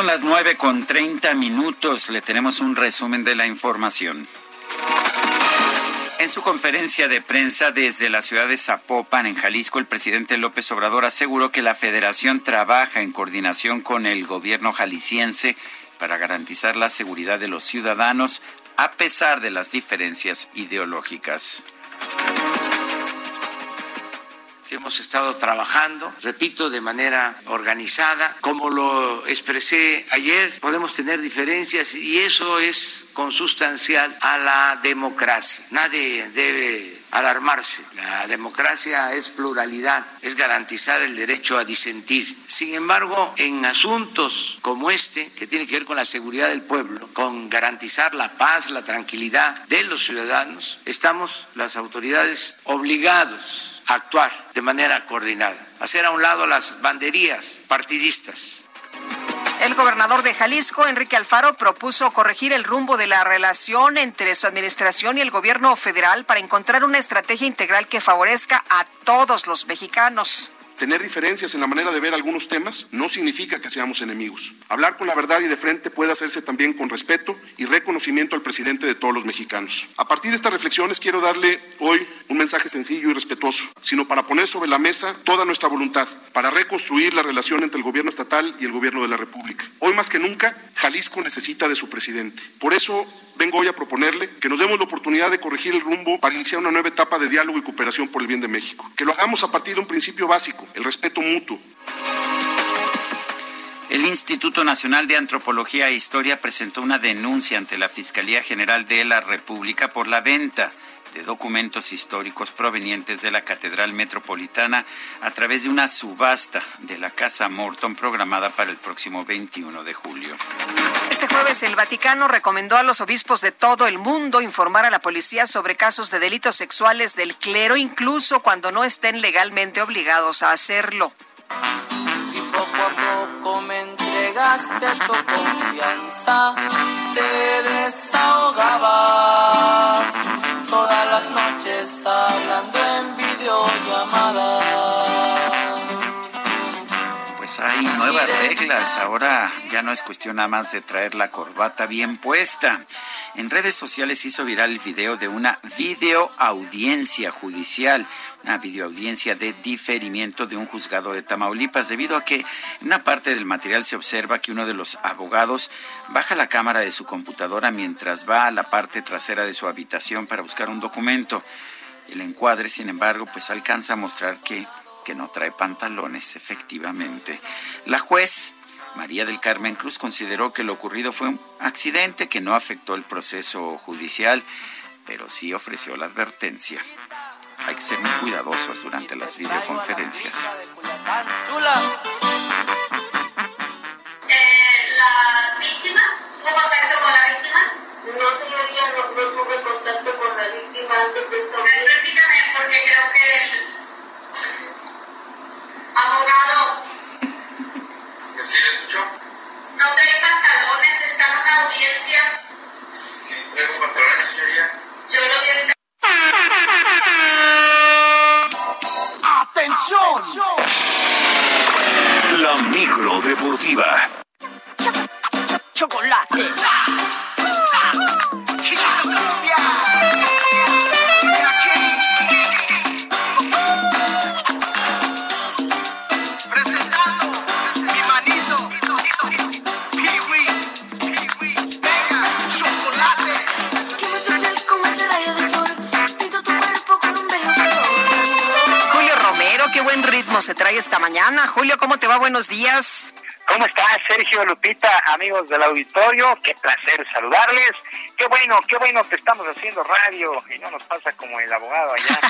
Son las nueve con treinta minutos. Le tenemos un resumen de la información. En su conferencia de prensa desde la ciudad de Zapopan, en Jalisco, el presidente López Obrador aseguró que la federación trabaja en coordinación con el gobierno jalisciense para garantizar la seguridad de los ciudadanos a pesar de las diferencias ideológicas. Hemos estado trabajando, repito, de manera organizada. Como lo expresé ayer, podemos tener diferencias y eso es consustancial a la democracia. Nadie debe alarmarse. La democracia es pluralidad, es garantizar el derecho a disentir. Sin embargo, en asuntos como este, que tiene que ver con la seguridad del pueblo, con garantizar la paz, la tranquilidad de los ciudadanos, estamos las autoridades obligados actuar de manera coordinada, hacer a un lado las banderías partidistas. El gobernador de Jalisco, Enrique Alfaro, propuso corregir el rumbo de la relación entre su administración y el gobierno federal para encontrar una estrategia integral que favorezca a todos los mexicanos. Tener diferencias en la manera de ver algunos temas no significa que seamos enemigos. Hablar con la verdad y de frente puede hacerse también con respeto y reconocimiento al presidente de todos los mexicanos. A partir de estas reflexiones quiero darle hoy un mensaje sencillo y respetuoso, sino para poner sobre la mesa toda nuestra voluntad para reconstruir la relación entre el gobierno estatal y el gobierno de la República. Hoy más que nunca, Jalisco necesita de su presidente. Por eso vengo hoy a proponerle que nos demos la oportunidad de corregir el rumbo para iniciar una nueva etapa de diálogo y cooperación por el bien de México. Que lo hagamos a partir de un principio básico, el respeto mutuo. El Instituto Nacional de Antropología e Historia presentó una denuncia ante la Fiscalía General de la República por la venta de documentos históricos provenientes de la Catedral Metropolitana a través de una subasta de la Casa Morton programada para el próximo 21 de julio. Este jueves el Vaticano recomendó a los obispos de todo el mundo informar a la policía sobre casos de delitos sexuales del clero, incluso cuando no estén legalmente obligados a hacerlo. Y poco a poco me entregaste tu confianza, te desahogabas todas las noches hablando en videollamada. Pues hay nuevas reglas. Ahora ya no es cuestión nada más de traer la corbata bien puesta. En redes sociales hizo viral el video de una videoaudiencia judicial, una videoaudiencia de diferimiento de un juzgado de Tamaulipas, debido a que en una parte del material se observa que uno de los abogados baja la cámara de su computadora mientras va a la parte trasera de su habitación para buscar un documento. El encuadre, sin embargo, pues alcanza a mostrar que, que no trae pantalones, efectivamente. La juez María del Carmen Cruz consideró que lo ocurrido fue un accidente que no afectó el proceso judicial, pero sí ofreció la advertencia. Hay que ser muy cuidadosos durante las videoconferencias. Eh, ¿La víctima? ¿Tuvo contacto con la víctima? No, señoría, no, no tuve contacto abogado ¿Sí le escuchó? no trae pantalones, está en una audiencia. Sí, traigo pantalones, señoría. Yo lo vi. ¡Atención! La micro deportiva. Chocolate. Se trae esta mañana. Julio, ¿cómo te va? Buenos días. ¿Cómo estás, Sergio Lupita, amigos del auditorio? Qué placer saludarles. Qué bueno, qué bueno que estamos haciendo radio y no nos pasa como el abogado allá.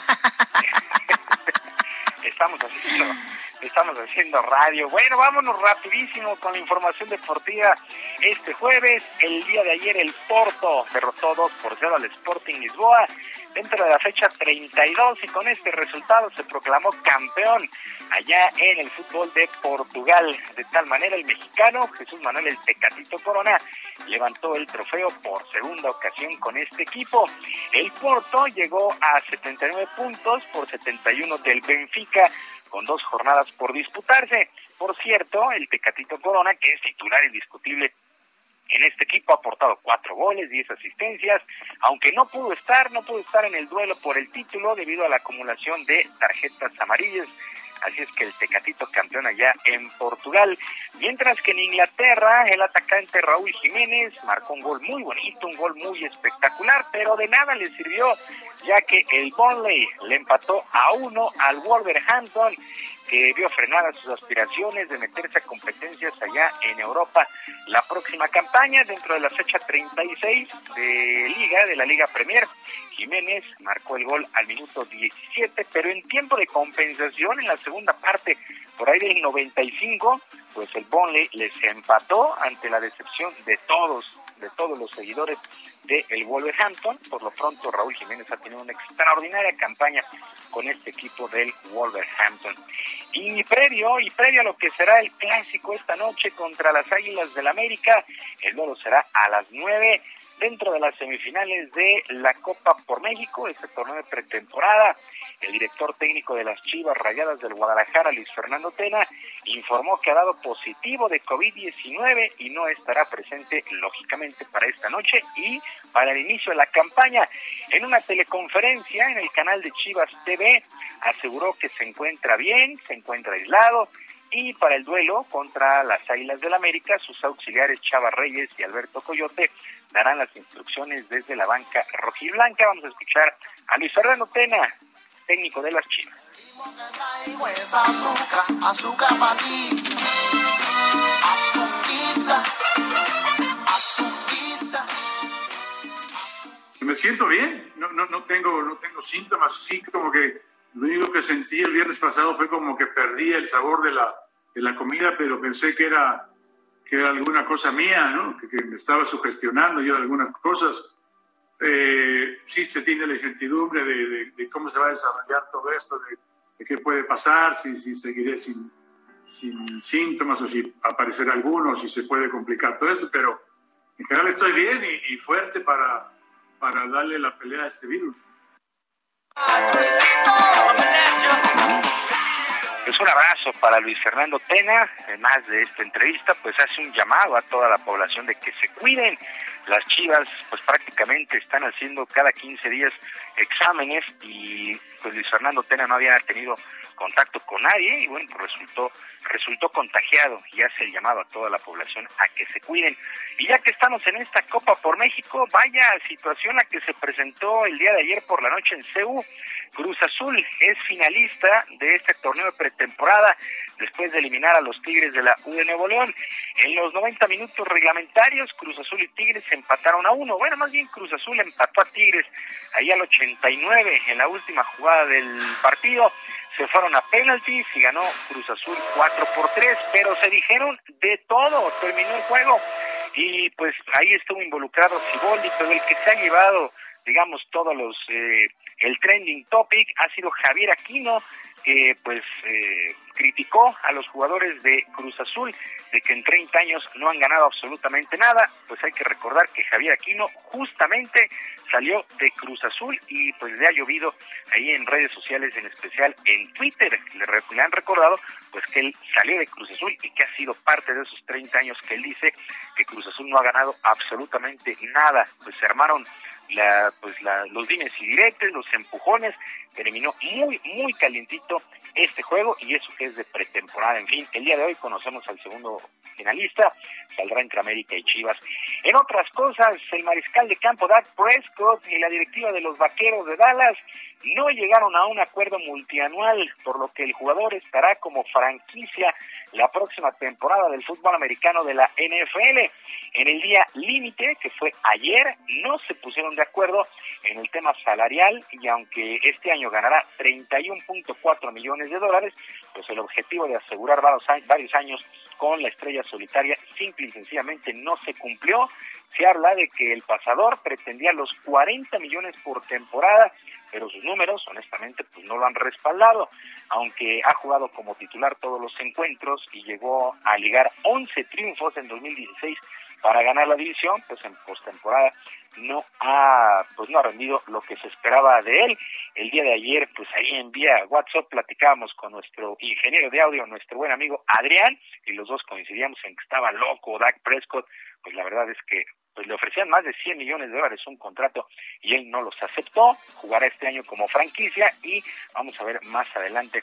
<laughs> estamos haciendo estamos haciendo radio. Bueno, vámonos rapidísimo con la información deportiva. Este jueves, el día de ayer, el Porto derrotó 2 por 0 al Sporting Lisboa dentro de la fecha 32 y con este resultado se proclamó campeón allá en el fútbol de Portugal. De tal manera, el mexicano Jesús Manuel El Tecatito Corona levantó el trofeo por segunda ocasión con este equipo. El Porto llegó a 79 puntos por 71 del Benfica con dos jornadas por disputarse. Por cierto, el Tecatito Corona, que es titular indiscutible en este equipo, ha aportado cuatro goles, diez asistencias, aunque no pudo estar, no pudo estar en el duelo por el título debido a la acumulación de tarjetas amarillas. Así es que el Tecatito campeón allá en Portugal. Mientras que en Inglaterra, el atacante Raúl Jiménez marcó un gol muy bonito, un gol muy espectacular, pero de nada le sirvió, ya que el Burnley le empató a uno al Wolverhampton, que vio frenadas sus aspiraciones de meterse a competencias allá en Europa. La próxima campaña, dentro de la fecha 36 de Liga, de la Liga Premier, Jiménez marcó el gol al minuto 17, pero en tiempo de compensación en la segunda parte, por ahí del 95, pues el Burnley les empató ante la decepción de todos, de todos los seguidores de el Wolverhampton. Por lo pronto, Raúl Jiménez ha tenido una extraordinaria campaña con este equipo del Wolverhampton. Y previo, y previo a lo que será el clásico esta noche contra las Águilas del América, el duelo será a las 9 dentro de las semifinales de la Copa por México, este torneo de pretemporada. El director técnico de las Chivas Rayadas del Guadalajara, Luis Fernando Tena, informó que ha dado positivo de COVID-19 y no estará presente, lógicamente, para esta noche y para el inicio de la campaña. En una teleconferencia en el canal de Chivas TV, aseguró que se encuentra bien, se encuentra aislado y para el duelo contra las Águilas del América, sus auxiliares Chava Reyes y Alberto Coyote darán las instrucciones desde la banca rojiblanca. Vamos a escuchar a Luis Fernando Tena, técnico de las Chivas. Me siento bien, no, no, no, tengo, no tengo síntomas, sí como que lo único que sentí el viernes pasado fue como que perdí el sabor de la, de la comida, pero pensé que era, que era alguna cosa mía, ¿no? que, me estaba sugestionando yo de algunas cosas. Eh, sí se tiene la incertidumbre de, de, cómo se va a desarrollar todo esto, de, de qué puede pasar, si, si seguiré sin, sin síntomas o si aparecerá alguno, si se puede complicar todo eso, pero en general estoy bien y, y fuerte para, para darle la pelea a este virus. Crucito. Es un abrazo para Luis Fernando Tena, además de esta entrevista, pues hace un llamado a toda la población de que se cuiden. Las chivas pues prácticamente están haciendo cada 15 días exámenes y pues Luis Fernando Tena no había tenido contacto con nadie y bueno, pues resultó, resultó contagiado y hace el llamado a toda la población a que se cuiden. Y ya que estamos en esta Copa por México, vaya situación la que se presentó el día de ayer por la noche en CEU. Cruz Azul es finalista de este torneo de pretemporada después de eliminar a los Tigres de la U de Nuevo León. En los 90 minutos reglamentarios, Cruz Azul y Tigres empataron a uno. Bueno, más bien Cruz Azul empató a Tigres ahí al 89 en la última jugada del partido se fueron a penaltis y ganó Cruz Azul 4 por 3, pero se dijeron de todo, terminó el juego y pues ahí estuvo involucrado Ciboldi, pero el que se ha llevado, digamos, todos los, eh, el trending topic ha sido Javier Aquino, que pues eh, criticó a los jugadores de Cruz Azul de que en 30 años no han ganado absolutamente nada, pues hay que recordar que Javier Aquino justamente salió de Cruz Azul y pues le ha llovido ahí en redes sociales, en especial en Twitter. Le, han recordado pues que él salió de Cruz Azul y que ha sido parte de esos 30 años que él dice que Cruz Azul no ha ganado absolutamente nada. Pues se armaron la, pues la, los dimes y diretes, los empujones, terminó muy, muy calientito este juego y eso que es de pretemporada. En fin, el día de hoy conocemos al segundo finalista, saldrá entre América y Chivas. En otras cosas, el mariscal de campo Dak Prescott y la directiva de los Vaqueros de Dallas no llegaron a un acuerdo multianual, por lo que el jugador estará como franquicia la próxima temporada del fútbol americano de la NFL. En el día límite, que fue ayer, no se pusieron de acuerdo en el tema salarial y aunque este año ganará 31.4 millones de dólares, pues el objetivo de asegurar varios años con la estrella solitaria simple y sencillamente no se cumplió. Se habla de que el pasador pretendía los 40 millones por temporada, pero sus números, honestamente, pues no lo han respaldado. Aunque ha jugado como titular todos los encuentros y llegó a ligar 11 triunfos en 2016 para ganar la división, pues en postemporada no ha pues no ha rendido lo que se esperaba de él. El día de ayer, pues ahí en vía WhatsApp platicábamos con nuestro ingeniero de audio, nuestro buen amigo Adrián, y los dos coincidíamos en que estaba loco Dak Prescott, pues la verdad es que pues le ofrecían más de 100 millones de dólares un contrato y él no los aceptó, jugará este año como franquicia y vamos a ver más adelante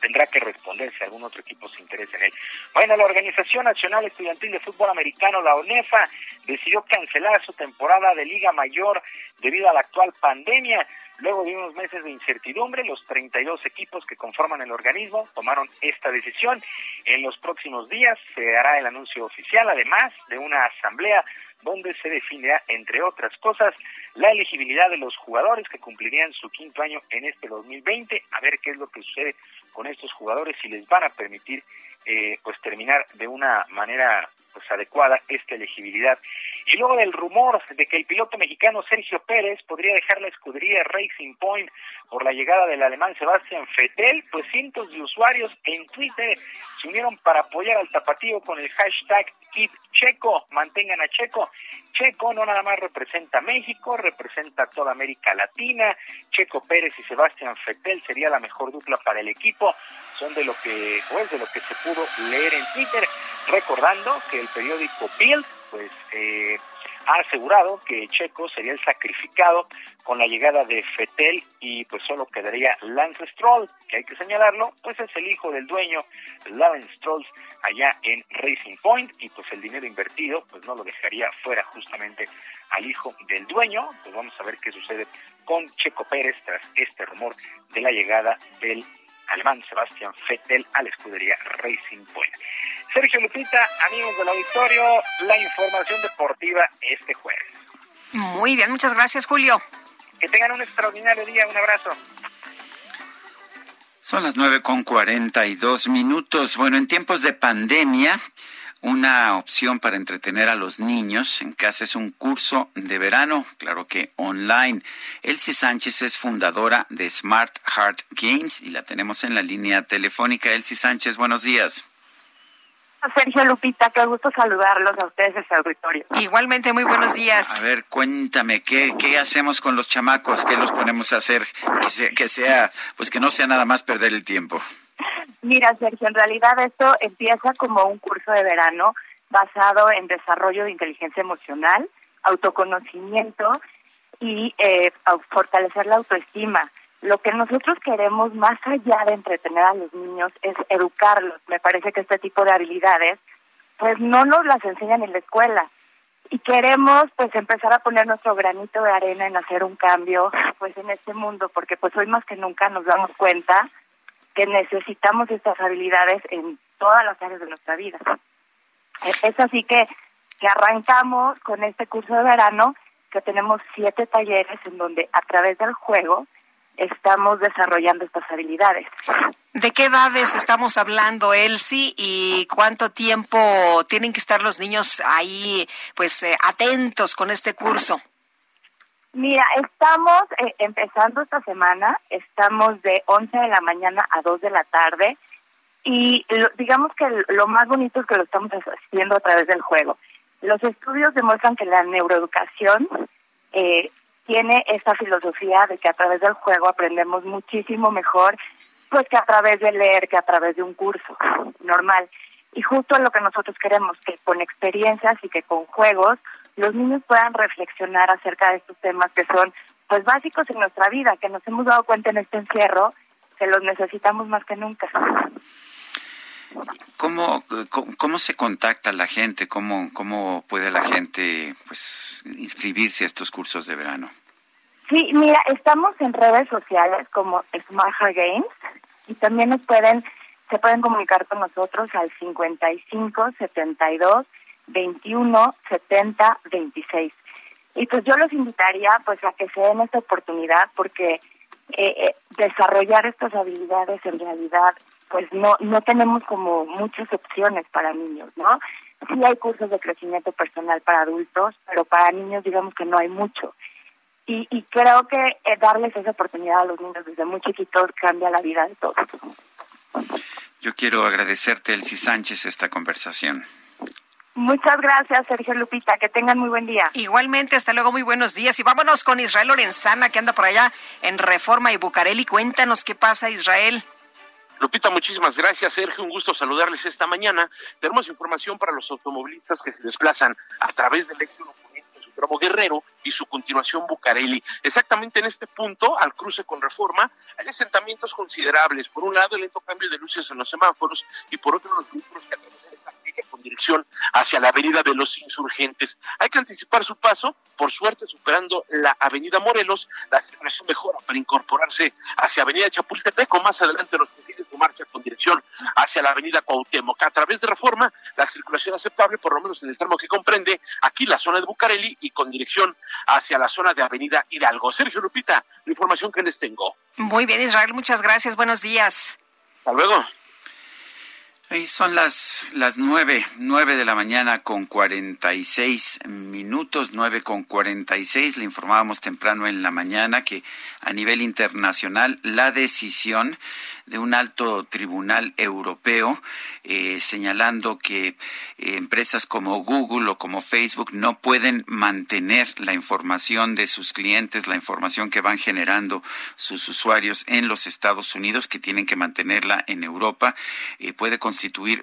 tendrá que responder si algún otro equipo se interesa en él. Bueno, la Organización Nacional Estudiantil de Fútbol Americano, la ONEFA, decidió cancelar su temporada de Liga Mayor debido a la actual pandemia. Luego de unos meses de incertidumbre, los 32 equipos que conforman el organismo tomaron esta decisión. En los próximos días se hará el anuncio oficial, además de una asamblea donde se definirá, entre otras cosas, la elegibilidad de los jugadores que cumplirían su quinto año en este 2020, a ver qué es lo que sucede con estos jugadores, si les van a permitir eh, pues terminar de una manera pues adecuada esta elegibilidad. Y luego del rumor de que el piloto mexicano Sergio Pérez podría dejar la escudería Racing Point por la llegada del alemán Sebastián Vettel, pues cientos de usuarios en Twitter se unieron para apoyar al tapatío con el hashtag Keep Checo, mantengan a Checo. Checo no nada más representa a México, representa a toda América Latina. Checo Pérez y Sebastián Vettel sería la mejor dupla para el equipo. Son de lo que, pues, de lo que se pudo leer en Twitter, recordando que el periódico Bild, pues, eh, ha asegurado que Checo sería el sacrificado con la llegada de Fetel y pues solo quedaría Lance Stroll, que hay que señalarlo, pues es el hijo del dueño, Lance Stroll, allá en Racing Point y pues el dinero invertido pues no lo dejaría fuera justamente al hijo del dueño, pues vamos a ver qué sucede con Checo Pérez tras este rumor de la llegada del alemán Sebastián Vettel a la escudería Racing Point. Sergio Lupita, amigos del auditorio, la información deportiva este jueves. Muy bien, muchas gracias, Julio. Que tengan un extraordinario día, un abrazo. Son las nueve con cuarenta y dos minutos. Bueno, en tiempos de pandemia, una opción para entretener a los niños en casa es un curso de verano, claro que online. Elsie Sánchez es fundadora de Smart Heart Games y la tenemos en la línea telefónica. Elsie Sánchez, buenos días. Sergio Lupita, qué gusto saludarlos a ustedes ese auditorio. Igualmente, muy buenos días. A ver, cuéntame, ¿qué, qué hacemos con los chamacos? ¿Qué los ponemos a hacer? Que sea, que sea, pues que no sea nada más perder el tiempo. Mira, Sergio, en realidad esto empieza como un curso de verano basado en desarrollo de inteligencia emocional, autoconocimiento y eh, fortalecer la autoestima. Lo que nosotros queremos más allá de entretener a los niños es educarlos. Me parece que este tipo de habilidades pues no nos las enseñan en la escuela y queremos pues empezar a poner nuestro granito de arena en hacer un cambio pues en este mundo porque pues hoy más que nunca nos damos cuenta que necesitamos estas habilidades en todas las áreas de nuestra vida. Es así que, arrancamos con este curso de verano, que tenemos siete talleres en donde a través del juego estamos desarrollando estas habilidades. ¿De qué edades estamos hablando, Elsie, y cuánto tiempo tienen que estar los niños ahí, pues, eh, atentos con este curso? Mira, estamos eh, empezando esta semana, estamos de 11 de la mañana a 2 de la tarde y digamos que lo más bonito es que lo estamos haciendo a través del juego. Los estudios demuestran que la neuroeducación eh, tiene esta filosofía de que a través del juego aprendemos muchísimo mejor pues que a través de leer, que a través de un curso normal. Y justo lo que nosotros queremos, que con experiencias y que con juegos los niños puedan reflexionar acerca de estos temas que son pues básicos en nuestra vida, que nos hemos dado cuenta en este encierro que los necesitamos más que nunca. ¿Cómo, cómo, se contacta la gente? ¿Cómo, ¿Cómo puede la gente pues inscribirse a estos cursos de verano? Sí, mira, estamos en redes sociales como Smart Games y también nos pueden se pueden comunicar con nosotros al 55 72 21 70 26. Y pues yo los invitaría pues a que se den esta oportunidad porque eh, eh, desarrollar estas habilidades en realidad pues no no tenemos como muchas opciones para niños, ¿no? Sí hay cursos de crecimiento personal para adultos, pero para niños digamos que no hay mucho. Y, y creo que eh, darles esa oportunidad a los niños desde muy chiquitos cambia la vida de todos. Yo quiero agradecerte, Elsie Sánchez, esta conversación. Muchas gracias, Sergio Lupita. Que tengan muy buen día. Igualmente, hasta luego, muy buenos días. Y vámonos con Israel Lorenzana, que anda por allá en Reforma y Bucareli. Cuéntanos qué pasa, Israel. Lupita, muchísimas gracias, Sergio. Un gusto saludarles esta mañana. Tenemos información para los automovilistas que se desplazan a través del eje en su tramo Guerrero y su continuación Bucareli. Exactamente en este punto, al cruce con Reforma, hay asentamientos considerables. Por un lado, el lento cambio de luces en los semáforos y por otro, los vehículos que atraviesan con dirección hacia la avenida de los insurgentes. Hay que anticipar su paso, por suerte superando la avenida Morelos, la circulación mejora para incorporarse hacia avenida Chapultepec o más adelante los que siguen marcha con dirección hacia la avenida Cuauhtémoc. A través de reforma, la circulación aceptable, por lo menos en el tramo que comprende aquí la zona de Bucareli y con dirección hacia la zona de avenida Hidalgo. Sergio Lupita, la información que les tengo. Muy bien, Israel, muchas gracias. Buenos días. Hasta luego. Son las, las nueve, nueve de la mañana con cuarenta y seis minutos, nueve con cuarenta y seis. Le informábamos temprano en la mañana que a nivel internacional la decisión de un alto tribunal europeo eh, señalando que eh, empresas como Google o como Facebook no pueden mantener la información de sus clientes, la información que van generando sus usuarios en los Estados Unidos, que tienen que mantenerla en Europa, eh, puede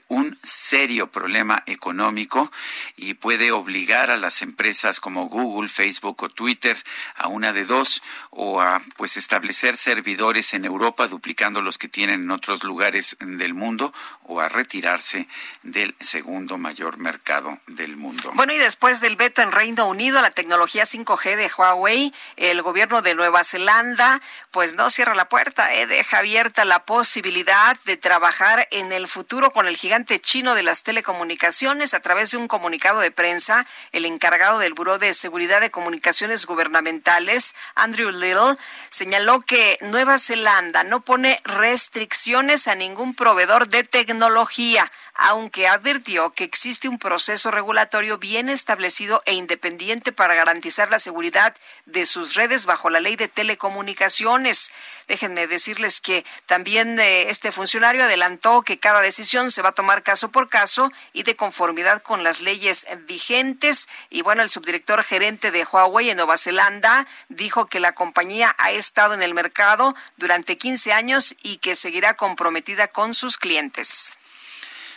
un serio problema económico y puede obligar a las empresas como Google, Facebook o Twitter a una de dos o a pues establecer servidores en Europa duplicando los que tienen en otros lugares del mundo o a retirarse del segundo mayor mercado del mundo. Bueno, y después del veto en Reino Unido la tecnología 5G de Huawei, el gobierno de Nueva Zelanda pues no cierra la puerta, eh, deja abierta la posibilidad de trabajar en el futuro con el gigante chino de las telecomunicaciones a través de un comunicado de prensa. El encargado del Buró de Seguridad de Comunicaciones Gubernamentales, Andrew Little, señaló que Nueva Zelanda no pone restricciones a ningún proveedor de tecnología aunque advirtió que existe un proceso regulatorio bien establecido e independiente para garantizar la seguridad de sus redes bajo la ley de telecomunicaciones. Déjenme decirles que también eh, este funcionario adelantó que cada decisión se va a tomar caso por caso y de conformidad con las leyes vigentes. Y bueno, el subdirector gerente de Huawei en Nueva Zelanda dijo que la compañía ha estado en el mercado durante 15 años y que seguirá comprometida con sus clientes.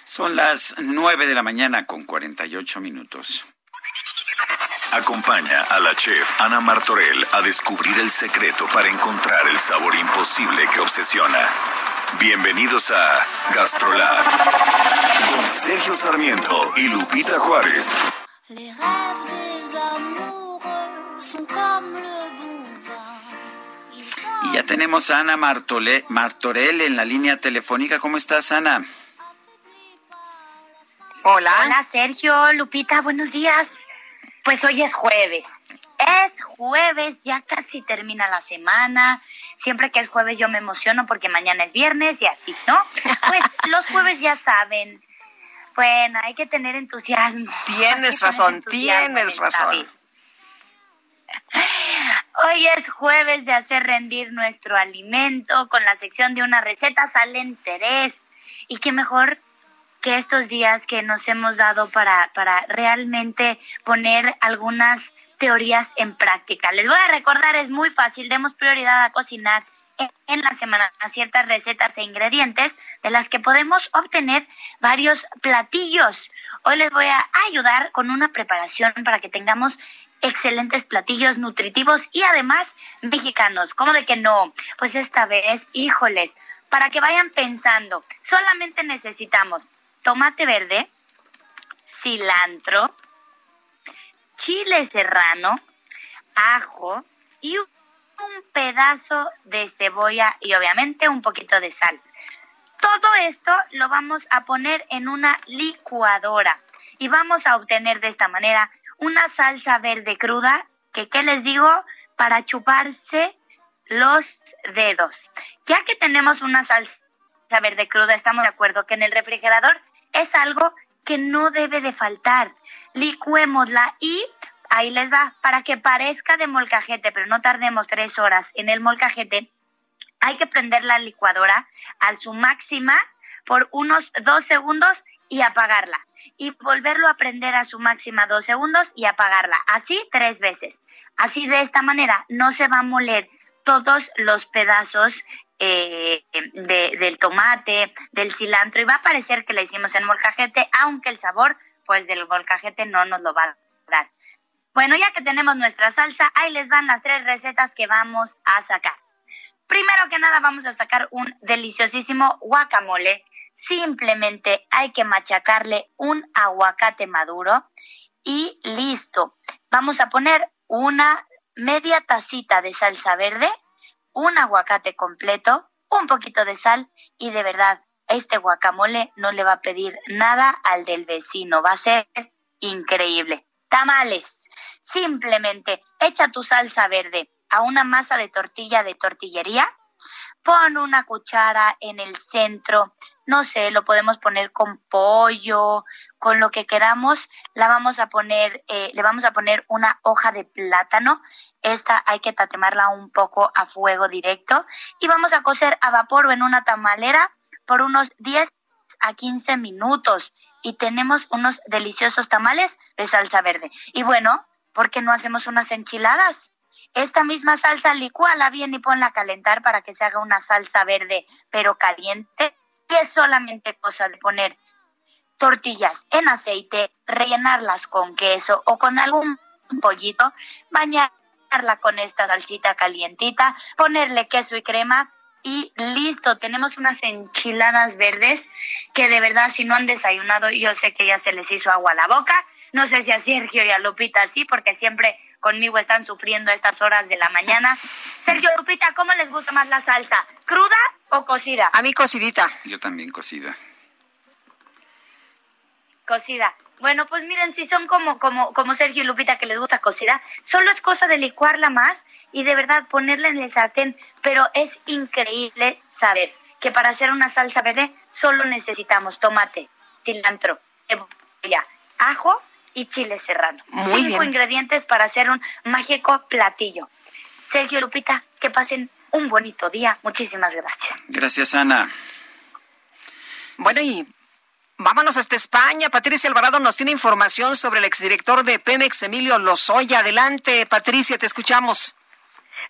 Son las nueve de la mañana con 48 minutos. Acompaña a la chef Ana Martorell a descubrir el secreto para encontrar el sabor imposible que obsesiona. Bienvenidos a Gastrolab con Sergio Sarmiento y Lupita Juárez. Y ya tenemos a Ana Martole, Martorell en la línea telefónica. ¿Cómo estás, Ana? Hola. Hola, Sergio, Lupita, buenos días. Pues hoy es jueves. Es jueves, ya casi termina la semana. Siempre que es jueves yo me emociono porque mañana es viernes y así, ¿no? Pues <laughs> los jueves ya saben. Bueno, hay que tener entusiasmo. <laughs> Tienes razón, tienes <laughs> razón. Hoy es jueves de hacer rendir nuestro alimento con la sección de una receta sale interés. Y qué mejor que estos días que nos hemos dado para, para realmente poner algunas teorías en práctica. Les voy a recordar, es muy fácil, demos prioridad a cocinar en la semana ciertas recetas e ingredientes de las que podemos obtener varios platillos. Hoy les voy a ayudar con una preparación para que tengamos excelentes platillos nutritivos y además mexicanos. ¿Cómo de que no? Pues esta vez, híjoles, para que vayan pensando, solamente necesitamos tomate verde, cilantro, chile serrano, ajo y un pedazo de cebolla y obviamente un poquito de sal. Todo esto lo vamos a poner en una licuadora y vamos a obtener de esta manera una salsa verde cruda que, ¿qué les digo? Para chuparse los dedos. Ya que tenemos una salsa verde cruda, estamos de acuerdo que en el refrigerador es algo que no debe de faltar. Licuémosla y ahí les va, para que parezca de molcajete, pero no tardemos tres horas en el molcajete, hay que prender la licuadora a su máxima por unos dos segundos y apagarla. Y volverlo a prender a su máxima dos segundos y apagarla. Así tres veces. Así de esta manera no se va a moler todos los pedazos eh, de, del tomate, del cilantro y va a parecer que le hicimos en molcajete, aunque el sabor pues del molcajete no nos lo va a dar. Bueno, ya que tenemos nuestra salsa, ahí les van las tres recetas que vamos a sacar. Primero que nada vamos a sacar un deliciosísimo guacamole. Simplemente hay que machacarle un aguacate maduro y listo. Vamos a poner una media tacita de salsa verde un aguacate completo, un poquito de sal y de verdad, este guacamole no le va a pedir nada al del vecino, va a ser increíble. Tamales, simplemente echa tu salsa verde a una masa de tortilla de tortillería, pon una cuchara en el centro, no sé, lo podemos poner con pollo, con lo que queramos, la vamos a poner, eh, le vamos a poner una hoja de plátano, esta hay que tatemarla un poco a fuego directo y vamos a cocer a vapor o en una tamalera por unos 10 a 15 minutos y tenemos unos deliciosos tamales de salsa verde. Y bueno, ¿por qué no hacemos unas enchiladas? Esta misma salsa licuala bien y ponla a calentar para que se haga una salsa verde, pero caliente. Y es solamente cosa de poner tortillas en aceite, rellenarlas con queso o con algún pollito, bañarla con esta salsita calientita, ponerle queso y crema y listo, tenemos unas enchiladas verdes que de verdad si no han desayunado, yo sé que ya se les hizo agua a la boca. No sé si a Sergio y a Lupita sí, porque siempre conmigo están sufriendo a estas horas de la mañana. Sergio, Lupita, ¿cómo les gusta más la salsa? ¿Cruda o cocida? A mí cocidita. Yo también cocida. Cocida. Bueno, pues miren, si son como, como, como Sergio y Lupita que les gusta cocida, solo es cosa de licuarla más y de verdad ponerla en el sartén, pero es increíble saber que para hacer una salsa verde solo necesitamos tomate, cilantro, cebolla, ajo y chile serrano. Muy Cinco bien. ingredientes para hacer un mágico platillo. Sergio Lupita, que pasen un bonito día. Muchísimas gracias. Gracias, Ana. Bueno, y vámonos hasta España. Patricia Alvarado nos tiene información sobre el exdirector de Pemex, Emilio Lozoya. Adelante, Patricia, te escuchamos.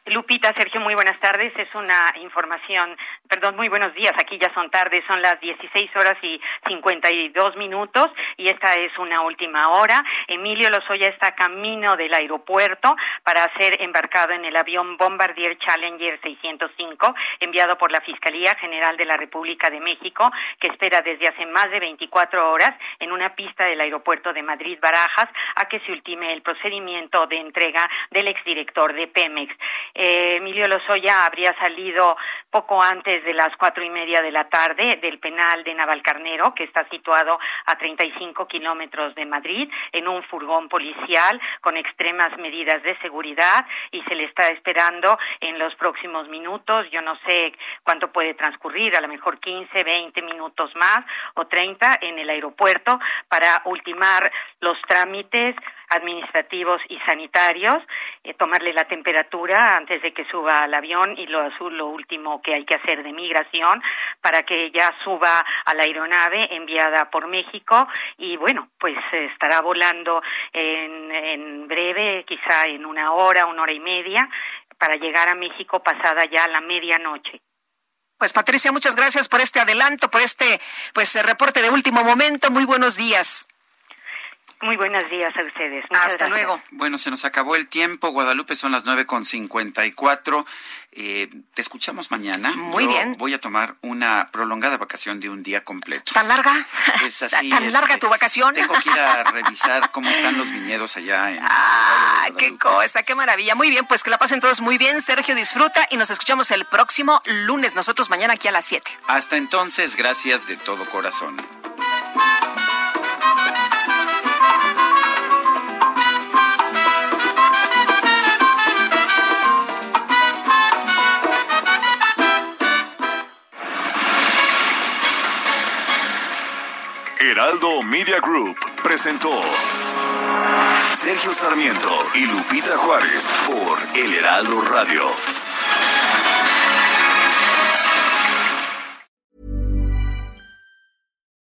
Lupita, Sergio, muy buenas tardes. Es una información, perdón, muy buenos días. Aquí ya son tardes, son las 16 horas y 52 minutos y esta es una última hora. Emilio Lozoya está camino del aeropuerto para ser embarcado en el avión Bombardier Challenger 605 enviado por la Fiscalía General de la República de México que espera desde hace más de 24 horas en una pista del aeropuerto de Madrid Barajas a que se ultime el procedimiento de entrega del exdirector de Pemex. Eh, Emilio Lozoya habría salido poco antes de las cuatro y media de la tarde del penal de Navalcarnero, que está situado a 35 kilómetros de Madrid, en un furgón policial con extremas medidas de seguridad y se le está esperando en los próximos minutos. Yo no sé cuánto puede transcurrir, a lo mejor 15, 20 minutos más o 30 en el aeropuerto para ultimar los trámites administrativos y sanitarios, eh, tomarle la temperatura antes de que suba al avión y lo, lo último que hay que hacer de migración para que ya suba a la aeronave enviada por México y bueno, pues estará volando en, en breve, quizá en una hora, una hora y media, para llegar a México pasada ya la medianoche. Pues Patricia, muchas gracias por este adelanto, por este pues reporte de último momento. Muy buenos días. Muy buenos días a ustedes. Muchas Hasta gracias. luego. Bueno, se nos acabó el tiempo. Guadalupe son las nueve con cincuenta y cuatro. Eh, te escuchamos mañana. Muy Yo bien. Voy a tomar una prolongada vacación de un día completo. ¿Tan larga? <laughs> Es así. ¿Tan larga tu vacación? Tengo que ir a <laughs> revisar cómo están los viñedos allá en. Ah, qué cosa, qué maravilla. Muy bien, pues que la pasen todos muy bien. Sergio disfruta y nos escuchamos el próximo lunes. Nosotros mañana aquí a las 7. Hasta entonces, gracias de todo corazón. Heraldo Media Group presentó Sergio Sarmiento y Lupita Juárez por El Heraldo Radio.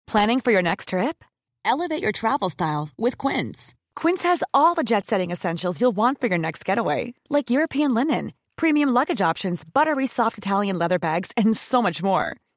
Planning for your next trip? Elevate your travel style with Quince. Quince has all the jet setting essentials you'll want for your next getaway, like European linen, premium luggage options, buttery soft Italian leather bags, and so much more.